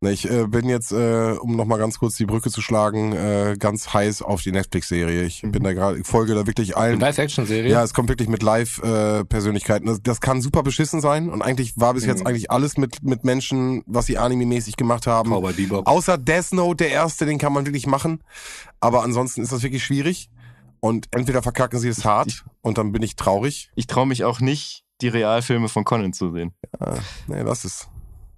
[SPEAKER 2] Na, ich äh, bin jetzt, äh, um nochmal ganz kurz die Brücke zu schlagen, äh, ganz heiß auf die Netflix-Serie. Ich bin da gerade, ich folge da wirklich allen.
[SPEAKER 3] Live-Action-Serie?
[SPEAKER 2] Ja, es kommt wirklich mit Live-Persönlichkeiten. das, das kann super beschissen sein. Und eigentlich war bis jetzt
[SPEAKER 1] Mhm.
[SPEAKER 2] eigentlich alles mit, mit Menschen, was sie anime-mäßig gemacht haben.
[SPEAKER 3] Cowboy Bebop.
[SPEAKER 2] Außer Death Note, der erste, den kann man wirklich machen. Aber ansonsten ist das wirklich schwierig. Und entweder verkacken sie es hart und dann bin ich traurig.
[SPEAKER 1] Ich traue mich auch nicht, die Realfilme von Conan zu sehen.
[SPEAKER 2] Ah, nee, das ist.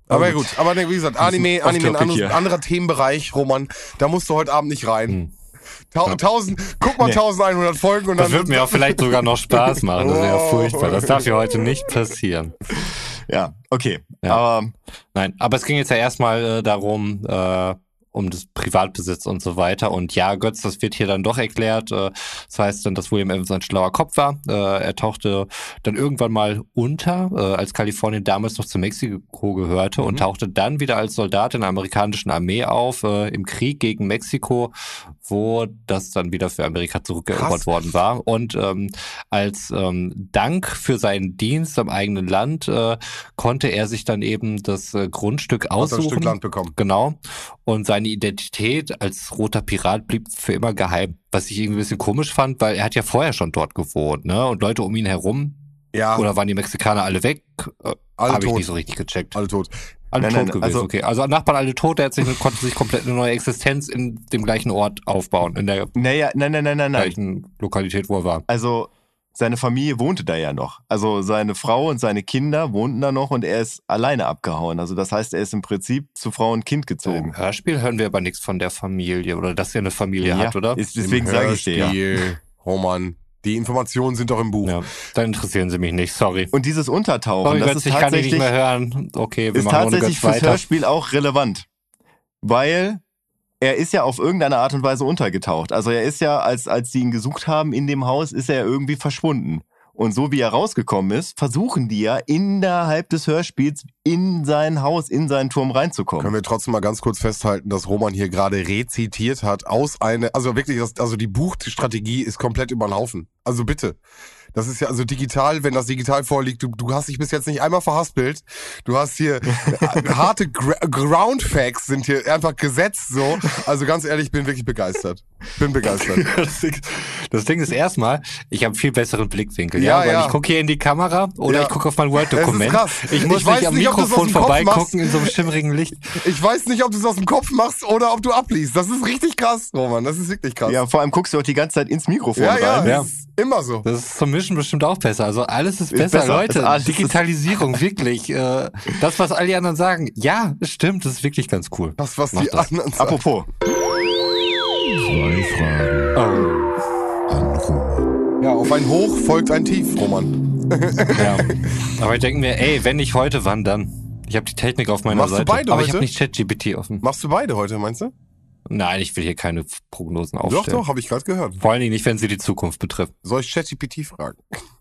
[SPEAKER 1] Aber gut.
[SPEAKER 2] aber ne, wie gesagt, Anime, Anime ein anderes, anderer Themenbereich, Roman. Da musst du heute Abend nicht rein.
[SPEAKER 3] Hm.
[SPEAKER 2] Tau tausend, guck mal
[SPEAKER 1] Nee.
[SPEAKER 2] 1100 Folgen und
[SPEAKER 3] Das
[SPEAKER 2] dann.
[SPEAKER 3] wird mir auch vielleicht sogar noch Spaß machen. Das wäre ja
[SPEAKER 2] Oh.
[SPEAKER 3] furchtbar. Das darf ja heute nicht passieren.
[SPEAKER 1] Ja, okay.
[SPEAKER 3] Ja.
[SPEAKER 1] Aber
[SPEAKER 3] Nein, aber es ging jetzt ja erstmal äh, darum, äh, um das Privatbesitz und so weiter. Und ja, Götz, das wird hier dann doch erklärt. Äh, das heißt dann, dass William Evans ein schlauer Kopf war. Äh, er tauchte dann irgendwann mal unter, äh, als Kalifornien damals noch zu Mexiko gehörte
[SPEAKER 2] Mhm.
[SPEAKER 3] und tauchte dann wieder als Soldat in der amerikanischen Armee auf, im Krieg gegen Mexiko, wo das dann wieder für Amerika zurückerobert worden war. Und ähm, als ähm, Dank für seinen Dienst am eigenen Land äh, konnte er sich dann eben das äh, Grundstück
[SPEAKER 2] du ein
[SPEAKER 3] aussuchen.
[SPEAKER 2] Stück Land bekommen.
[SPEAKER 3] Genau. Und seine Identität als roter Pirat blieb für immer geheim. Was ich irgendwie ein bisschen komisch fand, weil er hat ja vorher schon dort gewohnt, ne? Und Leute um ihn herum,
[SPEAKER 2] Ja,
[SPEAKER 3] oder waren die Mexikaner alle weg? Äh, Habe ich nicht so richtig gecheckt.
[SPEAKER 2] Alle tot.
[SPEAKER 3] Alle
[SPEAKER 1] Nein,
[SPEAKER 3] tot
[SPEAKER 1] nein,
[SPEAKER 3] gewesen,
[SPEAKER 1] also-
[SPEAKER 3] okay. Also Nachbarn alle tot, der hat sich, konnte sich komplett eine neue Existenz in dem gleichen Ort aufbauen, in der
[SPEAKER 1] naja, nein, nein, nein, nein, nein.
[SPEAKER 3] gleichen Lokalität, wo er war.
[SPEAKER 1] Also seine Familie wohnte da ja noch. Also seine Frau und seine Kinder wohnten da noch und er ist alleine abgehauen. Also das heißt, er ist im Prinzip zu Frau und Kind gezogen.
[SPEAKER 3] Im Hörspiel hören wir aber nichts von der Familie oder dass er eine Familie hat, oder?
[SPEAKER 1] Ist, deswegen sage ich dir ja.
[SPEAKER 2] Hörspiel. Roman, die Informationen sind doch im Buch.
[SPEAKER 3] Ja, dann interessieren sie mich nicht, sorry.
[SPEAKER 1] Und dieses Untertauchen,
[SPEAKER 3] Sorry,
[SPEAKER 1] das
[SPEAKER 3] Götz,
[SPEAKER 1] ist
[SPEAKER 3] ich kann nicht
[SPEAKER 1] tatsächlich,
[SPEAKER 3] mehr hören. Okay, wir
[SPEAKER 1] ist tatsächlich fürs
[SPEAKER 3] weiter.
[SPEAKER 1] Hörspiel auch relevant. Weil er ist ja auf irgendeine Art und Weise untergetaucht. Also er ist ja, als, als sie ihn gesucht haben in dem Haus, ist er irgendwie verschwunden. Und so wie er rausgekommen ist, versuchen die ja innerhalb des Hörspiels in sein Haus, in seinen Turm reinzukommen.
[SPEAKER 2] Können wir trotzdem mal ganz kurz festhalten, dass Roman hier gerade rezitiert hat aus eine, also wirklich, also die Buchstrategie ist komplett über den Haufen. Also bitte. Das ist ja also digital, wenn das digital vorliegt, du, du hast dich bis jetzt nicht einmal verhaspelt. Du hast hier äh, harte Gra Ground Facts sind hier einfach gesetzt so. Also ganz ehrlich, ich bin wirklich begeistert. Bin begeistert.
[SPEAKER 3] Das Ding, das Ding ist erstmal, ich habe viel besseren Blickwinkel,
[SPEAKER 2] Ja,
[SPEAKER 3] ja, weil
[SPEAKER 2] ja.
[SPEAKER 3] ich gucke hier in die Kamera oder
[SPEAKER 2] Ja.
[SPEAKER 3] ich gucke auf mein Word-Dokument. Ich muss
[SPEAKER 2] Ich weiß
[SPEAKER 3] nicht am
[SPEAKER 2] nicht, ob du es aus
[SPEAKER 3] Mikrofon vorbeigucken in so einem schimmerigen Licht.
[SPEAKER 2] Ich weiß nicht, ob du es aus dem Kopf machst oder ob du abliest. Das ist richtig krass, Roman. Das ist wirklich krass.
[SPEAKER 1] Ja, vor allem guckst du auch die ganze Zeit ins Mikrofon
[SPEAKER 2] ja, ja,
[SPEAKER 1] rein.
[SPEAKER 3] Ja.
[SPEAKER 2] ist immer so.
[SPEAKER 3] Das ist zum Mischen bestimmt auch besser. Also alles ist
[SPEAKER 1] Ist
[SPEAKER 3] besser,
[SPEAKER 1] besser.
[SPEAKER 3] Leute. Digitalisierung, wirklich. Äh, das, was alle anderen sagen, ja, stimmt, das ist wirklich ganz cool.
[SPEAKER 2] Das, was
[SPEAKER 3] Mach
[SPEAKER 2] die
[SPEAKER 3] das.
[SPEAKER 2] anderen sagen.
[SPEAKER 1] Apropos,
[SPEAKER 4] Zwei Fragen
[SPEAKER 3] Oh.
[SPEAKER 4] an Roman.
[SPEAKER 2] Ja, auf ein Hoch folgt ein Tief, Roman.
[SPEAKER 3] Ja. Aber ich denke mir, ey, wenn nicht heute, wann dann? Ich habe die Technik auf meiner
[SPEAKER 2] Machst du
[SPEAKER 3] Seite.
[SPEAKER 2] beide
[SPEAKER 3] aber ich
[SPEAKER 2] heute?
[SPEAKER 3] habe nicht ChatGPT offen.
[SPEAKER 2] Machst du beide heute, meinst du?
[SPEAKER 3] Nein, ich will hier keine Prognosen
[SPEAKER 2] Doch,
[SPEAKER 3] aufstellen.
[SPEAKER 2] doch, habe ich gerade gehört.
[SPEAKER 3] Vor allen Dingen nicht, wenn sie die Zukunft betrifft.
[SPEAKER 2] Soll ich ChatGPT fragen?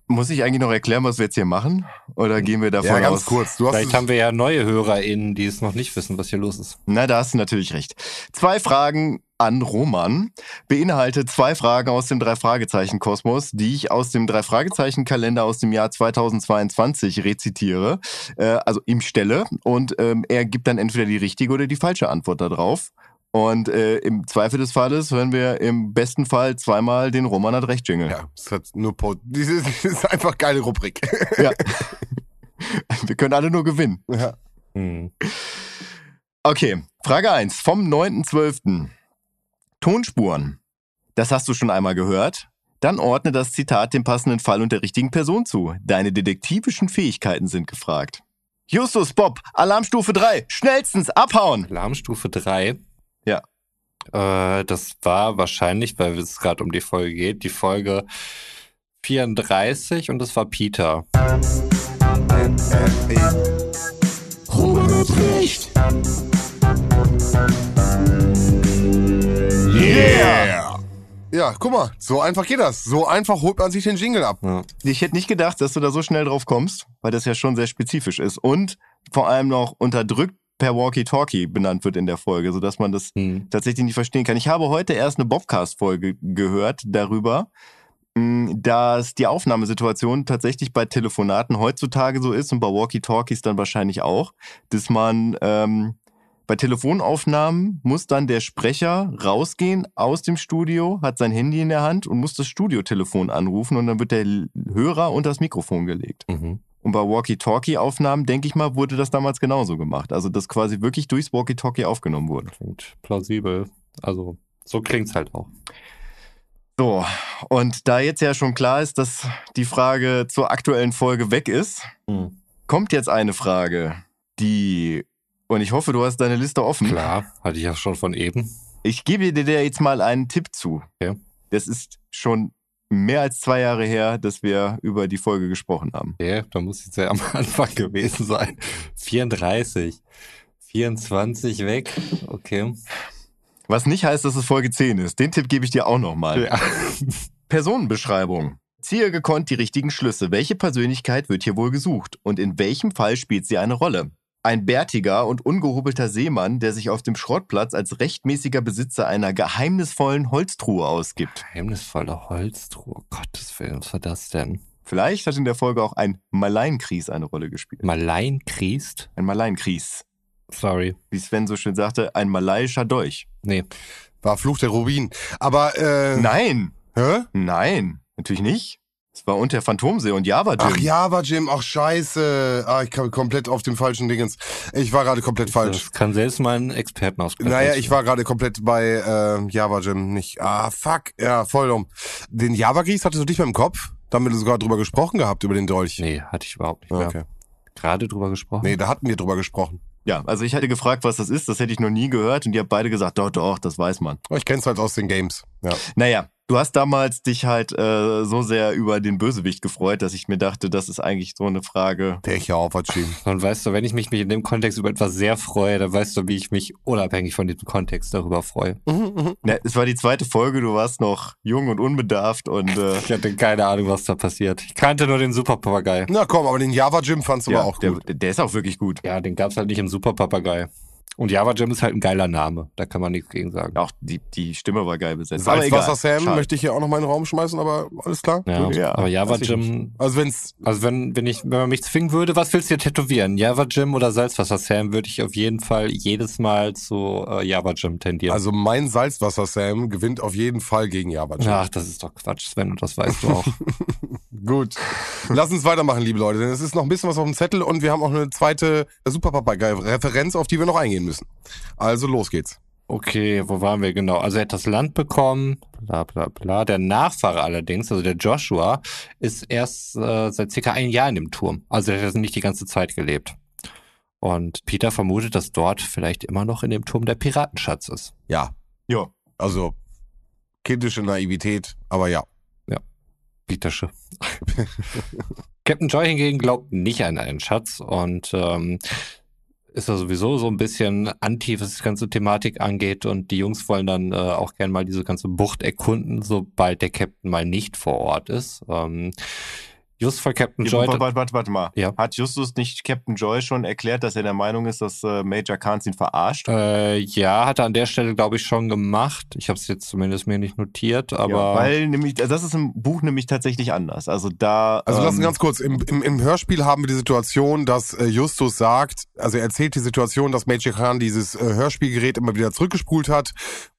[SPEAKER 1] muss ich eigentlich noch erklären, was wir jetzt hier machen? Oder gehen wir davon
[SPEAKER 2] ja, ganz
[SPEAKER 1] aus?
[SPEAKER 2] kurz. Du hast
[SPEAKER 3] Vielleicht haben wir ja neue HörerInnen, die es noch nicht wissen, was hier los ist.
[SPEAKER 1] Na, da hast du natürlich recht. Zwei Fragen an Roman beinhaltet zwei Fragen aus dem Drei-Fragezeichen-Kosmos, die ich aus dem Drei-Fragezeichen-Kalender aus dem Jahr 2022 rezitiere, äh, also ihm stelle. Und ähm, er gibt dann entweder die richtige oder die falsche Antwort darauf. Und äh, im Zweifel des Falles hören wir im besten Fall zweimal den Roman hat recht Jingle.
[SPEAKER 2] ja, es hat nur Po- das ist, das ist einfach geile Rubrik.
[SPEAKER 1] Ja. wir können alle nur gewinnen.
[SPEAKER 2] ja.
[SPEAKER 3] Hm.
[SPEAKER 1] Okay, Frage 1 vom 9.12. Tonspuren. Das hast du schon einmal gehört. Dann ordne das Zitat dem passenden Fall und der richtigen Person zu. Deine detektivischen Fähigkeiten sind gefragt. Justus, Bob, Alarmstufe 3, schnellstens abhauen!
[SPEAKER 3] Alarmstufe 3. Äh, das war wahrscheinlich, weil es gerade um die Folge geht, die Folge 34 und das war Peter.
[SPEAKER 4] Roman hat recht. Yeah!
[SPEAKER 2] Ja, guck mal, so einfach geht das. So einfach holt man sich den Jingle ab.
[SPEAKER 1] Ich hätte nicht gedacht, dass du da so schnell drauf kommst, weil das ja schon sehr spezifisch ist und vor allem noch unterdrückt per Walkie-Talkie benannt wird in der Folge, sodass man das
[SPEAKER 3] Hm.
[SPEAKER 1] tatsächlich nicht verstehen kann. Ich habe heute erst eine Bobcast-Folge gehört darüber, mh, dass die Aufnahmesituation tatsächlich bei Telefonaten heutzutage so ist und bei Walkie-Talkies dann wahrscheinlich auch, dass man ähm, bei Telefonaufnahmen muss dann der Sprecher rausgehen aus dem Studio, hat sein Handy in der Hand und muss das Studiotelefon anrufen und dann wird der Hörer unter das Mikrofon gelegt.
[SPEAKER 3] Mhm.
[SPEAKER 1] Und bei Walkie-Talkie-Aufnahmen, denke ich mal, wurde das damals genauso gemacht. Also, dass quasi wirklich durchs Walkie-Talkie aufgenommen wurde.
[SPEAKER 3] Klingt plausibel. Also, so klingt's halt auch.
[SPEAKER 1] So, und da jetzt ja schon klar ist, dass die Frage zur aktuellen Folge weg ist,
[SPEAKER 3] Hm.
[SPEAKER 1] kommt jetzt eine Frage, die, und ich hoffe, du hast deine Liste offen.
[SPEAKER 3] Klar, hatte ich ja schon von eben.
[SPEAKER 1] Ich gebe dir jetzt mal einen Tipp zu.
[SPEAKER 3] Ja.
[SPEAKER 1] Das ist schon mehr als zwei Jahre her, dass wir über die Folge gesprochen haben.
[SPEAKER 3] Okay, da muss ich ja am Anfang gewesen sein. 34. 24 weg. Okay.
[SPEAKER 1] Was nicht heißt, dass es Folge 10 ist. Den Tipp gebe ich dir auch nochmal.
[SPEAKER 3] Ja.
[SPEAKER 1] Personenbeschreibung. Ziehe gekonnt die richtigen Schlüsse. Welche Persönlichkeit wird hier wohl gesucht? Und in welchem Fall spielt sie eine Rolle? Ein bärtiger und ungehobelter Seemann, der sich auf dem Schrottplatz als rechtmäßiger Besitzer einer geheimnisvollen Holztruhe ausgibt.
[SPEAKER 3] Geheimnisvolle Holztruhe. Gottes Willen, was war das denn?
[SPEAKER 1] Vielleicht hat in der Folge auch ein Maleinkries eine Rolle gespielt.
[SPEAKER 3] Malein Kriest?
[SPEAKER 1] Ein Maleinkries.
[SPEAKER 3] Sorry.
[SPEAKER 1] Wie Sven so schön sagte, ein malaiischer Dolch.
[SPEAKER 3] Nee.
[SPEAKER 2] War Fluch der Rubin. Aber, äh.
[SPEAKER 1] Nein,
[SPEAKER 2] Hä?
[SPEAKER 1] nein, natürlich nicht. Es war unter Phantomsee und Java Jim.
[SPEAKER 2] Ach, Java Jim, ach scheiße. Ah, ich kam komplett auf dem falschen Dingens. Ich war gerade komplett falsch.
[SPEAKER 3] Das kann selbst mal ein Experten ausprobieren.
[SPEAKER 2] Naja, ich war gerade komplett bei äh, Java Jim, nicht. Ah, fuck. Ja, voll dumm. Den Java Gries hattest du dich mal im Kopf? Da haben wir sogar drüber gesprochen gehabt, über den Dolch.
[SPEAKER 3] Nee, hatte ich überhaupt nicht mehr.
[SPEAKER 2] Okay.
[SPEAKER 3] Gerade drüber gesprochen.
[SPEAKER 2] Nee, da hatten wir drüber gesprochen.
[SPEAKER 1] Ja, also ich hätte gefragt, was das ist, das hätte ich noch nie gehört und ihr habt beide gesagt, doch, doch, das weiß man.
[SPEAKER 2] Ich kenn's halt aus den Games. Ja.
[SPEAKER 1] Naja, du hast damals dich halt äh, so sehr über den Bösewicht gefreut, dass ich mir dachte, das ist eigentlich so eine Frage.
[SPEAKER 2] Der Java Jim.
[SPEAKER 3] Und weißt du, wenn ich mich in dem Kontext über etwas sehr freue, dann weißt du, wie ich mich unabhängig von diesem Kontext darüber freue.
[SPEAKER 1] Na, es war die zweite Folge, du warst noch jung und unbedarft und äh,
[SPEAKER 3] Ich hatte keine Ahnung, was da passiert. Ich kannte nur den Superpapagei.
[SPEAKER 2] Na komm, aber den Java Jim fandst du
[SPEAKER 1] ja,
[SPEAKER 2] aber auch
[SPEAKER 1] der,
[SPEAKER 2] gut.
[SPEAKER 1] der ist auch wirklich gut.
[SPEAKER 3] Ja, den gab's halt nicht im Superpapagei. Und Java Jim ist halt ein geiler Name. Da kann man nichts gegen sagen.
[SPEAKER 1] Auch die, die Stimme war geil besetzt. Aber
[SPEAKER 2] Salzwasser. Sam
[SPEAKER 1] Schade.
[SPEAKER 2] möchte ich hier auch noch mal in den Raum schmeißen, aber alles klar.
[SPEAKER 3] Ja,
[SPEAKER 1] Ja,
[SPEAKER 3] aber Java Jim,
[SPEAKER 2] Also wenn's
[SPEAKER 3] also wenn, wenn ich, wenn man mich zwingen würde, was willst du dir tätowieren? Java Jim oder Salzwasser Sam, würde ich auf jeden Fall jedes Mal zu äh, Java Jim tendieren.
[SPEAKER 2] also mein Salzwasser Sam gewinnt auf jeden Fall gegen Java Jim.
[SPEAKER 3] Ach, das ist doch Quatsch, Sven, und das weißt du auch.
[SPEAKER 2] Gut. Lass uns weitermachen, liebe Leute, denn es ist noch ein bisschen was auf dem Zettel und wir haben auch eine zweite Superpapagei-Referenz, auf die wir noch eingehen müssen. Also los geht's.
[SPEAKER 3] Okay, wo waren wir genau? Also er hat das Land bekommen, bla bla bla. Der Nachfahre allerdings, also der Joshua, ist erst äh, seit circa ein Jahr in dem Turm. Also er hat nicht die ganze Zeit gelebt. Und Peter vermutet, dass dort vielleicht immer noch in dem Turm der Piratenschatz ist.
[SPEAKER 2] Ja,
[SPEAKER 1] Ja.
[SPEAKER 2] also kindische Naivität, aber ja.
[SPEAKER 3] Petersche. Captain Joy hingegen glaubt nicht an einen Schatz und ähm, ist da sowieso so ein bisschen anti, was die ganze Thematik angeht. Und die Jungs wollen dann äh, auch gern mal diese ganze Bucht erkunden, sobald der Captain mal nicht vor Ort ist. Ähm, just vor Captain Joy.
[SPEAKER 1] Warte, warte, warte, warte mal.
[SPEAKER 3] Ja.
[SPEAKER 1] Hat Justus nicht Captain Joy schon erklärt, dass er der Meinung ist, dass äh, Major Kahns ihn verarscht?
[SPEAKER 3] Äh, ja, hat er an der Stelle, glaube ich, schon gemacht. Ich habe es jetzt zumindest mir nicht notiert, aber
[SPEAKER 1] ja, weil nämlich, also das ist im Buch nämlich tatsächlich anders. Also da.
[SPEAKER 2] Also lass
[SPEAKER 1] ähm,
[SPEAKER 2] uns ganz kurz, im, im, im Hörspiel haben wir die Situation, dass äh, Justus sagt, also er erzählt die Situation, dass Major Khan dieses äh, Hörspielgerät immer wieder zurückgespult hat.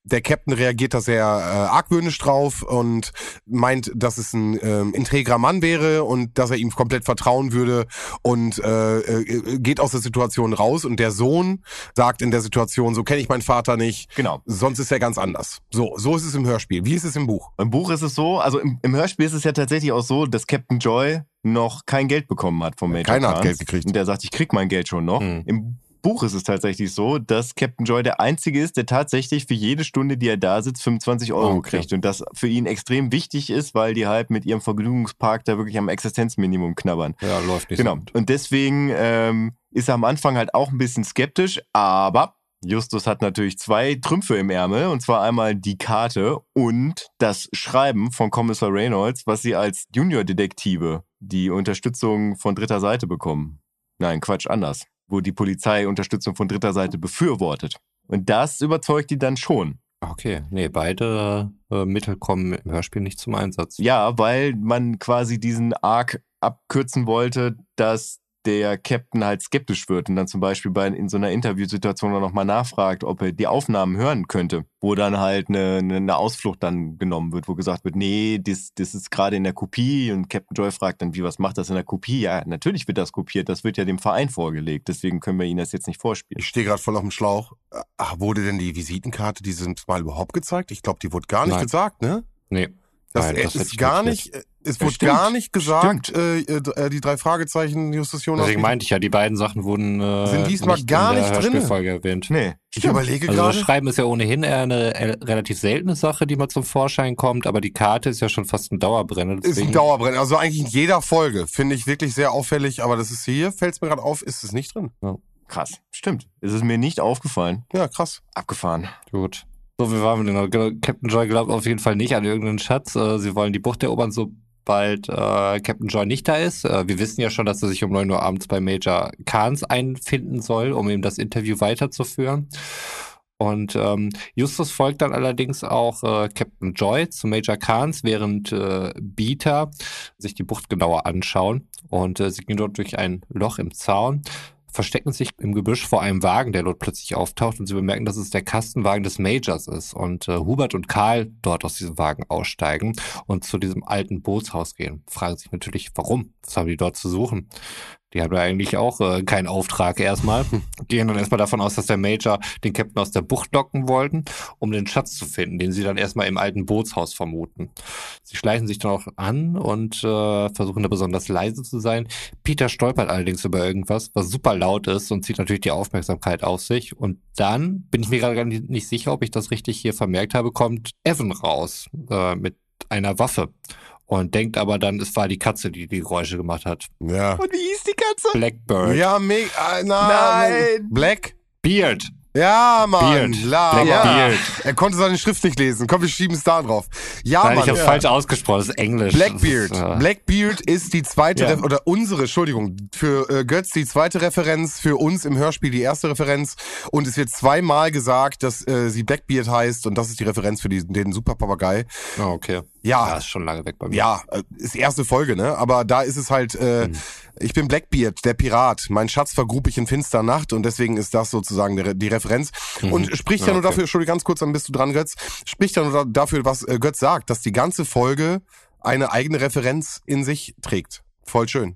[SPEAKER 2] Der Captain reagiert da sehr äh, argwöhnisch drauf und meint, dass es ein ähm, integrer Mann wäre und dass er ihm komplett vertrauen würde und äh, äh, geht aus der Situation raus und der Sohn sagt in der Situation, so kenne ich meinen Vater nicht,
[SPEAKER 1] Genau.
[SPEAKER 2] sonst ist er ganz anders. So, so ist es im Hörspiel. Wie ist es im Buch?
[SPEAKER 1] Im Buch ist es so, also im, im Hörspiel ist es ja tatsächlich auch so, dass Captain Joy noch kein Geld bekommen hat vom Major
[SPEAKER 2] Keiner hat
[SPEAKER 1] Kahns.
[SPEAKER 2] Geld gekriegt.
[SPEAKER 1] Und der sagt, ich krieg mein Geld schon noch.
[SPEAKER 3] Mhm.
[SPEAKER 1] Im Buch ist es tatsächlich so, dass Captain Joy der Einzige ist, der tatsächlich für jede Stunde, die er da sitzt, 25 Euro
[SPEAKER 3] okay.
[SPEAKER 1] kriegt. Und das für ihn extrem wichtig ist, weil die halt mit ihrem Vergnügungspark da wirklich am Existenzminimum knabbern.
[SPEAKER 3] Ja, läuft nicht
[SPEAKER 1] Genau. Und deswegen ähm, ist er am Anfang halt auch ein bisschen skeptisch, aber Justus hat natürlich zwei Trümpfe im Ärmel, und zwar einmal die Karte und das Schreiben von Kommissar Reynolds, was sie als Junior-Detektive die Unterstützung von dritter Seite bekommen. Nein, Quatsch, anders. Wo die Polizei Unterstützung von dritter Seite befürwortet. Und das überzeugt die dann schon.
[SPEAKER 3] Okay, nee, beide äh, Mittel kommen im Hörspiel nicht zum Einsatz.
[SPEAKER 1] Ja, weil man quasi diesen Arc abkürzen wollte, dass der Captain halt skeptisch wird und dann zum Beispiel bei, in so einer Interviewsituation dann nochmal nachfragt, ob er die Aufnahmen hören könnte, wo dann halt eine, eine, Ausflucht dann genommen wird, wo gesagt wird, nee, das, das ist gerade in der Kopie und Captain Joy fragt dann, wie, was macht das in der Kopie? Ja, natürlich wird das kopiert, das wird ja dem Verein vorgelegt, deswegen können wir Ihnen das jetzt nicht vorspielen.
[SPEAKER 2] Ich stehe gerade voll auf dem Schlauch. Ach, wurde denn die Visitenkarte dieses Mal überhaupt gezeigt? Ich glaube, die wurde gar nicht
[SPEAKER 3] Nein.
[SPEAKER 2] gesagt, ne?
[SPEAKER 3] Nee.
[SPEAKER 2] Das,
[SPEAKER 3] Nein,
[SPEAKER 2] äh,
[SPEAKER 3] das hätte
[SPEAKER 2] ist gar
[SPEAKER 3] notiert.
[SPEAKER 2] nicht, äh, es
[SPEAKER 1] Ja,
[SPEAKER 2] wurde
[SPEAKER 1] stimmt.
[SPEAKER 2] gar nicht gesagt, äh, äh, die drei Fragezeichen, Justus Jonas.
[SPEAKER 3] Deswegen meinte ich ja, die beiden Sachen wurden äh,
[SPEAKER 2] Sind diesmal
[SPEAKER 3] nicht
[SPEAKER 2] gar
[SPEAKER 3] in der
[SPEAKER 2] nicht drin.
[SPEAKER 3] Erwähnt.
[SPEAKER 1] Nee,
[SPEAKER 2] ich überlege
[SPEAKER 3] Also das
[SPEAKER 2] gerade.
[SPEAKER 3] Schreiben ist ja ohnehin eher eine äh, relativ seltene Sache, die mal zum Vorschein kommt, aber die Karte ist ja schon fast ein Dauerbrenner.
[SPEAKER 2] Ist ein Dauerbrenner. Also eigentlich in jeder Folge. Finde ich wirklich sehr auffällig, aber das ist hier, fällt es mir gerade auf, ist es nicht drin.
[SPEAKER 1] krass, stimmt. Es ist mir nicht aufgefallen.
[SPEAKER 2] Ja, krass.
[SPEAKER 1] Abgefahren.
[SPEAKER 3] Gut. So, waren wir denn? noch? Genau, Captain Joy glaubt auf jeden Fall nicht an irgendeinen Schatz. Äh, Sie wollen die Bucht erobern, sobald äh, Captain Joy nicht da ist. Äh, wir wissen ja schon, dass er sich um 9 Uhr abends bei Major Kahns einfinden soll, um ihm das Interview weiterzuführen. Und ähm, Justus folgt dann allerdings auch äh, Captain Joy zu Major Kahns, während äh, Beta sich die Bucht genauer anschauen. Und äh, sie gehen dort durch ein Loch im Zaun, verstecken sich im Gebüsch vor einem Wagen, der dort plötzlich auftaucht und sie bemerken, dass es der Kastenwagen des Majors ist und äh, Hubert und Karl dort aus diesem Wagen aussteigen und zu diesem alten Bootshaus gehen. Fragen sich natürlich, warum? Was haben die dort zu suchen? Die haben ja eigentlich auch äh, keinen Auftrag erstmal. Gehen dann erstmal davon aus, dass der Major den Captain aus der Bucht locken wollten, um den Schatz zu finden, den sie dann erstmal im alten Bootshaus vermuten. Sie schleichen sich dann auch an und äh, versuchen da besonders leise zu sein. Peter stolpert allerdings über irgendwas, was super laut ist und zieht natürlich die Aufmerksamkeit auf sich. Und dann bin ich mir gerade gar nicht nicht sicher, ob ich das richtig hier vermerkt habe, kommt Evan raus äh, mit einer Waffe und denkt aber dann, es war die Katze, die die Geräusche gemacht hat.
[SPEAKER 2] Ja.
[SPEAKER 1] Und wie hieß die Katze?
[SPEAKER 3] Blackbird.
[SPEAKER 2] Ja, me äh, na,
[SPEAKER 1] Nein.
[SPEAKER 2] Black?
[SPEAKER 3] Beard.
[SPEAKER 2] Ja, Mann.
[SPEAKER 3] Beard.
[SPEAKER 2] La,
[SPEAKER 3] Blackbeard.
[SPEAKER 2] Er konnte seine Schrift nicht lesen. Komm, wir schieben es da drauf. Ja,
[SPEAKER 3] Nein,
[SPEAKER 2] Mann.
[SPEAKER 3] ich habe
[SPEAKER 2] ja.
[SPEAKER 3] falsch ausgesprochen, das ist Englisch.
[SPEAKER 2] Blackbeard.
[SPEAKER 3] Ist, äh,
[SPEAKER 2] Blackbeard ist die zweite,
[SPEAKER 1] Ja.
[SPEAKER 2] Ref oder unsere, Entschuldigung, für äh, Götz die zweite Referenz, für uns im Hörspiel die erste Referenz. Und es wird zweimal gesagt, dass äh, sie Blackbeard heißt und das ist die Referenz für diesen, den Superpapagei.
[SPEAKER 3] oh, okay. Ja,
[SPEAKER 2] Ja,
[SPEAKER 3] ist schon lange weg bei mir.
[SPEAKER 2] ja, äh, ist erste Folge, ne? Aber da ist es halt, äh,
[SPEAKER 3] Mhm.
[SPEAKER 2] ich bin Blackbeard, der Pirat. Mein Schatz vergrub ich in finster Nacht und deswegen ist das sozusagen die, die Referenz. Und spricht ja,
[SPEAKER 3] Ja,
[SPEAKER 2] nur
[SPEAKER 3] okay.
[SPEAKER 2] dafür, Entschuldigung, ganz kurz, dann bist du dran, Götz. Spricht ja nur da- dafür, was äh, Götz sagt, dass die ganze Folge eine eigene Referenz in sich trägt. Voll schön.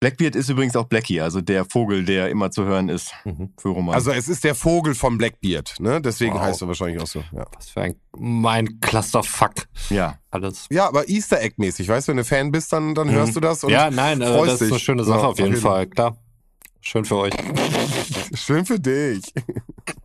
[SPEAKER 1] Blackbeard ist übrigens auch Blackie, also der Vogel, der immer zu hören ist
[SPEAKER 3] Mhm.
[SPEAKER 1] für Roman.
[SPEAKER 2] Also es ist der Vogel von Blackbeard, ne? Deswegen
[SPEAKER 3] Wow.
[SPEAKER 2] heißt er wahrscheinlich auch so. Ja,
[SPEAKER 3] Was für ein mein Clusterfuck.
[SPEAKER 1] ja.
[SPEAKER 3] Alles.
[SPEAKER 2] ja aber Easter Egg mäßig, weißt du, wenn du Fan bist, dann, dann
[SPEAKER 3] Mhm.
[SPEAKER 2] hörst du das und
[SPEAKER 3] ja, nein, äh,
[SPEAKER 2] freust
[SPEAKER 3] das ist eine
[SPEAKER 2] dich.
[SPEAKER 3] schöne Sache
[SPEAKER 2] Ja,
[SPEAKER 3] auf jeden
[SPEAKER 2] auf jeden
[SPEAKER 3] Fall, klar. Schön für euch.
[SPEAKER 2] schön für dich.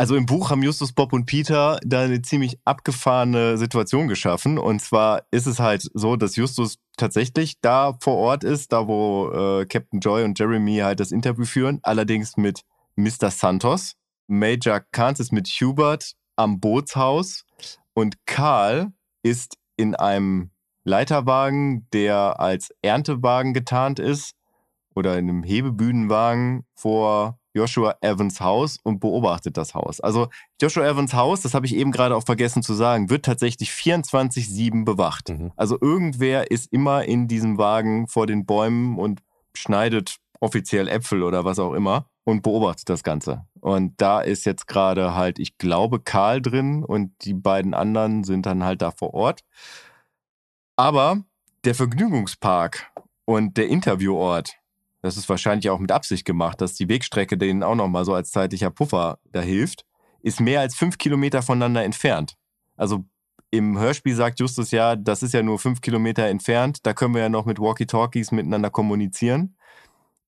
[SPEAKER 1] Also im Buch haben Justus, Bob und Peter da eine ziemlich abgefahrene Situation geschaffen. Und zwar ist es halt so, dass Justus tatsächlich da vor Ort ist, da wo äh, Captain Joy und Jeremy halt das Interview führen, allerdings mit Mr. Santos. Major Kahns ist mit Hubert am Bootshaus und Karl ist in einem Leiterwagen, der als Erntewagen getarnt ist oder in einem Hebebühnenwagen vor Joshua Evans Haus und beobachtet das Haus. Also Joshua Evans Haus, das habe ich eben gerade auch vergessen zu sagen, wird tatsächlich 24-7 bewacht.
[SPEAKER 3] Mhm.
[SPEAKER 1] Also irgendwer ist immer in diesem Wagen vor den Bäumen und schneidet offiziell Äpfel oder was auch immer und beobachtet das Ganze. Und da ist jetzt gerade halt, ich glaube, Karl drin und die beiden anderen sind dann halt da vor Ort. Aber der Vergnügungspark und der Interviewort, das ist wahrscheinlich auch mit Absicht gemacht, dass die Wegstrecke denen auch nochmal so als zeitlicher Puffer da hilft, ist mehr als fünf Kilometer voneinander entfernt. Also im Hörspiel sagt Justus ja, das ist ja nur fünf Kilometer entfernt, da können wir ja noch mit Walkie-Talkies miteinander kommunizieren.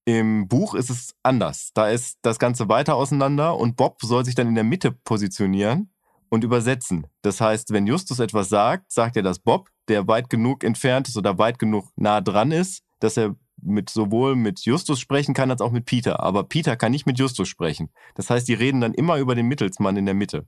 [SPEAKER 1] Im Buch ist es anders. Da ist das Ganze weiter auseinander und Bob soll sich dann in der Mitte positionieren und übersetzen. Das heißt, wenn Justus etwas sagt, sagt er das Bob, der weit genug entfernt ist oder weit genug nah dran ist, dass er mit sowohl mit Justus sprechen kann als auch mit Peter. Aber Peter kann nicht mit Justus sprechen. Das heißt, die reden dann immer über den Mittelsmann in der Mitte.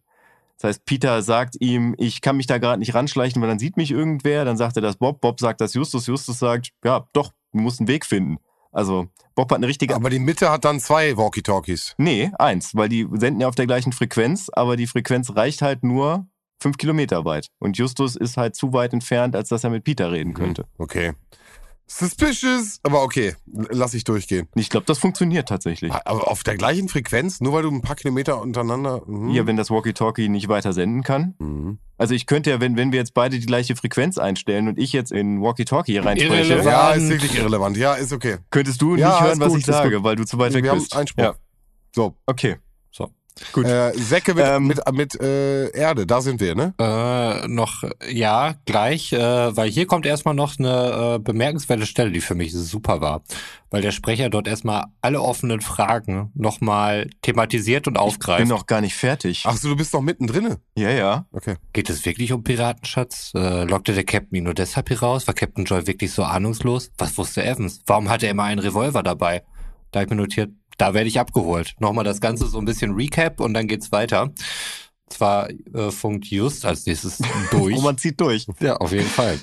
[SPEAKER 1] Das heißt, Peter sagt ihm, ich kann mich da gerade nicht ranschleichen, weil dann sieht mich irgendwer. Dann sagt er das Bob, Bob sagt das Justus, Justus sagt, ja, doch, du musst einen Weg finden. Also Bob hat eine richtige.
[SPEAKER 2] Aber die Mitte hat dann zwei Walkie-Talkies.
[SPEAKER 1] Nee, eins, weil die senden ja auf der gleichen Frequenz, aber die Frequenz reicht halt nur fünf Kilometer weit. Und Justus ist halt zu weit entfernt, als dass er mit Peter reden könnte.
[SPEAKER 2] Okay. Suspicious, aber okay, lass ich durchgehen.
[SPEAKER 1] Ich glaube, das funktioniert tatsächlich.
[SPEAKER 2] Aber auf der gleichen Frequenz, nur weil du ein paar Kilometer untereinander. Mhm.
[SPEAKER 1] Ja, wenn das Walkie-Talkie nicht weiter senden kann.
[SPEAKER 2] Mhm.
[SPEAKER 1] Also ich könnte ja, wenn, wenn wir jetzt beide die gleiche Frequenz einstellen und ich jetzt in Walkie-Talkie hier reinspreche.
[SPEAKER 2] Ja, ist wirklich irrelevant. Ja, ist okay.
[SPEAKER 1] könntest du
[SPEAKER 2] Ja,
[SPEAKER 1] nicht hören, was
[SPEAKER 2] gut,
[SPEAKER 1] ich sage,
[SPEAKER 2] gut.
[SPEAKER 1] weil du zu weit weg
[SPEAKER 2] Wir haben
[SPEAKER 1] bist.
[SPEAKER 2] Einspruch.
[SPEAKER 1] Ja,
[SPEAKER 2] So,
[SPEAKER 1] okay.
[SPEAKER 3] So.
[SPEAKER 1] Gut.
[SPEAKER 2] äh, Säcke mit,
[SPEAKER 1] Ähm,
[SPEAKER 2] mit, mit äh, Erde, da sind wir, ne?
[SPEAKER 3] Äh, noch, ja, gleich, äh, weil hier kommt erstmal noch eine äh, bemerkenswerte Stelle, die für mich super war. Weil der Sprecher dort erstmal alle offenen Fragen nochmal thematisiert und
[SPEAKER 1] Bin
[SPEAKER 3] aufgreift.
[SPEAKER 1] noch gar nicht fertig.
[SPEAKER 2] Ach so, du bist noch mittendrin.
[SPEAKER 1] Ja, ja.
[SPEAKER 2] Okay.
[SPEAKER 3] Geht es wirklich um Piratenschatz? Äh, lockte der Captain ihn nur deshalb hier raus? War Captain Joy wirklich so ahnungslos? Was wusste Evans? Warum hatte er immer einen Revolver dabei? Da hab ich mir notiert, da werde ich abgeholt. Nochmal das Ganze so ein bisschen Recap und dann geht's weiter. Zwar äh, funkt Just als nächstes durch.
[SPEAKER 1] Oh, man zieht durch.
[SPEAKER 3] ja, auf jeden Fall.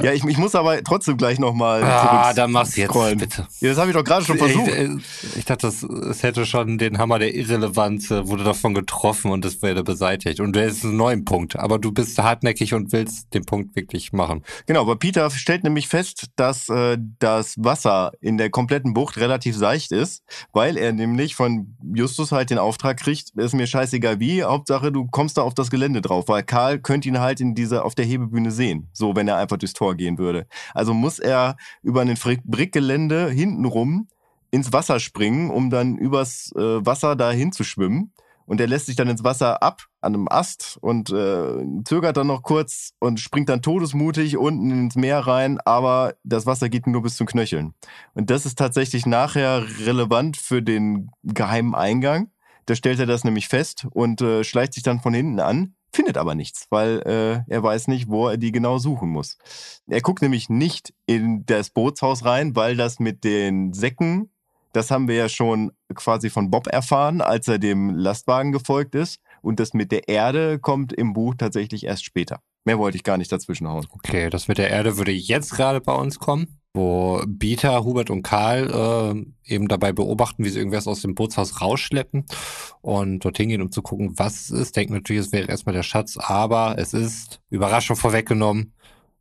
[SPEAKER 1] Ja, ich, ich muss aber trotzdem gleich nochmal
[SPEAKER 3] Ah, dann mach's jetzt,
[SPEAKER 1] scrollen.
[SPEAKER 3] bitte.
[SPEAKER 1] Ja, das habe ich doch gerade schon versucht.
[SPEAKER 3] Ich, äh, ich dachte, das, es hätte schon den Hammer der Irrelevanz, äh, wurde davon getroffen und es wäre beseitigt. Und du hättest einen neuen Punkt. Aber du bist hartnäckig und willst den Punkt wirklich machen.
[SPEAKER 1] Genau, aber Peter stellt nämlich fest, dass äh, das Wasser in der kompletten Bucht relativ seicht ist, weil er nämlich von Justus halt den Auftrag kriegt, ist mir scheißegal wie, Hauptsache du kommst da auf das Gelände drauf, weil Karl könnte ihn halt in dieser auf der Hebebühne sehen, so wenn er einfach durchs Tor gehen würde. Also muss er über ein Brickgelände hintenrum ins Wasser springen, um dann übers äh, Wasser dahin zu schwimmen. Und er lässt sich dann ins Wasser ab an einem Ast und äh, zögert dann noch kurz und springt dann todesmutig unten ins Meer rein, aber das Wasser geht nur bis zum Knöcheln. Und das ist tatsächlich nachher relevant für den geheimen Eingang. Da stellt er das nämlich fest und äh, schleicht sich dann von hinten an, findet aber nichts, weil äh, er weiß nicht, wo er die genau suchen muss. Er guckt nämlich nicht in das Bootshaus rein, weil das mit den Säcken das haben wir ja schon quasi von Bob erfahren, als er dem Lastwagen gefolgt ist. Und das mit der Erde kommt im Buch tatsächlich erst später. Mehr wollte ich gar nicht dazwischen hauen.
[SPEAKER 3] Okay, das mit der Erde würde jetzt gerade bei uns kommen, wo Bieter, Hubert und Karl äh, eben dabei beobachten, wie sie irgendwas aus dem Bootshaus rausschleppen und dorthin gehen, um zu gucken, was es ist. Denken natürlich, es wäre erstmal der Schatz, aber es ist, Überraschung vorweggenommen,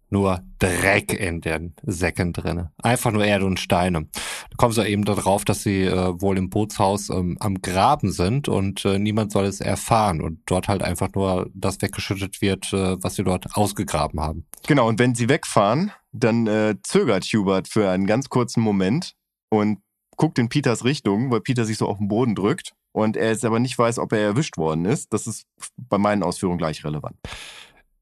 [SPEAKER 3] nur Dreck in den Säcken drinne. Einfach nur Erde und Steine. Da kommen sie eben darauf, dass sie äh, wohl im Bootshaus ähm, am Graben sind und äh, niemand soll es erfahren und dort halt einfach nur das weggeschüttet wird, äh, was sie dort ausgegraben haben.
[SPEAKER 1] Genau, und wenn sie wegfahren, dann äh, zögert Hubert für einen ganz kurzen Moment und guckt in Peters Richtung, weil Peter sich so auf den Boden drückt und er jetzt aber nicht weiß, ob er erwischt worden ist. Das ist bei meinen Ausführungen gleich relevant.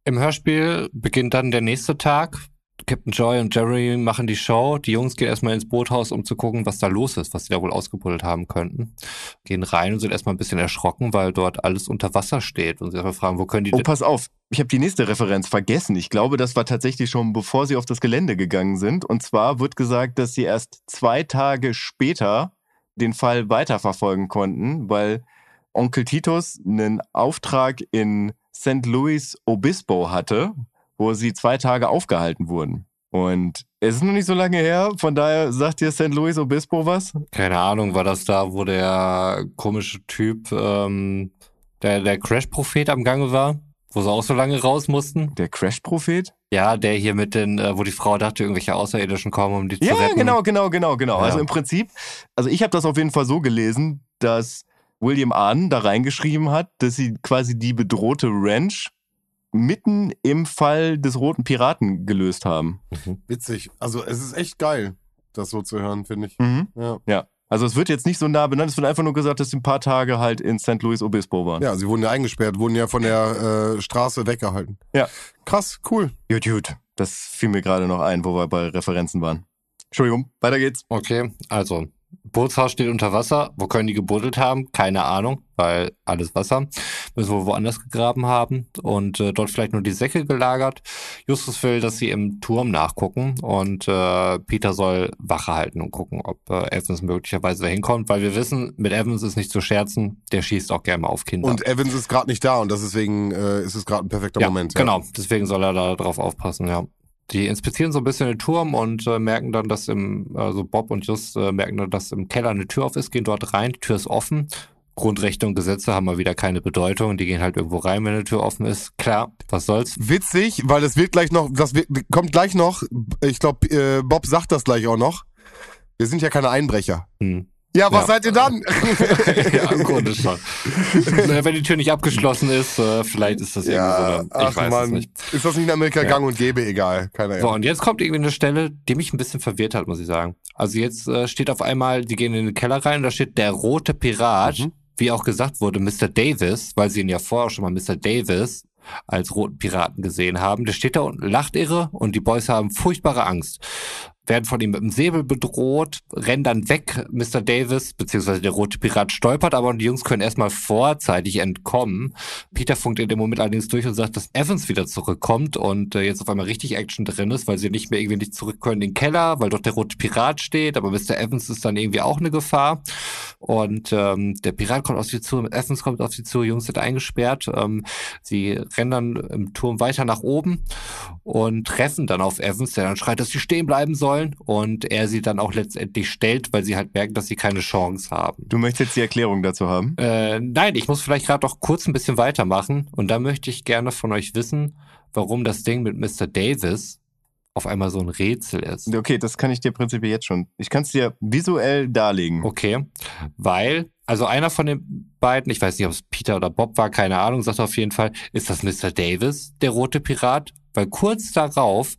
[SPEAKER 3] Im Hörspiel beginnt dann der nächste Tag. Captain Joy und Jerry machen die Show. Die Jungs gehen erstmal ins Boothaus, um zu gucken, was da los ist, was sie da wohl ausgebuddelt haben könnten. Gehen rein und sind erstmal ein bisschen erschrocken, weil dort alles unter Wasser steht. Und sie erstmal fragen, wo können die
[SPEAKER 1] Oh, pass auf. Ich habe die nächste Referenz vergessen. Ich glaube, das war tatsächlich schon bevor sie auf das Gelände gegangen sind. Und zwar wird gesagt, dass sie erst zwei Tage später den Fall weiterverfolgen konnten, weil Onkel Titus einen Auftrag in St. Louis Obispo hatte, wo sie zwei Tage aufgehalten wurden. Und es ist noch nicht so lange her, von daher sagt dir St. Louis Obispo was?
[SPEAKER 3] Keine Ahnung, war das da, wo der komische Typ, ähm, der, der Crash-Prophet am Gange war? Wo sie auch so lange raus mussten?
[SPEAKER 1] Der Crash-Prophet?
[SPEAKER 3] Ja, der hier mit den, äh, wo die Frau dachte, irgendwelche Außerirdischen kommen, um die zu
[SPEAKER 1] Ja,
[SPEAKER 3] retten.
[SPEAKER 1] genau, genau, genau, genau.
[SPEAKER 3] Ja.
[SPEAKER 1] Also im Prinzip, also ich habe das auf jeden Fall so gelesen, dass William Ahn da reingeschrieben hat, dass sie quasi die bedrohte Ranch mitten im Fall des Roten Piraten gelöst haben.
[SPEAKER 2] Witzig. Also es ist echt geil, das so zu hören, finde ich.
[SPEAKER 1] Mhm.
[SPEAKER 2] Ja.
[SPEAKER 1] Ja. Also es wird jetzt nicht so nah benannt, es wird einfach nur gesagt, dass sie ein paar Tage halt in St. Louis Obispo waren.
[SPEAKER 2] ja, sie wurden ja eingesperrt, wurden ja von der äh, Straße weggehalten.
[SPEAKER 1] Ja.
[SPEAKER 2] Krass, cool.
[SPEAKER 1] Gut, gut. Das fiel mir gerade noch ein, wo wir bei Referenzen waren. Entschuldigung, weiter geht's.
[SPEAKER 3] Okay, also Bootshaus steht unter Wasser. Wo können die gebuddelt haben? Keine Ahnung, weil alles Wasser. Müssen wir woanders gegraben haben und äh, dort vielleicht nur die Säcke gelagert. Justus will, dass sie im Turm nachgucken und äh, Peter soll Wache halten und gucken, ob äh, Evans möglicherweise da hinkommt, weil wir wissen, mit Evans ist nicht zu scherzen. Der schießt auch gerne mal auf Kinder.
[SPEAKER 2] Und Evans ist gerade nicht da und deswegen äh, ist es gerade ein perfekter
[SPEAKER 3] ja,
[SPEAKER 2] Moment.
[SPEAKER 3] Genau, deswegen soll er da drauf aufpassen, ja. Die inspizieren so ein bisschen den Turm und äh, merken dann, dass im, also Bob und Just äh, merken dann, dass im Keller eine Tür auf ist, gehen dort rein, die Tür ist offen. Grundrechte und Gesetze haben mal wieder keine Bedeutung. Die gehen halt irgendwo rein, wenn eine Tür offen ist. Klar, was soll's.
[SPEAKER 2] Witzig, weil es wird gleich noch, das wird, kommt gleich noch, ich glaube, äh, Bob sagt das gleich auch noch. Wir sind ja keine Einbrecher.
[SPEAKER 3] Hm.
[SPEAKER 2] Ja, was
[SPEAKER 3] Ja.
[SPEAKER 2] seid ihr dann?
[SPEAKER 3] ja, im Grunde schon. Wenn die Tür nicht abgeschlossen ist, äh, vielleicht ist das irgendwie so eine, ich weiß es
[SPEAKER 2] Mann,
[SPEAKER 3] nicht.
[SPEAKER 2] ist das nicht in Amerika
[SPEAKER 3] Ja.
[SPEAKER 2] gang und gäbe? Egal, keine
[SPEAKER 3] So,
[SPEAKER 2] Ahnung.
[SPEAKER 3] und jetzt kommt irgendwie eine Stelle, die mich ein bisschen verwirrt hat, muss ich sagen. Also jetzt äh, steht auf einmal, die gehen in den Keller rein und da steht der rote Pirat,
[SPEAKER 2] Mhm.
[SPEAKER 3] wie auch gesagt wurde, Mr. Davis, weil sie ihn ja vorher schon mal Mr. Davis als roten Piraten gesehen haben. Der steht da unten, lacht irre und die Boys haben furchtbare Angst. Werden von ihm mit dem Säbel bedroht, rennen dann weg, Mr. Davis, beziehungsweise der rote Pirat stolpert, aber die Jungs können erstmal vorzeitig entkommen. Peter funkt in dem Moment allerdings durch und sagt, dass Evans wieder zurückkommt und äh, jetzt auf einmal richtig Action drin ist, weil sie nicht mehr irgendwie nicht zurück können in den Keller, weil dort der rote Pirat steht, aber Mr. Evans ist dann irgendwie auch eine Gefahr. Und ähm, der Pirat kommt auf sie zu, Evans kommt auf sie zu, Jungs sind eingesperrt. Ähm, sie rennen dann im Turm weiter nach oben und treffen dann auf Evans, der dann schreit, dass sie stehen bleiben sollen und er sie dann auch letztendlich stellt, weil sie halt merken, dass sie keine Chance haben.
[SPEAKER 1] Du möchtest jetzt die Erklärung dazu haben?
[SPEAKER 3] Äh, nein, ich muss vielleicht gerade noch kurz ein bisschen weitermachen und da möchte ich gerne von euch wissen, warum das Ding mit Mr. Davis auf einmal so ein Rätsel ist.
[SPEAKER 1] Okay, das kann ich dir prinzipiell jetzt schon. Ich kann es dir visuell darlegen.
[SPEAKER 3] Okay, weil, also einer von den beiden, ich weiß nicht, ob es Peter oder Bob war, keine Ahnung, sagt auf jeden Fall, ist das Mr. Davis, der rote Pirat? Weil kurz darauf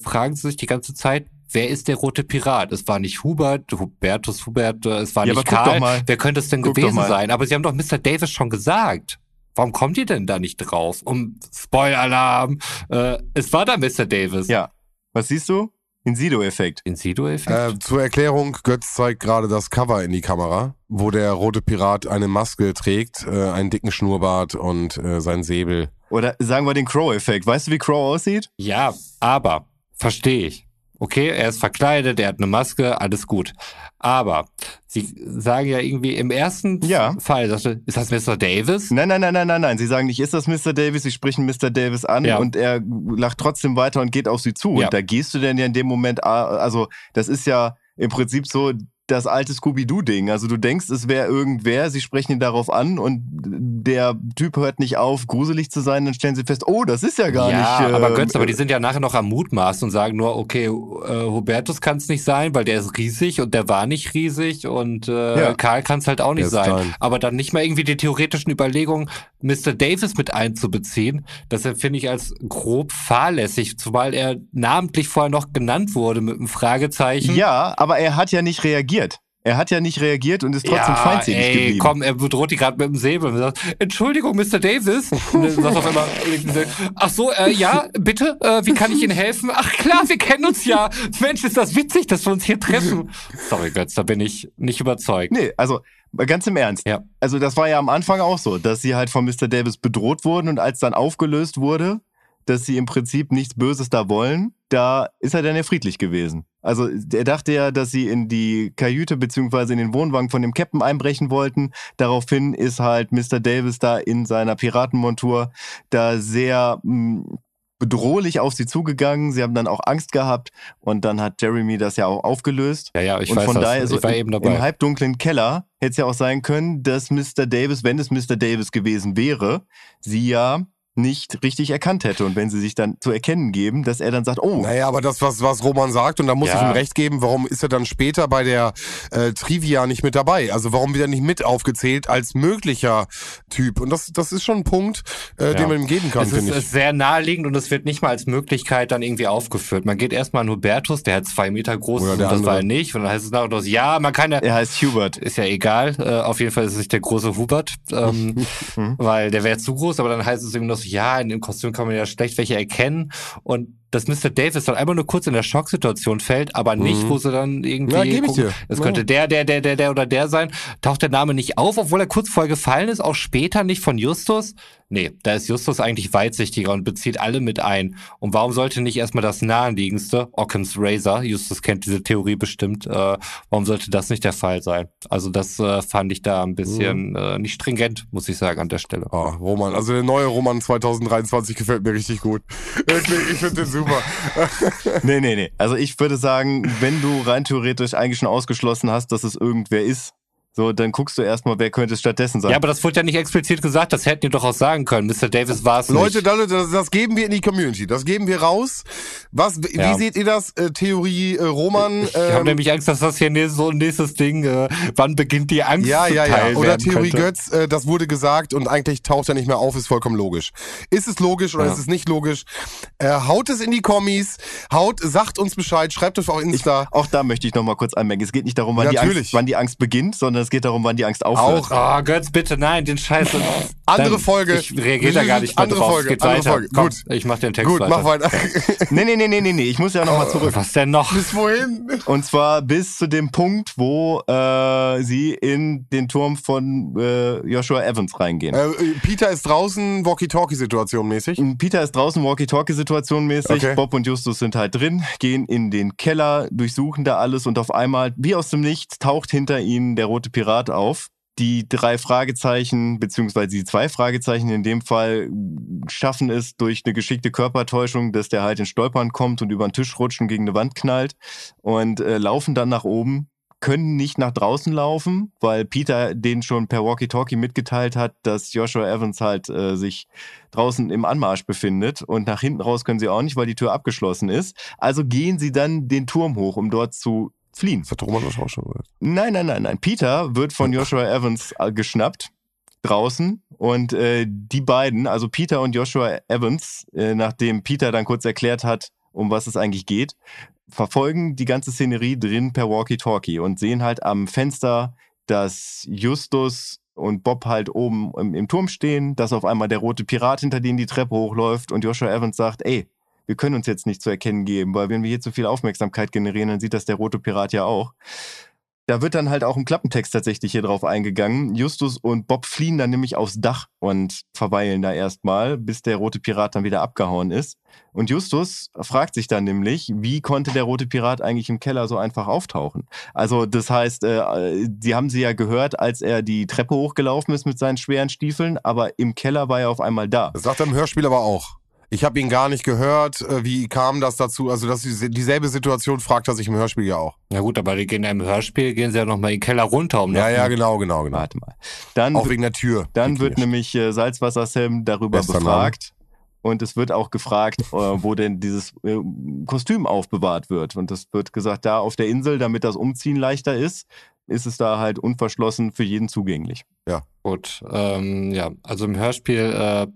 [SPEAKER 3] fragen sie sich die ganze Zeit, wer ist der rote Pirat? Es war nicht Hubert, Hubertus, Hubert, äh, es war
[SPEAKER 1] Ja,
[SPEAKER 3] nicht Karl.
[SPEAKER 1] doch mal.
[SPEAKER 3] Wer könnte es denn
[SPEAKER 1] Guck
[SPEAKER 3] gewesen sein? Aber sie haben doch Mr. Davis schon gesagt. Warum kommt ihr denn da nicht drauf? Um Spoiler-Alarm. Äh, es war da Mr. Davis.
[SPEAKER 1] Ja. Was siehst du? Insido-Effekt.
[SPEAKER 3] Insido-Effekt?
[SPEAKER 2] Äh, zur Erklärung, Götz zeigt gerade das Cover in die Kamera, wo der rote Pirat eine Maske trägt, äh, einen dicken Schnurrbart und äh, sein Säbel.
[SPEAKER 1] Oder sagen wir den Crow-Effekt. Weißt du, wie Crow aussieht?
[SPEAKER 3] Ja, aber verstehe ich. Okay, er ist verkleidet, er hat eine Maske, alles gut. Aber sie sagen ja irgendwie im ersten
[SPEAKER 1] Ja.
[SPEAKER 3] Fall, sagte, ist das Mr. Davis?
[SPEAKER 1] Nein, nein, nein, nein, nein, nein. Sie sagen nicht, ist das Mr. Davis? Sie sprechen Mr. Davis an
[SPEAKER 3] Ja.
[SPEAKER 1] und er lacht trotzdem weiter und geht auf sie zu.
[SPEAKER 3] Ja.
[SPEAKER 1] Und da gehst du denn ja in dem Moment, also das ist ja im Prinzip so das alte Scooby-Doo-Ding. Also du denkst, es wäre irgendwer, sie sprechen ihn darauf an und der Typ hört nicht auf, gruselig zu sein, dann stellen sie fest, oh, das ist ja gar
[SPEAKER 3] ja,
[SPEAKER 1] nicht. äh,
[SPEAKER 3] aber Götz, aber die sind ja nachher noch am Mutmaßen und sagen nur, okay, äh, Hubertus kann es nicht sein, weil der ist riesig und der war nicht riesig und äh,
[SPEAKER 1] Ja.
[SPEAKER 3] Karl kann es halt auch nicht sein.
[SPEAKER 2] klein.
[SPEAKER 3] Aber dann nicht mal irgendwie die theoretischen Überlegungen, Mr. Davis mit einzubeziehen, das empfinde ich als grob fahrlässig, zumal er namentlich vorher noch genannt wurde mit einem Fragezeichen.
[SPEAKER 1] Ja, aber er hat ja nicht reagiert. Er hat ja nicht reagiert und ist trotzdem
[SPEAKER 3] ja,
[SPEAKER 1] feindselig
[SPEAKER 3] ey,
[SPEAKER 1] geblieben.
[SPEAKER 3] komm, er bedroht die gerade mit dem Säbel und sagt, Entschuldigung, Mr. Davis. Und dann auf einmal, ach so, äh, ja, bitte, äh, wie kann ich Ihnen helfen? Ach klar, wir kennen uns ja. Mensch, ist das witzig, dass wir uns hier treffen. Sorry, Götz, da bin ich nicht überzeugt.
[SPEAKER 1] Nee, also ganz im Ernst.
[SPEAKER 3] Ja.
[SPEAKER 1] Also das war ja am Anfang auch so, dass sie halt von Mr. Davis bedroht wurden und als dann aufgelöst wurde, dass sie im Prinzip nichts Böses da wollen, da ist er dann ja friedlich gewesen. Also er dachte ja, dass sie in die Kajüte beziehungsweise in den Wohnwagen von dem Captain einbrechen wollten. Daraufhin ist halt Mr. Davis da in seiner Piratenmontur da sehr mh, bedrohlich auf sie zugegangen. Sie haben dann auch Angst gehabt und dann hat Jeremy das ja auch aufgelöst.
[SPEAKER 3] Ja, ja, ich
[SPEAKER 1] und
[SPEAKER 3] weiß
[SPEAKER 1] von
[SPEAKER 3] das.
[SPEAKER 1] daher, so
[SPEAKER 3] ich war
[SPEAKER 1] im,
[SPEAKER 3] eben
[SPEAKER 1] im
[SPEAKER 3] dabei.
[SPEAKER 1] halbdunklen Keller hätte es ja auch sein können, dass Mr. Davis, wenn es Mr. Davis gewesen wäre, sie ja nicht richtig erkannt hätte. Und wenn sie sich dann zu erkennen geben, dass er dann sagt, oh,
[SPEAKER 2] Naja, aber das, was, was Roman sagt, und da muss
[SPEAKER 3] Ja.
[SPEAKER 2] ich ihm recht geben, warum ist er dann später bei der äh, Trivia nicht mit dabei? Also warum wird er nicht mit aufgezählt als möglicher Typ? Und das, das ist schon ein Punkt, äh,
[SPEAKER 3] Ja.
[SPEAKER 2] den man ihm geben kann,
[SPEAKER 3] Es ist,
[SPEAKER 2] finde ich.
[SPEAKER 3] ist sehr naheliegend und es wird nicht mal als Möglichkeit dann irgendwie aufgeführt. Man geht erstmal an Hubertus, der hat zwei Meter groß
[SPEAKER 2] Oder
[SPEAKER 3] ist und
[SPEAKER 2] der
[SPEAKER 3] das
[SPEAKER 2] andere.
[SPEAKER 3] war er nicht. Und dann heißt es nachher noch, ja, man kann ja,
[SPEAKER 1] er heißt Hubert.
[SPEAKER 3] ist ja egal. Äh, auf jeden Fall ist es nicht der große Hubert, ähm,
[SPEAKER 1] Mhm.
[SPEAKER 3] weil der wäre zu groß. Aber dann heißt es eben noch ja, in dem Kostüm kann man ja schlecht welche erkennen. Und dass Mr. Davis dann einmal nur kurz in der Schocksituation fällt, aber nicht,
[SPEAKER 2] Mhm.
[SPEAKER 3] wo sie dann irgendwie
[SPEAKER 2] Ja, ich
[SPEAKER 3] gucken,
[SPEAKER 2] dir.
[SPEAKER 3] es könnte der, der, der, der, der oder der sein, taucht der Name nicht auf, obwohl er kurz vorher gefallen ist, auch später nicht von Justus. Nee, da ist Justus eigentlich weitsichtiger und bezieht alle mit ein. Und warum sollte nicht erstmal das naheliegendste, Occam's Razor, Justus kennt diese Theorie bestimmt, äh, warum sollte das nicht der Fall sein? Also das äh, fand ich da ein bisschen
[SPEAKER 2] Mhm.
[SPEAKER 3] äh, nicht stringent, muss ich sagen, an der Stelle.
[SPEAKER 2] Oh, Roman, also der neue Roman 2023 gefällt mir richtig gut. Ich finde den super.
[SPEAKER 1] Nee, nee, nee. Also ich würde sagen, wenn du rein theoretisch eigentlich schon ausgeschlossen hast, dass es irgendwer ist, so, dann guckst du erstmal, wer könnte es stattdessen sein.
[SPEAKER 3] Ja, aber das wurde ja nicht explizit gesagt, das hätten die doch auch sagen können. Mr. Davis war es
[SPEAKER 2] Leute,
[SPEAKER 3] nicht.
[SPEAKER 2] Leute, das, das geben wir in die Community. Das geben wir raus. Was, wie
[SPEAKER 3] Ja.
[SPEAKER 2] seht ihr das? Äh, Theorie äh, Roman?
[SPEAKER 3] Ich habe
[SPEAKER 2] ähm,
[SPEAKER 3] nämlich Angst, dass das hier nächstes, so ein nächstes Ding, äh, wann beginnt die Angst
[SPEAKER 2] Ja, ja, ja. Oder Theorie
[SPEAKER 3] könnte.
[SPEAKER 2] Götz, äh, das wurde gesagt und eigentlich taucht er nicht mehr auf, ist vollkommen logisch. Ist es logisch oder
[SPEAKER 3] Ja.
[SPEAKER 2] ist es nicht logisch? Äh, haut es in die Kommis, haut, sagt uns Bescheid, schreibt uns auf Insta.
[SPEAKER 1] Auch da möchte ich noch mal kurz anmerken. Es geht nicht darum, wann, die. Angst, wann die Angst beginnt, sondern es geht darum, wann die Angst aufhört.
[SPEAKER 3] Oh, Götz, bitte, nein, den Scheiß.
[SPEAKER 2] Andere
[SPEAKER 3] Dann-
[SPEAKER 2] Folge.
[SPEAKER 3] Ich reagiere da gar nicht mehr
[SPEAKER 2] Andere
[SPEAKER 3] drauf.
[SPEAKER 2] Folge,
[SPEAKER 3] geht
[SPEAKER 2] andere
[SPEAKER 3] weiter.
[SPEAKER 2] Folge.
[SPEAKER 3] Komm,
[SPEAKER 2] Gut.
[SPEAKER 3] ich mach den Text
[SPEAKER 2] Gut,
[SPEAKER 3] weiter.
[SPEAKER 2] mach weiter.
[SPEAKER 1] Nee, nee, nee, nee, nee, nee. Ich muss ja noch mal zurück.
[SPEAKER 3] Was denn noch?
[SPEAKER 2] Bis wohin?
[SPEAKER 1] Und zwar bis zu dem Punkt, wo äh, sie in den Turm von äh, Joshua Evans reingehen.
[SPEAKER 2] Äh, Peter ist draußen, Walkie-Talkie-Situation mäßig.
[SPEAKER 1] Peter ist draußen, Walkie-Talkie-Situation mäßig.
[SPEAKER 2] Okay.
[SPEAKER 1] Bob und Justus sind halt drin, gehen in den Keller, durchsuchen da alles und auf einmal, wie aus dem Nichts, taucht hinter ihnen der rote Pirat auf. Die drei Fragezeichen, beziehungsweise die zwei Fragezeichen in dem Fall, schaffen es durch eine geschickte Körpertäuschung, dass der halt in Stolpern kommt und über den Tisch rutscht und gegen eine Wand knallt und äh, laufen dann nach oben, können nicht nach draußen laufen, weil Peter den schon per Walkie-Talkie mitgeteilt hat, dass Joshua Evans halt äh, sich draußen im Anmarsch befindet und nach hinten raus können sie auch nicht, weil die Tür abgeschlossen ist. Also gehen sie dann den Turm hoch, um dort zu fliehen.
[SPEAKER 2] Das hat Roman das auch schon gesagt.
[SPEAKER 1] Nein, nein, nein, nein. Peter wird von Joshua Evans äh, geschnappt draußen und äh, die beiden, also Peter und Joshua Evans, äh, nachdem Peter dann kurz erklärt hat, um was es eigentlich geht, verfolgen die ganze Szenerie drin per Walkie-Talkie und sehen halt am Fenster, dass Justus und Bob halt oben im, im Turm stehen, dass auf einmal der rote Pirat hinter denen die Treppe hochläuft und Joshua Evans sagt, ey, wir können uns jetzt nicht zu erkennen geben, weil wenn wir hier zu viel Aufmerksamkeit generieren, dann sieht das der rote Pirat ja auch. Da wird dann halt auch im Klappentext tatsächlich hier drauf eingegangen. Justus und Bob fliehen dann nämlich aufs Dach und verweilen da erstmal, bis der rote Pirat dann wieder abgehauen ist. Und Justus fragt sich dann nämlich, wie konnte der rote Pirat eigentlich im Keller so einfach auftauchen? Also das heißt, äh, die haben sie ja gehört, als er die Treppe hochgelaufen ist mit seinen schweren Stiefeln, aber im Keller war er auf einmal da.
[SPEAKER 2] Das sagt er im Hörspiel aber auch. Ich habe ihn gar nicht gehört. Äh, Wie kam das dazu? Also das dieselbe Situation fragt er sich im Hörspiel ja auch.
[SPEAKER 3] Ja gut, aber die gehen ja im Hörspiel, gehen sie ja nochmal in den Keller runter, um
[SPEAKER 2] Ja,
[SPEAKER 3] noch-
[SPEAKER 2] ja, genau, genau, genau.
[SPEAKER 1] Warte mal. Dann
[SPEAKER 2] Auch wegen der Tür.
[SPEAKER 1] Dann wird nämlich äh, Salzwasser-Sam darüber
[SPEAKER 2] Bester
[SPEAKER 1] befragt. Und es wird auch gefragt, äh, wo denn dieses äh, Kostüm aufbewahrt wird. Und es wird gesagt, da auf der Insel, damit das Umziehen leichter ist, ist es da halt unverschlossen für jeden zugänglich.
[SPEAKER 3] Gut, ähm, ja, also im Hörspiel äh,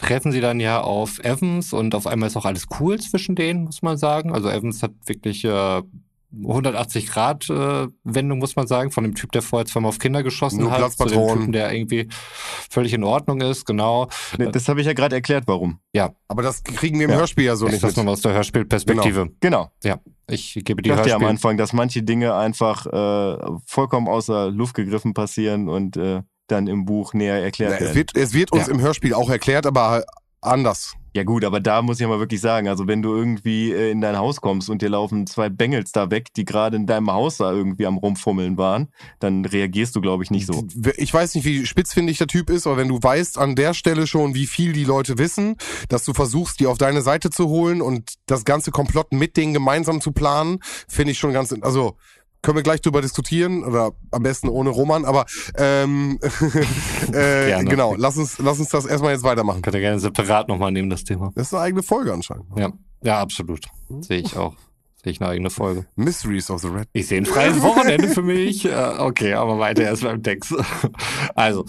[SPEAKER 3] treffen sie dann ja auf Evans und auf einmal ist auch alles cool zwischen denen, muss man sagen. Also Evans hat wirklich äh, 180 Grad äh, Wendung, muss man sagen, von dem Typ, der vorher zweimal auf Kinder geschossen
[SPEAKER 2] Nur
[SPEAKER 3] hat, zu dem. Typen, der irgendwie völlig in Ordnung ist, genau.
[SPEAKER 1] Ne, Das habe ich ja gerade erklärt, warum.
[SPEAKER 2] Aber das kriegen wir im
[SPEAKER 1] Ja.
[SPEAKER 2] Hörspiel ja so
[SPEAKER 3] ist
[SPEAKER 2] nicht
[SPEAKER 3] das nochmal aus der Hörspielperspektive.
[SPEAKER 1] Genau.
[SPEAKER 3] Ich gebe die
[SPEAKER 1] Ich dachte ja am. Anfang, dass manche Dinge einfach äh, vollkommen außer Luft gegriffen passieren und äh, dann im Buch näher erklärt
[SPEAKER 2] es,
[SPEAKER 1] werden.
[SPEAKER 2] wird, es wird uns
[SPEAKER 3] Ja.
[SPEAKER 2] im Hörspiel auch erklärt, aber anders.
[SPEAKER 1] Ja gut, aber da muss ich mal wirklich sagen, also wenn du irgendwie äh, in dein Haus kommst und dir laufen zwei Bengels da weg, die gerade in deinem Haus da irgendwie am rumfummeln waren, dann reagierst du, glaube ich, nicht so.
[SPEAKER 2] Ich weiß nicht, wie spitzfindig der Typ ist, aber wenn du weißt an der Stelle schon, wie viel die Leute wissen, dass du versuchst, die auf deine Seite zu holen und das ganze Komplott mit denen gemeinsam zu planen, finde ich schon ganz, also können wir gleich drüber diskutieren oder am besten ohne Roman, aber ähm, äh, genau, lass uns, lass uns das erstmal jetzt weitermachen.
[SPEAKER 3] Könnt ihr gerne separat nochmal nehmen, das Thema.
[SPEAKER 2] Das ist eine eigene Folge anscheinend.
[SPEAKER 3] Ja, ja, absolut. Sehe ich auch. Sehe ich eine eigene Folge.
[SPEAKER 2] Mysteries of the Red.
[SPEAKER 3] Ich sehe ein freies Wochenende für mich. Äh, okay, aber weiter erst beim Text. Also,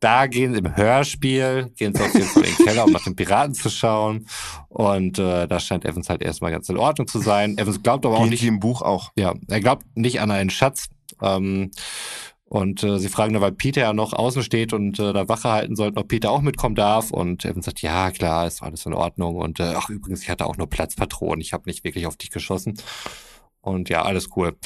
[SPEAKER 3] da gehen sie im Hörspiel, gehen sie auf jeden Fall in den Keller, um nach den Piraten zu schauen. Und äh, da scheint Evans halt erstmal ganz in Ordnung zu sein. Evans glaubt aber auch
[SPEAKER 1] Geht
[SPEAKER 3] nicht,
[SPEAKER 1] die im Buch auch.
[SPEAKER 3] ja, er glaubt nicht an einen Schatz. Ähm, Und äh, sie fragen dann, weil Peter ja noch außen steht und äh, da Wache halten sollten, ob Peter auch mitkommen darf. Und Evan sagt, ja, klar, ist alles in Ordnung. Und äh, ach, übrigens, ich hatte auch nur Platzpatronen. Ich habe nicht wirklich auf dich geschossen. Und ja, alles cool.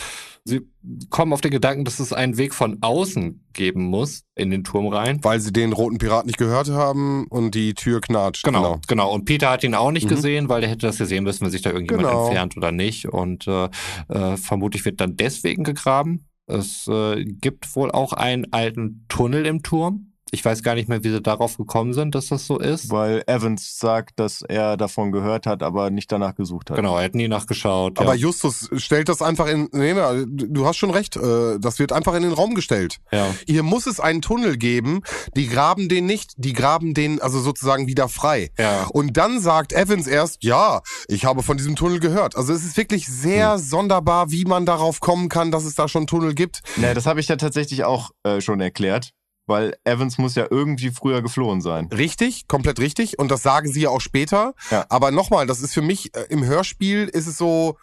[SPEAKER 3] Sie kommen auf den Gedanken, dass es einen Weg von außen geben muss in den Turm rein.
[SPEAKER 2] Weil sie den roten Pirat nicht gehört haben und die Tür knatscht.
[SPEAKER 3] Genau, genau. Und Peter hat ihn auch nicht
[SPEAKER 2] Mhm.
[SPEAKER 3] gesehen, weil der hätte das gesehen müssen, wenn sich da irgendjemand
[SPEAKER 2] Genau.
[SPEAKER 3] entfernt oder nicht. Und äh, äh, vermutlich wird dann deswegen gegraben. Es äh, gibt wohl auch einen alten Tunnel im Turm. Ich weiß gar nicht mehr, wie sie darauf gekommen sind, dass das so ist.
[SPEAKER 1] Weil Evans sagt, dass er davon gehört hat, aber nicht danach gesucht hat.
[SPEAKER 3] Genau, er hat nie nachgeschaut.
[SPEAKER 2] Aber
[SPEAKER 3] ja.
[SPEAKER 2] Justus stellt das einfach in. Nee, nee, du hast schon recht. äh, Das wird einfach in den Raum gestellt.
[SPEAKER 3] ja.
[SPEAKER 2] Hier muss es einen Tunnel geben. Die graben den nicht. Die graben den also sozusagen wieder frei.
[SPEAKER 3] Ja.
[SPEAKER 2] Und dann sagt Evans erst, ja, ich habe von diesem Tunnel gehört. Also es ist wirklich sehr
[SPEAKER 3] Hm.
[SPEAKER 2] sonderbar, wie man darauf kommen kann, dass es da schon Tunnel gibt.
[SPEAKER 1] Nee, das habe ich ja tatsächlich auch äh, schon erklärt. Weil Evans muss ja irgendwie früher geflohen sein.
[SPEAKER 2] Richtig, komplett richtig. Und das sagen sie ja auch später.
[SPEAKER 1] Ja.
[SPEAKER 2] Aber nochmal, das ist für mich, äh, im Hörspiel ist es so,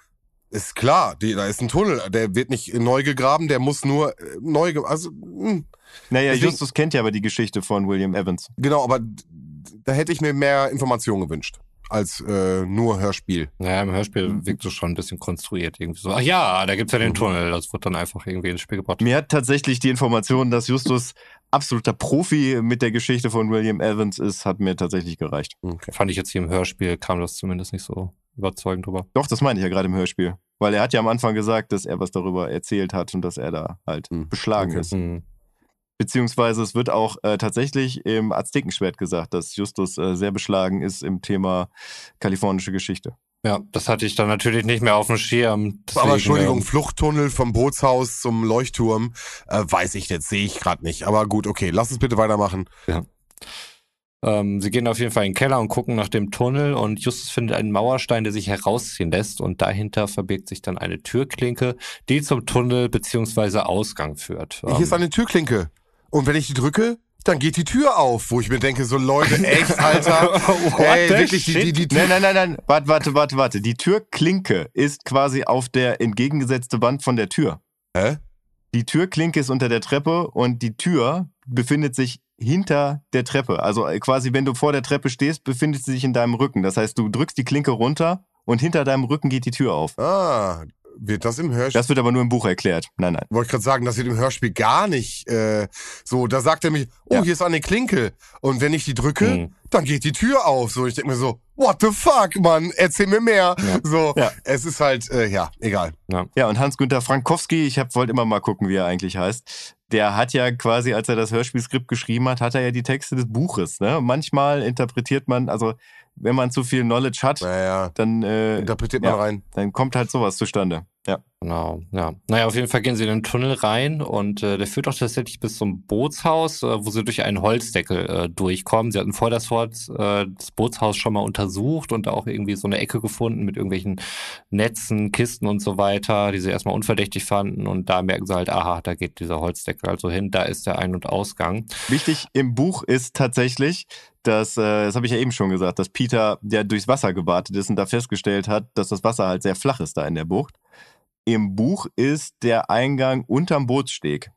[SPEAKER 2] ist klar, die, da ist ein Tunnel, der wird nicht neu gegraben, der muss nur äh, neu, ge also, mh,
[SPEAKER 1] Naja,
[SPEAKER 2] Deswegen-
[SPEAKER 1] Justus kennt ja aber die Geschichte von William Evans.
[SPEAKER 2] genau, aber da hätte ich mir mehr Informationen gewünscht als äh, nur Hörspiel.
[SPEAKER 3] Naja, im Hörspiel wirkt es schon ein bisschen konstruiert. Irgendwie so, ach ja, da gibt's ja den
[SPEAKER 2] Mhm.
[SPEAKER 3] Tunnel. Das wird dann einfach irgendwie ins Spiel gebracht.
[SPEAKER 1] Mir hat tatsächlich die Information, dass Justus absoluter Profi mit der Geschichte von William Evans ist, hat mir tatsächlich gereicht.
[SPEAKER 2] Okay.
[SPEAKER 3] Fand ich jetzt hier im Hörspiel, kam das zumindest nicht so überzeugend drüber.
[SPEAKER 1] Doch, das meine ich ja gerade im Hörspiel. Weil er hat ja am Anfang gesagt, dass er was darüber erzählt hat und dass er da halt
[SPEAKER 2] Hm,
[SPEAKER 1] beschlagen
[SPEAKER 2] okay.
[SPEAKER 1] ist.
[SPEAKER 3] Hm.
[SPEAKER 1] Beziehungsweise es wird auch äh, tatsächlich im Aztekenschwert gesagt, dass Justus äh, sehr beschlagen ist im Thema kalifornische Geschichte.
[SPEAKER 3] Ja, das hatte ich dann natürlich nicht mehr auf dem Schirm. Deswegen,
[SPEAKER 2] Aber Entschuldigung,
[SPEAKER 3] ähm,
[SPEAKER 2] Fluchttunnel vom Bootshaus zum Leuchtturm, äh, weiß ich jetzt, sehe ich gerade nicht. Aber gut, okay, lass uns bitte weitermachen.
[SPEAKER 3] Ähm, sie gehen auf jeden Fall in den Keller und gucken nach dem Tunnel und Justus findet einen Mauerstein, der sich herausziehen lässt und dahinter verbirgt sich dann eine Türklinke, die zum Tunnel beziehungsweise Ausgang führt.
[SPEAKER 2] Hier ist
[SPEAKER 3] Ähm,
[SPEAKER 2] eine Türklinke. Und wenn ich die drücke, dann geht die Tür auf, wo ich mir denke, so Leute, echt, Alter. Ey, wirklich, die, die, die Tür.
[SPEAKER 1] Nein, nein, nein, nein. Warte, warte, warte, warte. Die Türklinke ist quasi auf der entgegengesetzte Wand von der Tür.
[SPEAKER 2] Hä?
[SPEAKER 1] Die Türklinke ist unter der Treppe und die Tür befindet sich hinter der Treppe. Also äh, quasi, wenn du vor der Treppe stehst, befindet sie sich in deinem Rücken. Das heißt, du drückst die Klinke runter und hinter deinem Rücken geht die Tür auf.
[SPEAKER 2] Ah, wird das im Hörspiel?
[SPEAKER 1] Das wird aber nur im Buch erklärt. Nein, nein.
[SPEAKER 2] Wollte ich gerade sagen, das wird im Hörspiel gar nicht äh, so. Da sagt er mich, oh,
[SPEAKER 1] Ja.
[SPEAKER 2] hier ist eine Klinke. Und wenn ich die drücke,
[SPEAKER 3] Hm.
[SPEAKER 2] dann geht die Tür auf. So, ich denke mir so, what the fuck, Mann, erzähl mir mehr.
[SPEAKER 3] Ja.
[SPEAKER 2] So,
[SPEAKER 1] Ja.
[SPEAKER 2] es ist halt, äh, ja, egal.
[SPEAKER 1] Ja, und Hans-Günther Frankowski, ich wollte immer mal gucken, wie er eigentlich heißt. Der hat ja quasi, als er das Hörspielskript geschrieben hat, hat er ja die Texte des Buches. Ne? Manchmal interpretiert man, also wenn man zu viel Knowledge hat,
[SPEAKER 2] Naja,
[SPEAKER 1] dann, äh,
[SPEAKER 2] interpretiert mal
[SPEAKER 1] ja.
[SPEAKER 2] rein.
[SPEAKER 1] dann kommt halt sowas zustande. Ja.
[SPEAKER 3] Genau, ja. Naja, auf jeden Fall gehen sie in den Tunnel rein und äh, der führt auch tatsächlich bis zum Bootshaus, äh, wo sie durch einen Holzdeckel äh, durchkommen. Sie hatten vor das, Holz, äh, das Bootshaus schon mal untersucht und auch irgendwie so eine Ecke gefunden mit irgendwelchen Netzen, Kisten und so weiter, die sie erstmal unverdächtig fanden und da merken sie halt, aha, da geht dieser Holzdeckel also hin, da ist der Ein- und Ausgang.
[SPEAKER 1] Wichtig im Buch ist tatsächlich, dass, äh, das habe ich ja eben schon gesagt, dass Peter ja durchs Wasser gewartet ist und da festgestellt hat, dass das Wasser halt sehr flach ist da in der Bucht. Im Buch ist der Eingang unterm Bootssteg,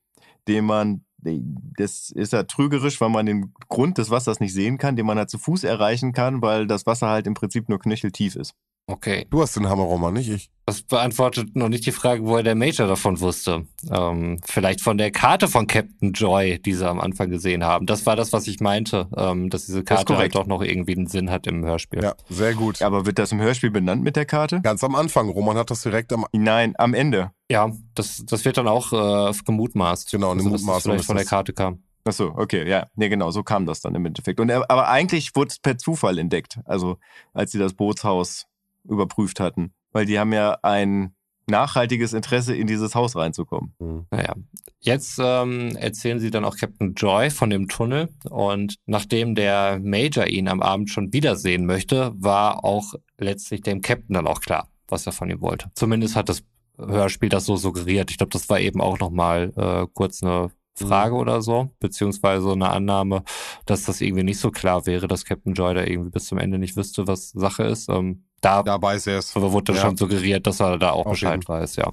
[SPEAKER 1] den man, das ist ja trügerisch, weil man den Grund des Wassers nicht sehen kann, den man halt zu Fuß erreichen kann, weil das Wasser halt im Prinzip nur knöcheltief ist.
[SPEAKER 3] Okay,
[SPEAKER 2] Du hast den Hammerroman, nicht ich.
[SPEAKER 3] das beantwortet noch nicht die Frage, woher der Major davon wusste. Ähm, vielleicht von der Karte von Captain Joy, die sie am Anfang gesehen haben. Das war das, was ich meinte, ähm, dass diese Karte halt
[SPEAKER 1] korrekt.
[SPEAKER 3] doch noch irgendwie einen Sinn hat im Hörspiel.
[SPEAKER 2] Ja, sehr gut.
[SPEAKER 1] Aber wird das im Hörspiel benannt mit der Karte?
[SPEAKER 2] Ganz am Anfang. Roman hat das direkt am.
[SPEAKER 1] Nein, am Ende.
[SPEAKER 3] Ja, das, das wird dann auch äh, gemutmaßt.
[SPEAKER 2] Genau, eine
[SPEAKER 3] also, dass das
[SPEAKER 2] Mutmaßung
[SPEAKER 3] vielleicht von der
[SPEAKER 2] das.
[SPEAKER 3] Karte kam.
[SPEAKER 1] Ach so, okay, ja. Nee, genau, so kam das dann im Endeffekt. Und, er- aber eigentlich wurde es per Zufall entdeckt, also als sie das Bootshaus überprüft hatten. Weil die haben ja ein nachhaltiges Interesse, in dieses Haus reinzukommen.
[SPEAKER 2] Hm.
[SPEAKER 3] Naja, jetzt ähm, erzählen sie dann auch Captain Joy von dem Tunnel und nachdem der Major ihn am Abend schon wiedersehen möchte, war auch letztlich dem Captain dann auch klar, was er von ihm wollte. Zumindest hat das Hörspiel das so suggeriert. Ich glaube, das war eben auch nochmal äh, kurz eine Frage oder so, beziehungsweise eine Annahme, dass das irgendwie nicht so klar wäre, dass Captain Joy da irgendwie bis zum Ende nicht wüsste, was Sache ist. Ähm, da
[SPEAKER 2] Da weiß er es.
[SPEAKER 3] wurde dann
[SPEAKER 2] Ja.
[SPEAKER 3] schon suggeriert, dass er da auch
[SPEAKER 2] Auf
[SPEAKER 3] Bescheid
[SPEAKER 2] jeden.
[SPEAKER 3] weiß, ja.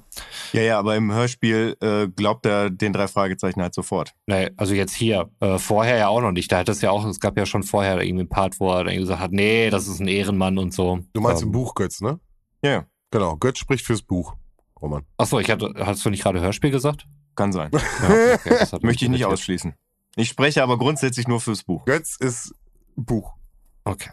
[SPEAKER 1] Ja, ja, aber im Hörspiel äh, glaubt er den drei Fragezeichen halt sofort.
[SPEAKER 3] Nee, also jetzt hier, äh, vorher ja auch noch nicht. Da hat es ja auch, es gab ja schon vorher irgendwie einen Part, wo er dann gesagt hat, nee, das ist ein Ehrenmann und so.
[SPEAKER 2] Du meinst
[SPEAKER 3] ähm,
[SPEAKER 2] im Buch Götz, ne?
[SPEAKER 1] Ja,
[SPEAKER 2] Genau. Götz spricht fürs Buch. Roman.
[SPEAKER 3] Achso, ich hatte, hast du nicht gerade Hörspiel gesagt?
[SPEAKER 1] Kann sein.
[SPEAKER 3] Ja, okay,
[SPEAKER 1] Möchte ich nicht ausschließen. Ich spreche aber grundsätzlich nur fürs Buch.
[SPEAKER 2] Götz ist Buch.
[SPEAKER 3] Okay.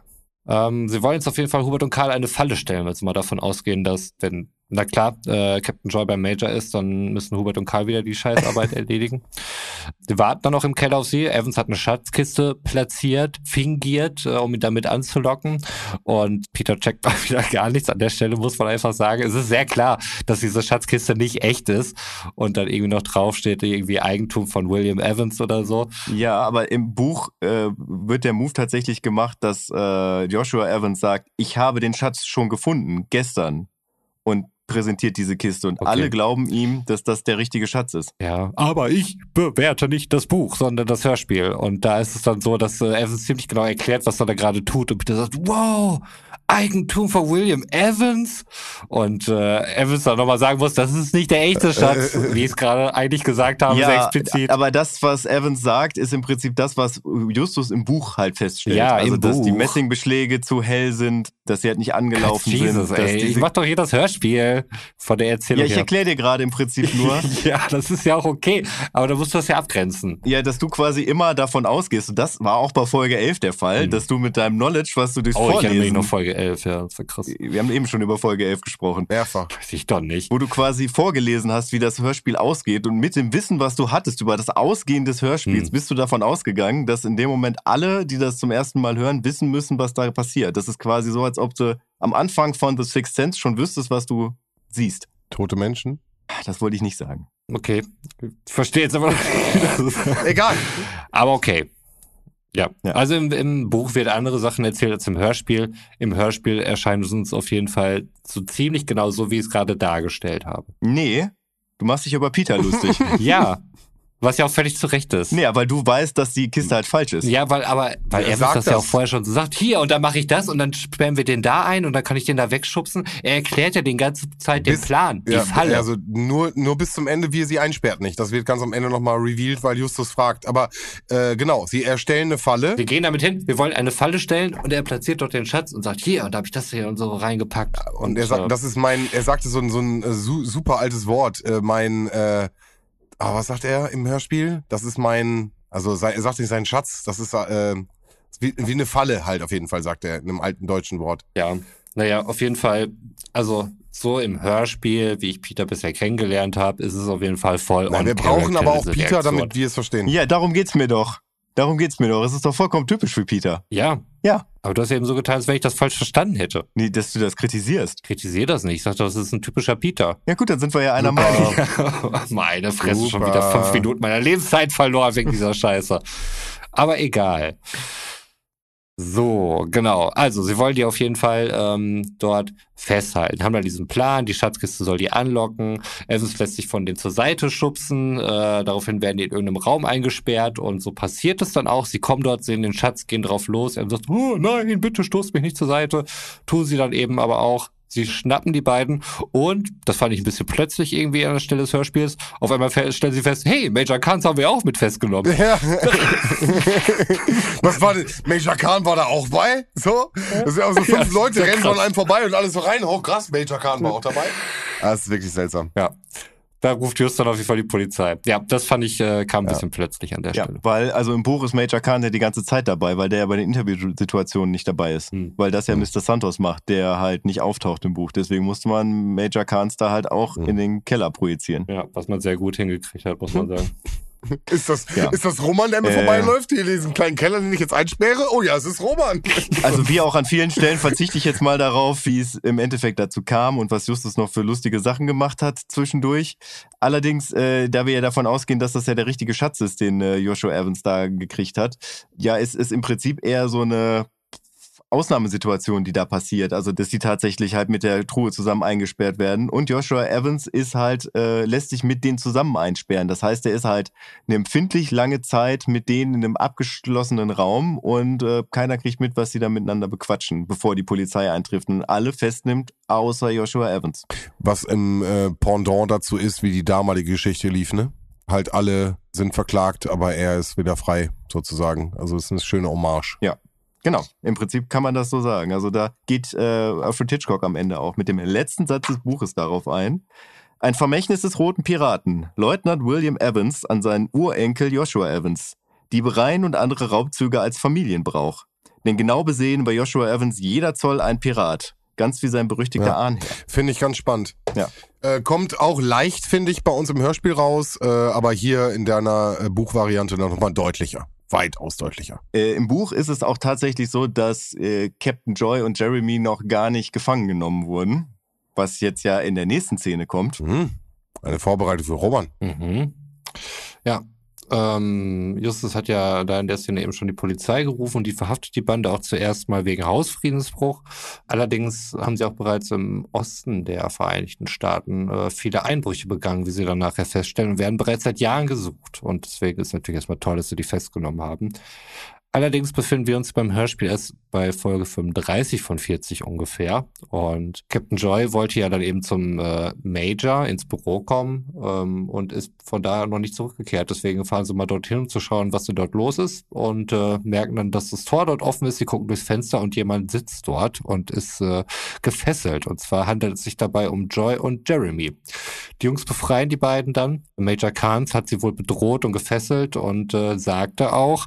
[SPEAKER 3] Ähm, sie wollen jetzt auf jeden Fall Hubert und Karl eine Falle stellen, wenn sie mal davon ausgehen, dass, wenn, na klar, äh, Captain Joy beim Major ist, dann müssen Hubert und Karl wieder die Scheißarbeit erledigen. Sie warten dann noch im Keller auf sie. Evans hat eine Schatzkiste platziert, fingiert, äh, um ihn damit anzulocken. Und Peter checkt mal wieder gar nichts. An der Stelle muss man einfach sagen, es ist sehr klar, dass diese Schatzkiste nicht echt ist. Und dann irgendwie noch draufsteht, irgendwie Eigentum von William Evans oder so.
[SPEAKER 1] Ja, aber im Buch äh, wird der Move tatsächlich gemacht, dass äh, Joshua Evans sagt, ich habe den Schatz schon gefunden, gestern. Und präsentiert diese Kiste. Und
[SPEAKER 3] Okay.
[SPEAKER 1] alle glauben ihm, dass das der richtige Schatz ist.
[SPEAKER 3] Ja, aber ich bewerte nicht das Buch, sondern das Hörspiel. Und da ist es dann so, dass äh, Evans ziemlich genau erklärt, was er da gerade tut. Und Peter sagt, wow, Eigentum von William Evans. Und äh, Evans dann nochmal sagen muss, das ist nicht der echte Schatz, wie ich es gerade eigentlich gesagt habe, sehr explizit.
[SPEAKER 1] aber das, was Evans sagt, ist im Prinzip das, was Justus im Buch halt feststellt.
[SPEAKER 3] Ja,
[SPEAKER 1] also, dass die
[SPEAKER 3] Buch.
[SPEAKER 1] Messingbeschläge zu hell sind, dass sie halt nicht angelaufen
[SPEAKER 3] Jesus,
[SPEAKER 1] sind. Dass
[SPEAKER 3] ey, ich
[SPEAKER 1] diese,
[SPEAKER 3] mach doch hier das Hörspiel von der
[SPEAKER 1] ja,
[SPEAKER 3] Erzählung
[SPEAKER 1] ich
[SPEAKER 3] her.
[SPEAKER 1] erkläre dir gerade im Prinzip nur,
[SPEAKER 3] ja, das ist ja auch okay. Aber da musst du das ja abgrenzen.
[SPEAKER 1] ja, dass du quasi immer davon ausgehst, und das war auch bei Folge 11 der Fall,
[SPEAKER 3] Mhm.
[SPEAKER 1] dass du mit deinem Knowledge, was du durchs
[SPEAKER 3] Oh, ich erinnere mich
[SPEAKER 1] Vorlesen...
[SPEAKER 3] noch Folge 11, ja, das war krass.
[SPEAKER 1] wir haben eben schon über Folge 11 gesprochen.
[SPEAKER 2] Mehrfach.
[SPEAKER 3] Weiß ich doch nicht.
[SPEAKER 1] wo du quasi vorgelesen hast, wie das Hörspiel ausgeht und mit dem Wissen, was du hattest über das Ausgehen des Hörspiels,
[SPEAKER 3] Hm.
[SPEAKER 1] bist du davon ausgegangen, dass in dem Moment alle, die das zum ersten Mal hören, wissen müssen, was da passiert. Das ist quasi so, als ob du am Anfang von The Sixth Sense schon wüsstest, was du siehst.
[SPEAKER 2] Tote Menschen.
[SPEAKER 1] Das wollte ich nicht sagen.
[SPEAKER 3] Okay. Ich verstehe jetzt aber.
[SPEAKER 2] Egal.
[SPEAKER 3] Aber okay. Ja.
[SPEAKER 1] Ja.
[SPEAKER 3] Also im, im Buch wird andere Sachen erzählt als im Hörspiel. Im Hörspiel erscheint es uns auf jeden Fall so ziemlich genau so, wie ich es gerade dargestellt habe.
[SPEAKER 1] Nee, du machst dich über Peter lustig.
[SPEAKER 3] Ja. Was ja auch völlig zu Recht ist.
[SPEAKER 1] nee, weil du weißt, dass die Kiste halt falsch ist.
[SPEAKER 3] Ja, weil, aber, weil
[SPEAKER 2] Er sagt
[SPEAKER 3] das ja
[SPEAKER 2] das.
[SPEAKER 3] auch vorher schon so sagt, hier, und dann mache ich das und dann sperren wir den da ein und dann kann ich den da wegschubsen. Er erklärt ja die ganze Zeit den
[SPEAKER 2] Bis-
[SPEAKER 3] Plan, die
[SPEAKER 2] Ja,
[SPEAKER 3] Falle.
[SPEAKER 2] Also nur, nur bis zum Ende, wie er sie einsperrt nicht. Das wird ganz am Ende nochmal revealed, weil Justus fragt. Aber äh, genau, sie erstellen eine Falle.
[SPEAKER 3] wir gehen damit hin, wir wollen eine Falle stellen und er platziert dort den Schatz und sagt, hier, und da habe ich das hier und so reingepackt.
[SPEAKER 2] Und er sagt,
[SPEAKER 3] äh,
[SPEAKER 2] das ist mein, er sagte so ein, so ein äh, su super altes Wort. Äh, mein, äh, ah, was sagt er im Hörspiel? Das ist mein, also er sagt nicht sein Schatz, das ist äh, wie, wie eine Falle halt auf jeden Fall, sagt er in einem alten deutschen Wort.
[SPEAKER 3] Ja, naja, auf jeden Fall, also so im Hörspiel, wie ich Peter bisher kennengelernt habe, ist es auf jeden Fall voll
[SPEAKER 2] Nein, wir brauchen aber auch Peter,
[SPEAKER 3] Reaktion.
[SPEAKER 2] damit wir es verstehen.
[SPEAKER 1] Ja, darum geht's mir doch. Darum geht's mir doch. Es ist doch vollkommen typisch für Peter.
[SPEAKER 3] Ja,
[SPEAKER 1] Ja.
[SPEAKER 3] aber du hast eben so getan, als wenn ich das falsch verstanden hätte.
[SPEAKER 1] Nee, dass du das kritisierst.
[SPEAKER 3] Kritisier das nicht. Ich sag, das ist ein typischer Peter.
[SPEAKER 1] Ja gut, dann sind wir ja einer. Meinung.
[SPEAKER 3] Meine Fresse, schon
[SPEAKER 2] Super.
[SPEAKER 3] wieder fünf Minuten meiner Lebenszeit verloren wegen dieser Scheiße. Aber egal. So, genau. Also, sie wollen die auf jeden Fall ähm, dort festhalten. Haben da diesen Plan, die Schatzkiste soll die anlocken. Evans lässt sich von denen zur Seite schubsen. Äh, daraufhin werden die in irgendeinem Raum eingesperrt und so passiert es dann auch. Sie kommen dort, sehen den Schatz, gehen drauf los. Er sagt, oh nein, bitte stoßt mich nicht zur Seite. Tun sie dann eben aber auch. Sie schnappen die beiden und, das fand ich ein bisschen plötzlich irgendwie an der Stelle des Hörspiels, auf einmal stellen sie fest, hey, Major Kans haben wir auch mit festgenommen.
[SPEAKER 2] Ja. Was war denn? Major Khan war da auch bei? So? Das sind also fünf
[SPEAKER 3] Ja,
[SPEAKER 2] Leute rennen von einem vorbei und alles so rein. Oh krass, Major Khan war auch dabei. Das ist wirklich seltsam.
[SPEAKER 3] Ja. Da ruft Just dann auf jeden Fall die Polizei. Ja, das fand ich, äh, kam ein bisschen plötzlich an der
[SPEAKER 1] Ja,
[SPEAKER 3] Stelle.
[SPEAKER 1] weil, also im Buch ist Major Khan ja die ganze Zeit dabei, weil der ja bei den Interviewsituationen nicht dabei ist.
[SPEAKER 3] Hm.
[SPEAKER 1] Weil das ja
[SPEAKER 2] Hm.
[SPEAKER 1] Mr. Santos macht, der halt nicht auftaucht im Buch. Deswegen musste man Major Khans da halt auch
[SPEAKER 2] Hm.
[SPEAKER 1] in den Keller projizieren.
[SPEAKER 3] Ja, was man sehr gut hingekriegt hat, muss man sagen.
[SPEAKER 2] Ist das,
[SPEAKER 1] Ja.
[SPEAKER 2] ist das Roman, der mir
[SPEAKER 1] Äh.
[SPEAKER 2] vorbeiläuft? Hier in diesem kleinen Keller, den ich jetzt einsperre? Oh ja, es ist Roman.
[SPEAKER 1] Also wie auch an vielen Stellen verzichte ich jetzt mal darauf, wie es im Endeffekt dazu kam und was Justus noch für lustige Sachen gemacht hat zwischendurch. Allerdings, äh, da wir ja davon ausgehen, dass das ja der richtige Schatz ist, den äh, Joshua Evans da gekriegt hat, ja, es ist im Prinzip eher so eine Ausnahmesituation, die da passiert. Also, dass die tatsächlich halt mit der Truhe zusammen eingesperrt werden. Und Joshua Evans ist halt, äh, lässt sich mit denen zusammen einsperren. Das heißt, er ist halt eine empfindlich lange Zeit mit denen in einem abgeschlossenen Raum und äh, keiner kriegt mit, was sie da miteinander bequatschen, bevor die Polizei eintrifft und alle festnimmt, außer Joshua Evans.
[SPEAKER 2] Was im äh, Pendant dazu ist, wie die damalige Geschichte lief, ne? Halt alle sind verklagt, aber er ist wieder frei, sozusagen. Also es ist eine schöne Hommage.
[SPEAKER 1] Ja. Genau, im Prinzip kann man das so sagen. Also da geht äh, Alfred Hitchcock am Ende auch mit dem letzten Satz des Buches darauf ein. Ein Vermächtnis des Roten Piraten, Leutnant William Evans an seinen Urenkel Joshua Evans. Diebereien und andere Raubzüge als Familienbrauch. Denn genau besehen war Joshua Evans jeder Zoll ein Pirat. Ganz wie sein berüchtigter
[SPEAKER 2] Ja.
[SPEAKER 1] Ahnherr.
[SPEAKER 2] Finde ich ganz spannend.
[SPEAKER 1] Ja.
[SPEAKER 2] Äh, kommt auch leicht, finde ich, bei uns im Hörspiel raus, äh, aber hier in deiner äh, Buchvariante noch mal deutlicher. Weitaus deutlicher.
[SPEAKER 1] Äh, Im Buch ist es auch tatsächlich so, dass äh, Captain Joy und Jeremy noch gar nicht gefangen genommen wurden. Was jetzt ja in der nächsten Szene kommt.
[SPEAKER 2] Mhm. Eine Vorbereitung für Roman.
[SPEAKER 3] Mhm. Ja. Ähm, Justus hat ja da in der Szene eben schon die Polizei gerufen und die verhaftet die Bande auch zuerst mal wegen Hausfriedensbruch. Allerdings haben sie auch bereits im Osten der Vereinigten Staaten äh, viele Einbrüche begangen, wie sie dann nachher feststellen, und werden bereits seit Jahren gesucht. Und deswegen ist natürlich erstmal toll, dass sie die festgenommen haben. Allerdings befinden wir uns beim Hörspiel erst bei Folge 35 von 40 ungefähr. Und Captain Joy wollte ja dann eben zum äh, Major ins Büro kommen ähm, und ist von da noch nicht zurückgekehrt. Deswegen fahren sie mal dorthin, um zu schauen, was denn dort los ist. Und äh, merken dann, dass das Tor dort offen ist. Sie gucken durchs Fenster und jemand sitzt dort und ist äh, gefesselt. Und zwar handelt es sich dabei um Joy und Jeremy. Die Jungs befreien die beiden dann. Major Kahns hat sie wohl bedroht und gefesselt und äh, sagte auch,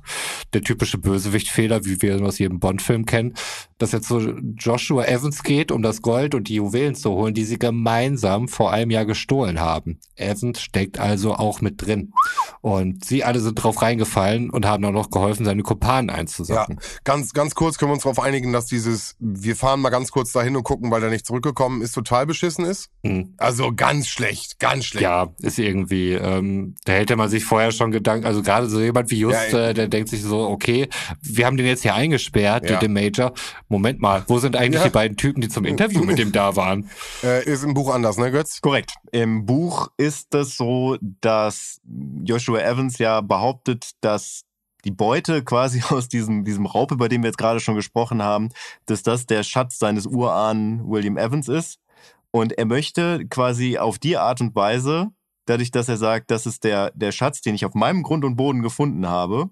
[SPEAKER 3] der typische Bösewichtfehler, wie wir aus jedem Bond-Film kennen, dass er zu Joshua Evans geht, um das Gold und die Juwelen zu holen, die sie gemeinsam vor einem Jahr gestohlen haben. Evans steckt also auch mit drin. Und sie alle sind drauf reingefallen und haben auch noch geholfen, seine Kumpanen einzusacken.
[SPEAKER 2] Ganz, ganz kurz können wir uns darauf einigen, dass dieses, wir fahren mal ganz kurz dahin und gucken, weil er nicht zurückgekommen ist, total beschissen ist.
[SPEAKER 3] Hm.
[SPEAKER 2] Also ganz schlecht, ganz schlecht.
[SPEAKER 3] Ja, ist irgendwie, ähm, da hätte man sich vorher schon Gedanken, also gerade so jemand wie Just,
[SPEAKER 2] Ja,
[SPEAKER 3] äh, der denkt sich so, okay, wir haben den jetzt hier eingesperrt,
[SPEAKER 2] Ja.
[SPEAKER 3] den Major. Moment mal, wo sind eigentlich
[SPEAKER 2] Ja.
[SPEAKER 3] die beiden Typen, die zum Interview mit dem da waren?
[SPEAKER 2] Äh, ist im Buch anders, ne, Götz?
[SPEAKER 1] Korrekt. Im Buch ist es so, dass Joshua Evans ja behauptet, dass die Beute quasi aus diesem, diesem Raub, über den wir jetzt gerade schon gesprochen haben, dass das der Schatz seines Urahnen William Evans ist. Und er möchte quasi auf die Art und Weise, dadurch, dass er sagt, das ist der, der Schatz, den ich auf meinem Grund und Boden gefunden habe,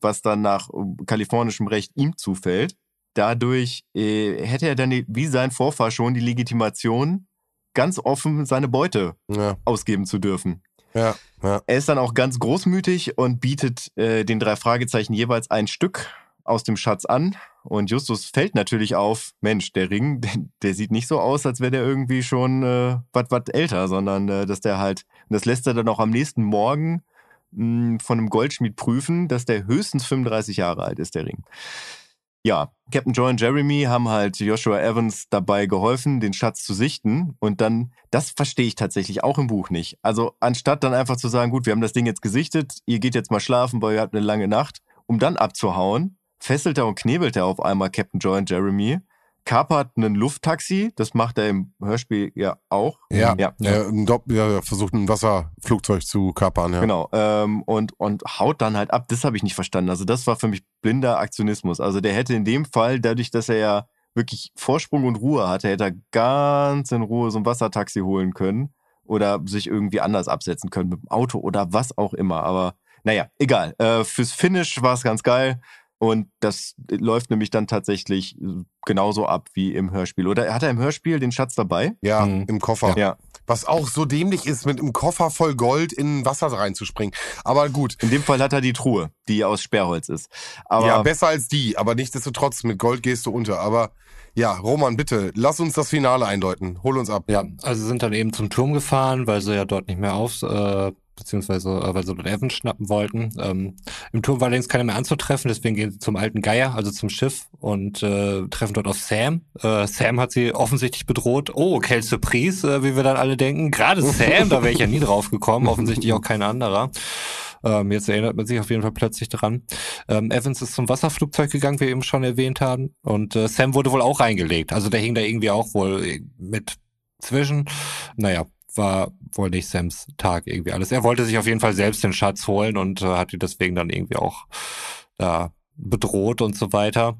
[SPEAKER 1] was dann nach äh, kalifornischem Recht ihm zufällt, dadurch äh, hätte er dann die, wie sein Vorfahr schon die Legitimation, ganz offen seine Beute
[SPEAKER 2] Ja,
[SPEAKER 1] ausgeben zu dürfen.
[SPEAKER 2] ja, ja.
[SPEAKER 1] Er ist dann auch ganz großmütig und bietet äh, den drei Fragezeichen jeweils ein Stück aus dem Schatz an. Und Justus fällt natürlich auf, Mensch, der Ring, der, der sieht nicht so aus, als wäre der irgendwie schon äh, was was älter, sondern äh, dass der halt, und das lässt er dann auch am nächsten Morgen mh, von einem Goldschmied prüfen, dass der höchstens 35 Jahre alt ist, der Ring. Ja, Captain Joy und Jeremy haben halt Joshua Evans dabei geholfen, den Schatz zu sichten. Und dann, das verstehe ich tatsächlich auch im Buch nicht. Also anstatt dann einfach zu sagen, gut, wir haben das Ding jetzt gesichtet, ihr geht jetzt mal schlafen, weil ihr habt eine lange Nacht, um dann abzuhauen, fesselt er und knebelt er auf einmal Captain Joy und Jeremy, kapert einen Lufttaxi, das macht er im Hörspiel ja auch.
[SPEAKER 2] Ja,
[SPEAKER 1] Ja.
[SPEAKER 2] Dopp- ja, versucht ein Wasserflugzeug zu kapern, ja.
[SPEAKER 1] Genau. Ähm, und, und haut dann halt ab. Das habe ich nicht verstanden. Also das war für mich blinder Aktionismus. Also der hätte in dem Fall, dadurch, dass er ja wirklich Vorsprung und Ruhe hatte, hätte er ganz in Ruhe so ein Wassertaxi holen können oder sich irgendwie anders absetzen können mit dem Auto oder was auch immer. Aber naja, egal. Äh, fürs Finish war es ganz geil. Und das läuft nämlich dann tatsächlich genauso ab wie im Hörspiel. Oder hat er im Hörspiel den Schatz dabei?
[SPEAKER 2] Ja,
[SPEAKER 3] Mhm.
[SPEAKER 2] im Koffer.
[SPEAKER 1] Ja.
[SPEAKER 2] Was auch so dämlich ist, mit einem Koffer voll Gold in Wasser reinzuspringen. Aber gut.
[SPEAKER 1] In dem Fall hat er die Truhe, die aus Sperrholz ist. Aber
[SPEAKER 2] ja, besser als die, aber nichtsdestotrotz, mit Gold gehst du unter. Aber ja, Roman, bitte, lass uns das Finale eindeuten. Hol uns ab.
[SPEAKER 3] Ja, also sie sind dann eben zum Turm gefahren, weil sie ja dort nicht mehr auf, äh, beziehungsweise äh, weil sie dort Evans schnappen wollten. Ähm, Im Turm war allerdings keiner mehr anzutreffen, deswegen gehen sie zum alten Geier, also zum Schiff und äh, treffen dort auf Sam. Äh, Sam hat sie offensichtlich bedroht. Oh, quelle Surprise, äh, wie wir dann alle denken. Gerade Sam, da wäre ich ja nie drauf gekommen, offensichtlich auch kein anderer. Ähm, jetzt erinnert man sich auf jeden Fall plötzlich dran. Ähm, Evans ist zum Wasserflugzeug gegangen, wie wir eben schon erwähnt haben. Und äh, Sam wurde wohl auch reingelegt. Also der hing da irgendwie auch wohl mit zwischen. Naja, war wohl nicht Sams Tag irgendwie alles. Er wollte sich auf jeden Fall selbst den Schatz holen und äh, hat ihn deswegen dann irgendwie auch da bedroht und so weiter.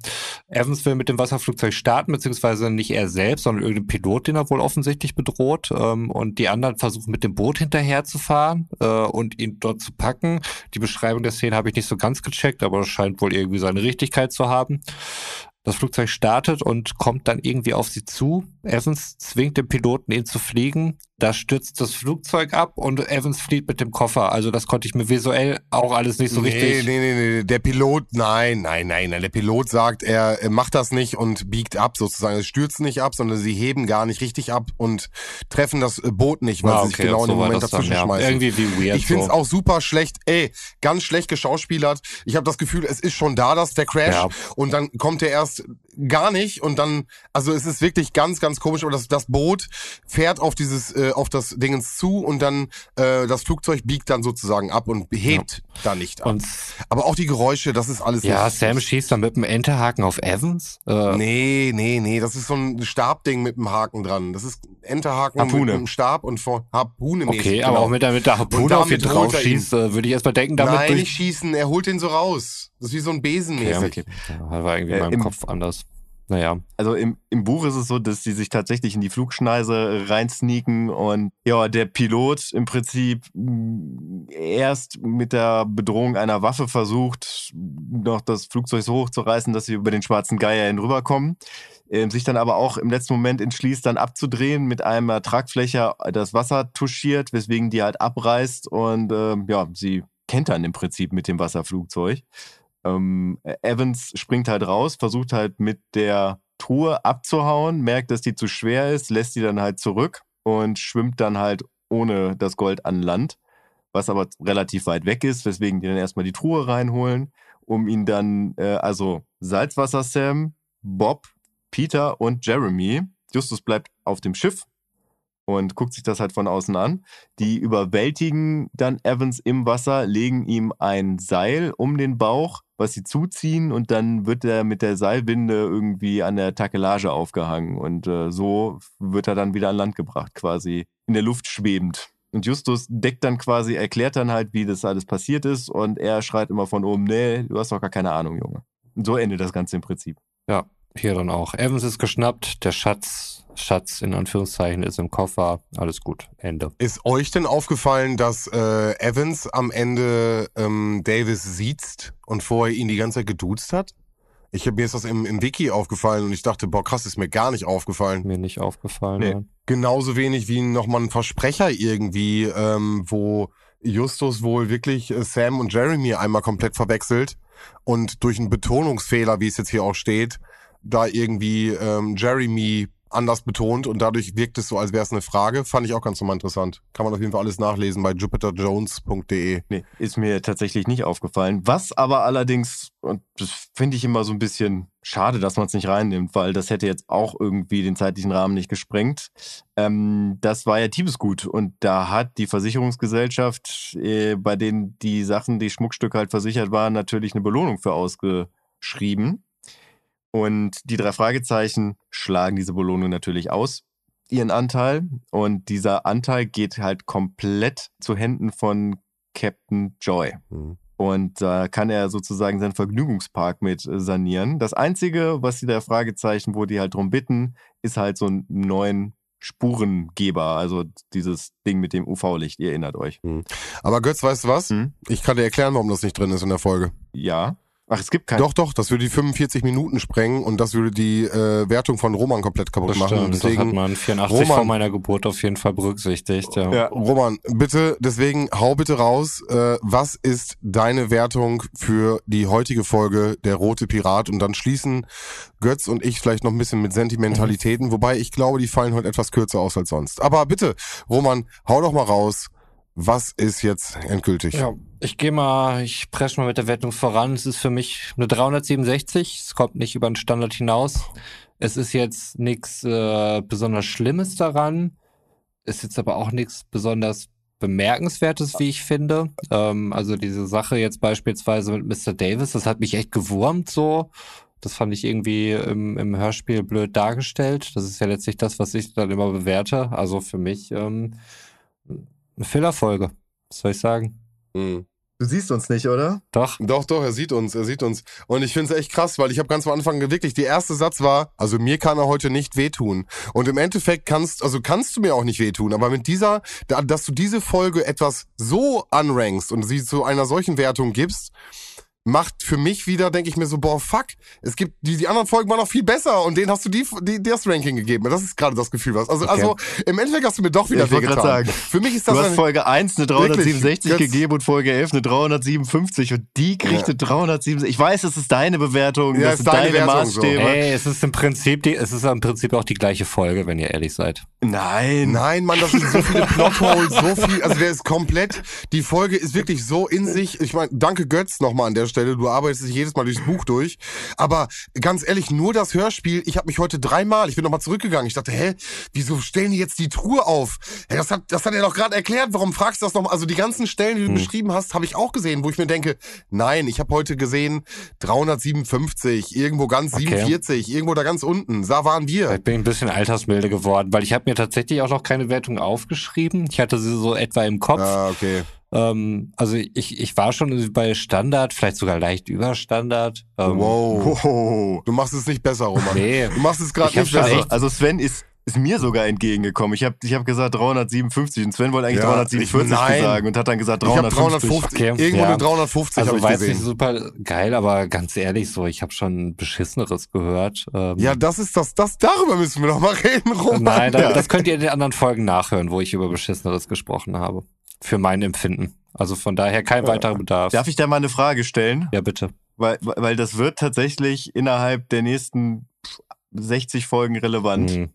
[SPEAKER 3] Evans will mit dem Wasserflugzeug starten, beziehungsweise nicht er selbst, sondern irgendein Pilot, den er wohl offensichtlich bedroht. Ähm, und die anderen versuchen mit dem Boot hinterherzufahren äh, und ihn dort zu packen. Die Beschreibung der Szene habe ich nicht so ganz gecheckt, aber es scheint wohl irgendwie seine Richtigkeit zu haben. Das Flugzeug startet und kommt dann irgendwie auf sie zu. Evans zwingt den Piloten, ihn zu fliegen. Da stürzt das Flugzeug ab und Evans flieht mit dem Koffer. Also das konnte ich mir visuell auch alles nicht so
[SPEAKER 2] nee,
[SPEAKER 3] richtig.
[SPEAKER 2] Nee, nee, nee, der Pilot, nein, nein, nein, nein. Der Pilot sagt, er macht das nicht und biegt ab sozusagen. Es stürzt nicht ab, sondern sie heben gar nicht richtig ab und treffen das Boot nicht, weil
[SPEAKER 3] Ah,
[SPEAKER 2] sie sich
[SPEAKER 3] okay,
[SPEAKER 2] genau in
[SPEAKER 3] so
[SPEAKER 2] dem Moment
[SPEAKER 3] das dann,
[SPEAKER 2] dazwischen
[SPEAKER 3] ja.
[SPEAKER 2] schmeißen.
[SPEAKER 3] Irgendwie wie weird
[SPEAKER 2] Ich finde es
[SPEAKER 3] so.
[SPEAKER 2] auch super schlecht. Ey, ganz schlecht geschauspielert. Ich habe das Gefühl, es ist schon da, dass der Crash.
[SPEAKER 3] Ja.
[SPEAKER 2] Und dann kommt er erst gar nicht und dann, also es ist wirklich ganz, ganz komisch. Aber das, das Boot fährt auf dieses, äh, auf das Dingens zu und dann äh, das Flugzeug biegt dann sozusagen ab und hebt da nicht ab.
[SPEAKER 3] Und
[SPEAKER 2] Aber auch die Geräusche, das ist alles
[SPEAKER 3] ja,
[SPEAKER 2] nicht.
[SPEAKER 3] Sam schießt dann mit dem Enterhaken auf Evans. Äh,
[SPEAKER 2] Nee, nee, nee, das ist so ein Stabding mit einem Haken dran. Das ist Enterhaken
[SPEAKER 1] Harpune.
[SPEAKER 2] mit einem Stab und vor Harpune mäßig.
[SPEAKER 3] Okay,
[SPEAKER 2] genau.
[SPEAKER 3] aber auch mit der, mit der Harpune auf ihn drauf
[SPEAKER 2] er ihn.
[SPEAKER 3] schießt, äh, würde ich erstmal denken, damit
[SPEAKER 2] Nein, nicht schießen, er holt den so raus. Das ist wie so ein Besen
[SPEAKER 3] Okay,
[SPEAKER 2] mäßig.
[SPEAKER 1] okay.
[SPEAKER 3] Ja, war irgendwie in
[SPEAKER 1] Äh,
[SPEAKER 3] meinem
[SPEAKER 1] im-
[SPEAKER 3] Kopf anders. Naja.
[SPEAKER 1] Also im, im Buch ist es so, dass sie sich tatsächlich in die Flugschneise reinsneaken und ja, der Pilot im Prinzip mh, erst mit der Bedrohung einer Waffe versucht, noch das Flugzeug so hoch zu reißen, dass sie über den schwarzen Geier hinüberkommen. Ähm, sich dann aber auch im letzten Moment entschließt, dann abzudrehen, mit einer Tragfläche das Wasser touchiert, weswegen die halt abreißt und ähm, ja, sie kentern im Prinzip mit dem Wasserflugzeug. Ähm, Evans springt halt raus, versucht halt mit der Truhe abzuhauen, merkt, dass die zu schwer ist, lässt die dann halt zurück und schwimmt dann halt ohne das Gold an Land, was aber relativ weit weg ist, weswegen die dann erstmal die Truhe reinholen, um ihn dann, äh, also Salzwasser Sam, Bob, Peter und Jeremy. Justus bleibt auf dem Schiff und guckt sich das halt von außen an. Die überwältigen dann Evans im Wasser, legen ihm ein Seil um den Bauch, was sie zuziehen und dann wird er mit der Seilwinde irgendwie an der Takelage aufgehangen und äh, so wird er dann wieder an Land gebracht, quasi in der Luft schwebend. Und Justus deckt dann quasi, erklärt dann halt, wie das alles passiert ist und er schreit immer von oben, nee, du hast doch gar keine Ahnung, Junge. Und so endet das Ganze im Prinzip.
[SPEAKER 3] Ja, hier dann auch. Evans ist geschnappt, der Schatz, Schatz in Anführungszeichen ist im Koffer, alles gut, Ende.
[SPEAKER 2] Ist euch denn aufgefallen, dass äh, Evans am Ende ähm, Davis sieht und vorher ihn die ganze Zeit geduzt hat? Ich hab, mir ist das im, im Wiki aufgefallen und ich dachte, boah, krass, ist mir gar nicht aufgefallen.
[SPEAKER 3] Mir nicht aufgefallen.
[SPEAKER 1] Nee.
[SPEAKER 3] ja.
[SPEAKER 2] Genauso wenig wie nochmal ein Versprecher irgendwie, ähm, wo Justus wohl wirklich äh, Sam und Jeremy einmal komplett verwechselt und durch einen Betonungsfehler, wie es jetzt hier auch steht, da irgendwie ähm, Jeremy anders betont und dadurch wirkt es so, als wäre es eine Frage. Fand ich auch ganz nochmal interessant. Kann man auf jeden Fall alles nachlesen bei jupiterjones.de.
[SPEAKER 1] Nee, ist mir tatsächlich nicht aufgefallen. Was aber allerdings, und das finde ich immer so ein bisschen schade, dass man es nicht reinnimmt, weil das hätte jetzt auch irgendwie den zeitlichen Rahmen nicht gesprengt. Ähm, das war ja Diebesgut und da hat die Versicherungsgesellschaft, äh, bei denen die Sachen, die Schmuckstücke halt versichert waren, natürlich eine Belohnung für ausgeschrieben. Und die drei Fragezeichen schlagen diese Belohnung natürlich aus, ihren Anteil. Und dieser Anteil geht halt komplett zu Händen von Captain Joy.
[SPEAKER 2] Mhm.
[SPEAKER 1] Und da kann er sozusagen seinen Vergnügungspark mit äh, sanieren. Das Einzige, was die drei Fragezeichen, wo die halt drum bitten, ist halt so einen neuen Spurengeber. Also dieses Ding mit dem UV-Licht, ihr erinnert euch.
[SPEAKER 2] Aber Götz, weißt du was?
[SPEAKER 1] Hm?
[SPEAKER 2] Ich kann dir erklären, warum das nicht drin ist in der Folge.
[SPEAKER 1] Ja. Ach, es gibt keinen.
[SPEAKER 2] Doch, doch, das würde die 45 Minuten sprengen und das würde die äh, Wertung von Roman komplett kaputt
[SPEAKER 3] Das
[SPEAKER 2] machen.
[SPEAKER 3] stimmt,
[SPEAKER 2] Und
[SPEAKER 3] das hat
[SPEAKER 2] deswegen,
[SPEAKER 3] man 84
[SPEAKER 2] Roman-
[SPEAKER 3] vor meiner Geburt auf jeden Fall berücksichtigt. Ja.
[SPEAKER 1] Ja.
[SPEAKER 2] Roman, bitte, deswegen hau bitte raus, äh, was ist deine Wertung für die heutige Folge Der Rote Pirat? Und dann schließen Götz und ich vielleicht noch ein bisschen mit Sentimentalitäten, wobei ich glaube, die fallen heute etwas kürzer aus als sonst. Aber bitte, Roman, hau doch mal raus, was ist jetzt endgültig?
[SPEAKER 3] Ja, ich gehe mal, ich presche mal mit der Wertung voran. Es ist für mich eine 367. Es kommt nicht über den Standard hinaus. Es ist jetzt nichts äh, besonders Schlimmes daran. Ist jetzt aber auch nichts besonders Bemerkenswertes, wie ich finde. Ähm, also diese Sache jetzt beispielsweise mit Mr. Davis, das hat mich echt gewurmt so. Das fand ich irgendwie im, im Hörspiel blöd dargestellt. Das ist ja letztlich das, was ich dann immer bewerte. Also für mich ähm, eine Fillerfolge. Was soll ich sagen?
[SPEAKER 2] Mhm.
[SPEAKER 1] Du siehst uns nicht, oder?
[SPEAKER 3] Doch.
[SPEAKER 2] Doch, doch, er sieht uns, er sieht uns. Und ich finde es echt krass, weil ich habe ganz am Anfang wirklich, der erste Satz war, also mir kann er heute nicht wehtun. Und im Endeffekt kannst, also kannst du mir auch nicht wehtun, aber mit dieser, da- dass du diese Folge etwas so anrankst und sie zu einer solchen Wertung gibst, macht für mich wieder, denke ich mir so, boah, fuck, es gibt, die, die anderen Folgen waren noch viel besser und denen hast du die, die, das Ranking gegeben. Das ist gerade das Gefühl, was. Also,
[SPEAKER 3] Okay.
[SPEAKER 2] also, im Endeffekt hast du mir doch wieder
[SPEAKER 1] Ich wollte grad
[SPEAKER 2] wehgetan.
[SPEAKER 1] sagen,
[SPEAKER 2] Für mich ist
[SPEAKER 1] Du
[SPEAKER 2] das
[SPEAKER 1] hast
[SPEAKER 2] ein,
[SPEAKER 1] Folge 1 eine 367
[SPEAKER 2] Wirklich,
[SPEAKER 1] gegeben und Folge 11 eine 357 und die kriegt
[SPEAKER 2] Ja.
[SPEAKER 1] eine 367. Ich weiß, es ist deine Bewertung,
[SPEAKER 2] Ja,
[SPEAKER 1] das
[SPEAKER 2] ist
[SPEAKER 1] sind
[SPEAKER 2] deine
[SPEAKER 1] deine
[SPEAKER 2] Wertung so.
[SPEAKER 1] Maßstäbe.
[SPEAKER 3] Ey, es ist im Prinzip die, es ist im Prinzip auch die gleiche Folge, wenn ihr ehrlich seid.
[SPEAKER 1] Nein.
[SPEAKER 2] Nein, Mann, das sind so viele Plotholes, so viel, also der ist komplett, die Folge ist wirklich so in sich, ich meine, danke Götz nochmal an der Stelle, du arbeitest dich jedes Mal durchs Buch durch, aber ganz ehrlich, nur das Hörspiel, ich habe mich heute dreimal, ich bin nochmal zurückgegangen, ich dachte, hä, wieso stellen die jetzt die Truhe auf? Hä, das hat, das hat er doch gerade erklärt, warum fragst du das nochmal? Also die ganzen Stellen, die du beschrieben hast, habe ich auch gesehen, wo ich mir denke, nein, ich habe heute gesehen 357, irgendwo ganz
[SPEAKER 3] Okay.
[SPEAKER 2] 47, irgendwo da ganz unten, da waren wir.
[SPEAKER 3] Ich bin ein bisschen altersmilde geworden, weil ich habe mir tatsächlich auch noch keine Wertung aufgeschrieben. Ich hatte sie so etwa im Kopf.
[SPEAKER 2] Ah, okay.
[SPEAKER 3] Ähm, also ich, ich war schon bei Standard, vielleicht sogar leicht über Standard. Ähm,
[SPEAKER 2] Wow.
[SPEAKER 1] Wow.
[SPEAKER 2] Du machst es nicht besser, Roman.
[SPEAKER 3] Nee.
[SPEAKER 2] Du machst es gerade
[SPEAKER 3] Ich hab
[SPEAKER 2] nicht besser.
[SPEAKER 1] Also, also Sven ist, ist mir sogar entgegengekommen. Ich habe ich hab gesagt 357 und Sven wollte eigentlich
[SPEAKER 2] Ja,
[SPEAKER 1] 347
[SPEAKER 2] ich- nein.
[SPEAKER 1] sagen und hat dann gesagt
[SPEAKER 2] Ich habe
[SPEAKER 1] 350.
[SPEAKER 2] 350,
[SPEAKER 3] Okay,
[SPEAKER 2] irgendwo
[SPEAKER 3] ja.
[SPEAKER 2] eine 350
[SPEAKER 3] Also
[SPEAKER 2] habe ich
[SPEAKER 3] weiß nicht super geil, aber ganz ehrlich so, ich habe schon beschisseneres gehört. Ähm,
[SPEAKER 2] Ja, das ist das, das, darüber müssen wir doch mal reden, Roman.
[SPEAKER 3] Nein, da,
[SPEAKER 2] Ja.
[SPEAKER 3] das könnt ihr in den anderen Folgen nachhören, wo ich über beschisseneres gesprochen habe. Für mein Empfinden. Also von daher kein weiterer Bedarf.
[SPEAKER 1] Darf ich da mal eine Frage stellen?
[SPEAKER 3] Ja, bitte.
[SPEAKER 1] Weil, weil das wird tatsächlich innerhalb der nächsten 60 Folgen relevant.
[SPEAKER 3] Hm.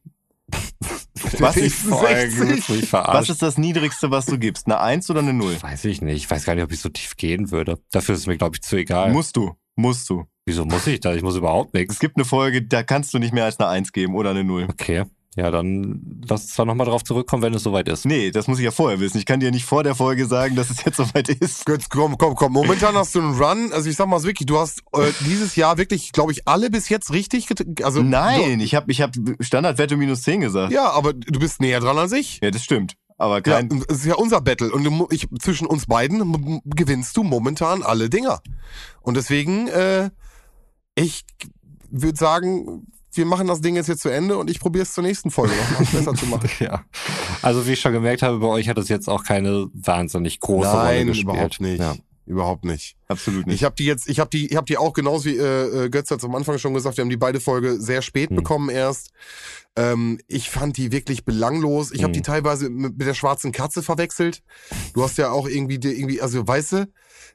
[SPEAKER 1] Was ist,
[SPEAKER 3] Folgen,
[SPEAKER 1] was ist das Niedrigste, was du gibst? Eine 1 oder eine 0?
[SPEAKER 3] Weiß ich nicht. Ich weiß gar nicht, ob ich so tief gehen würde. Dafür ist es mir, glaube ich, zu egal.
[SPEAKER 1] Musst du. Musst du.
[SPEAKER 3] Wieso muss ich das? Ich muss überhaupt nichts.
[SPEAKER 1] Es gibt eine Folge, da kannst du nicht mehr als eine 1 geben oder eine 0.
[SPEAKER 3] Okay. Ja, dann lass uns da nochmal drauf zurückkommen, wenn es soweit ist.
[SPEAKER 1] Nee, das muss ich ja vorher wissen. Ich kann dir nicht vor der Folge sagen, dass es jetzt soweit ist.
[SPEAKER 2] Götz, komm, komm, komm. Momentan hast du einen Run. Also ich sag mal so wirklich, du hast äh, dieses Jahr wirklich, glaube ich, alle bis jetzt richtig. Also
[SPEAKER 1] Nein, ich habe ich hab Standardwerte minus 10 gesagt.
[SPEAKER 2] Du, ja, aber du bist näher dran als ich.
[SPEAKER 1] Ja, das stimmt. Aber
[SPEAKER 2] Ja,
[SPEAKER 1] kein.
[SPEAKER 2] und es ist ja unser Battle und du, ich, zwischen uns beiden gewinnst du momentan alle Dinger. Und deswegen, äh, ich würde sagen, wir machen das Ding jetzt hier zu Ende und ich probiere es zur nächsten Folge nochmal besser zu machen.
[SPEAKER 3] Ja. Also wie ich schon gemerkt habe, bei euch hat es jetzt auch keine wahnsinnig große Rolle
[SPEAKER 2] Nein,
[SPEAKER 3] gespielt.
[SPEAKER 2] überhaupt nicht.
[SPEAKER 3] Ja.
[SPEAKER 2] Überhaupt nicht.
[SPEAKER 1] Absolut nicht.
[SPEAKER 2] Ich habe die jetzt, ich habe die, ich habe die auch genauso wie äh, äh, Götz hat am Anfang schon gesagt, wir haben die beide Folge sehr spät
[SPEAKER 3] Hm.
[SPEAKER 2] bekommen erst. Ähm, ich fand die wirklich belanglos. Ich habe
[SPEAKER 3] Hm.
[SPEAKER 2] die teilweise mit, mit der schwarzen Katze verwechselt. Du hast ja auch irgendwie, die, irgendwie, also weißt du,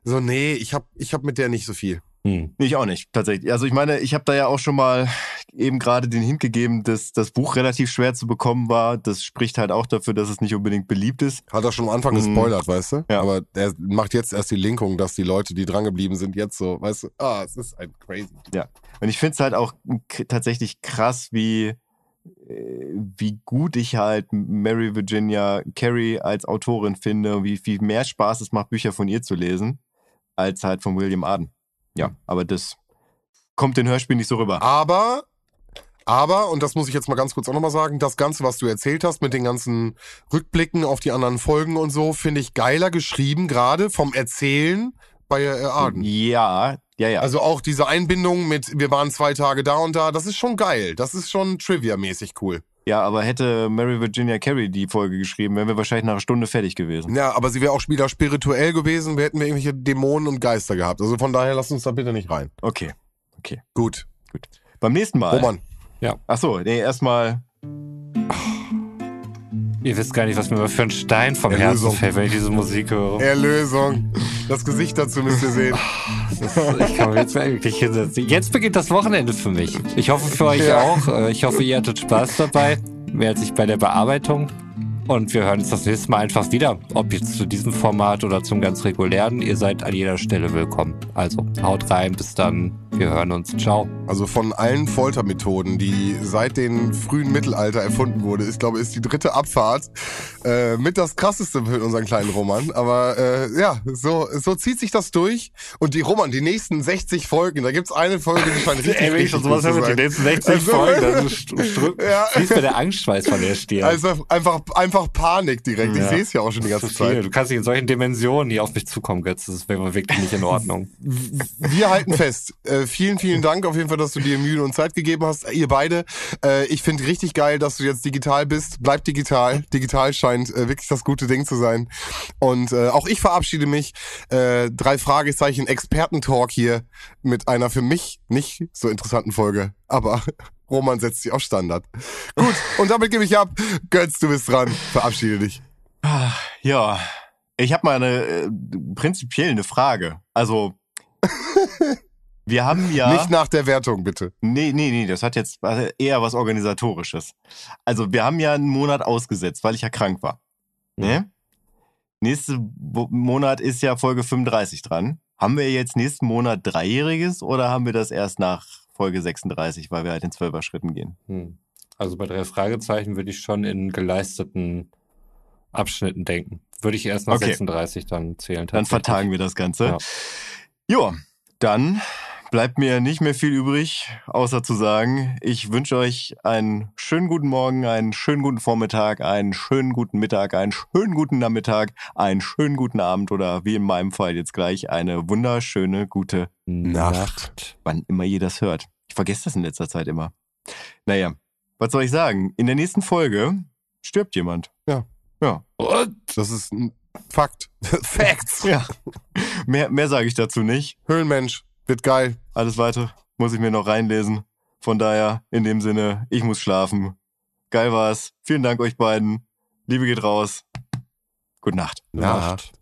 [SPEAKER 2] so nee, ich habe, ich habe mit der nicht so viel.
[SPEAKER 3] Hm.
[SPEAKER 1] Ich auch nicht, tatsächlich. Also ich meine, ich habe da ja auch schon mal eben gerade den Hint gegeben, dass das Buch relativ schwer zu bekommen war. Das spricht halt auch dafür, dass es nicht unbedingt beliebt ist.
[SPEAKER 2] Hat er schon am Anfang
[SPEAKER 1] Mhm.
[SPEAKER 2] gespoilert, weißt du?
[SPEAKER 1] Ja.
[SPEAKER 2] Aber er macht jetzt erst die Linkung, dass die Leute, die drangeblieben sind, jetzt so, weißt du, ah, es ist ein crazy.
[SPEAKER 1] Und ich finde es halt auch tatsächlich krass, wie, äh, wie gut ich halt Mary Virginia Carey als Autorin finde, wie viel mehr Spaß es macht, Bücher von ihr zu lesen, als halt von William Arden. Ja, aber das kommt in Hörspiel nicht so rüber.
[SPEAKER 2] Aber, aber, und das muss ich jetzt mal ganz kurz auch nochmal sagen, das Ganze, was du erzählt hast mit den ganzen Rückblicken auf die anderen Folgen und so, finde ich geiler geschrieben, gerade vom Erzählen bei äh, Arden.
[SPEAKER 1] Ja, ja, ja.
[SPEAKER 2] Also auch diese Einbindung mit, wir waren zwei Tage da und da, das ist schon geil. Das ist schon Trivia-mäßig cool.
[SPEAKER 1] Ja, aber hätte Mary Virginia Carey die Folge geschrieben, wären wir wahrscheinlich nach einer Stunde fertig gewesen.
[SPEAKER 2] Ja, aber sie wäre auch wieder spirituell gewesen, wir hätten wir irgendwelche Dämonen und Geister gehabt. Also von daher lass uns da bitte nicht rein.
[SPEAKER 1] Okay.
[SPEAKER 2] Gut.
[SPEAKER 1] Beim nächsten Mal.
[SPEAKER 2] Roman.
[SPEAKER 1] Ach so, nee, erstmal.
[SPEAKER 3] Ihr wisst gar nicht, was mir für ein Stein vom
[SPEAKER 2] Erlösung.
[SPEAKER 3] Herzen fällt, wenn ich diese Musik höre.
[SPEAKER 2] Erlösung. Das Gesicht dazu müsst ihr sehen.
[SPEAKER 3] Ist, ich kann mir jetzt wirklich hinsetzen. Jetzt beginnt das Wochenende für mich. Ich hoffe für euch
[SPEAKER 2] Ja.
[SPEAKER 3] auch. Äh, Ich hoffe, ihr hattet Spaß dabei. Mehr als ich bei der Bearbeitung. Und wir hören uns das nächste Mal einfach wieder. Ob jetzt zu diesem Format oder zum ganz regulären. Ihr seid an jeder Stelle willkommen. Also haut rein, bis dann. Wir hören uns. Ciao.
[SPEAKER 2] Also von allen Foltermethoden, die seit dem frühen Mittelalter erfunden wurde, ist, glaube ich, ist die dritte Abfahrt äh, mit das krasseste für unseren kleinen Roman. Aber äh, ja, so, so zieht sich das durch. Und die Roman, die nächsten 60 Folgen, da gibt's eine Folge, die scheint richtig,
[SPEAKER 3] Ey, wenn ich schon sowas höre mit den nächsten 60
[SPEAKER 2] Also-
[SPEAKER 3] Folgen, dann
[SPEAKER 2] Ja.
[SPEAKER 3] fließt mir der Angstschweiß von der Stirn.
[SPEAKER 2] Also einfach, einfach Panik direkt. Ich
[SPEAKER 3] Ja.
[SPEAKER 2] sehe es ja auch schon die ganze. Zeit.
[SPEAKER 3] Du kannst nicht in solchen Dimensionen hier auf mich zukommen, Götz. Das wäre wirklich nicht in Ordnung.
[SPEAKER 2] Wir halten fest. Äh, vielen, vielen Dank auf jeden Fall, dass du dir Mühe und Zeit gegeben hast. Ihr beide. Äh, ich finde richtig geil, dass du jetzt digital bist. Bleib digital. Digital scheint äh, wirklich das gute Ding zu sein. Und äh, auch ich verabschiede mich. Äh, drei Fragezeichen Expertentalk hier mit einer für mich nicht so interessanten Folge. Aber Roman setzt sie auf Standard. Gut, und damit gebe ich ab. Götz, du bist dran. Verabschiede dich.
[SPEAKER 1] Ah, Ja, ich habe mal eine äh, prinzipiell eine Frage. Also wir haben ja
[SPEAKER 2] Nicht nach der Wertung, bitte.
[SPEAKER 1] Nee, nee, nee, das hat jetzt eher was organisatorisches. Also, wir haben ja einen Monat ausgesetzt, weil ich ja krank war. Ne? Nächste Bo- Monat ist ja Folge 35 dran. Haben wir jetzt nächsten Monat Dreijähriges oder haben wir das erst nach Folge 36, weil wir halt in zwölfer Schritten gehen?
[SPEAKER 3] Hm. Also bei drei Fragezeichen würde ich schon in geleisteten Abschnitten denken. Würde ich erst nach
[SPEAKER 1] Okay.
[SPEAKER 3] 36 dann zählen.
[SPEAKER 1] Dann vertagen wir das Ganze.
[SPEAKER 3] Ja.
[SPEAKER 1] Jo, dann bleibt mir nicht mehr viel übrig, außer zu sagen, ich wünsche euch einen schönen guten Morgen, einen schönen guten Vormittag, einen schönen guten Mittag, einen schönen guten Nachmittag, einen schönen guten Abend oder wie in meinem Fall jetzt gleich eine wunderschöne gute,
[SPEAKER 3] Nacht.
[SPEAKER 1] wann immer ihr das hört. Ich vergesse das in letzter Zeit immer. Naja, was soll ich sagen? In der nächsten Folge stirbt jemand.
[SPEAKER 2] Ja.
[SPEAKER 1] Ja.
[SPEAKER 3] Und
[SPEAKER 2] Das ist ein Fakt. Facts.
[SPEAKER 1] Ja. Mehr, mehr sage ich dazu nicht.
[SPEAKER 2] Höhlenmensch. Wird geil.
[SPEAKER 1] Alles weiter muss ich mir noch reinlesen. Von daher, in dem Sinne, ich muss schlafen. Geil war's. Vielen Dank euch beiden. Liebe geht raus. Gute Nacht.
[SPEAKER 2] Nacht.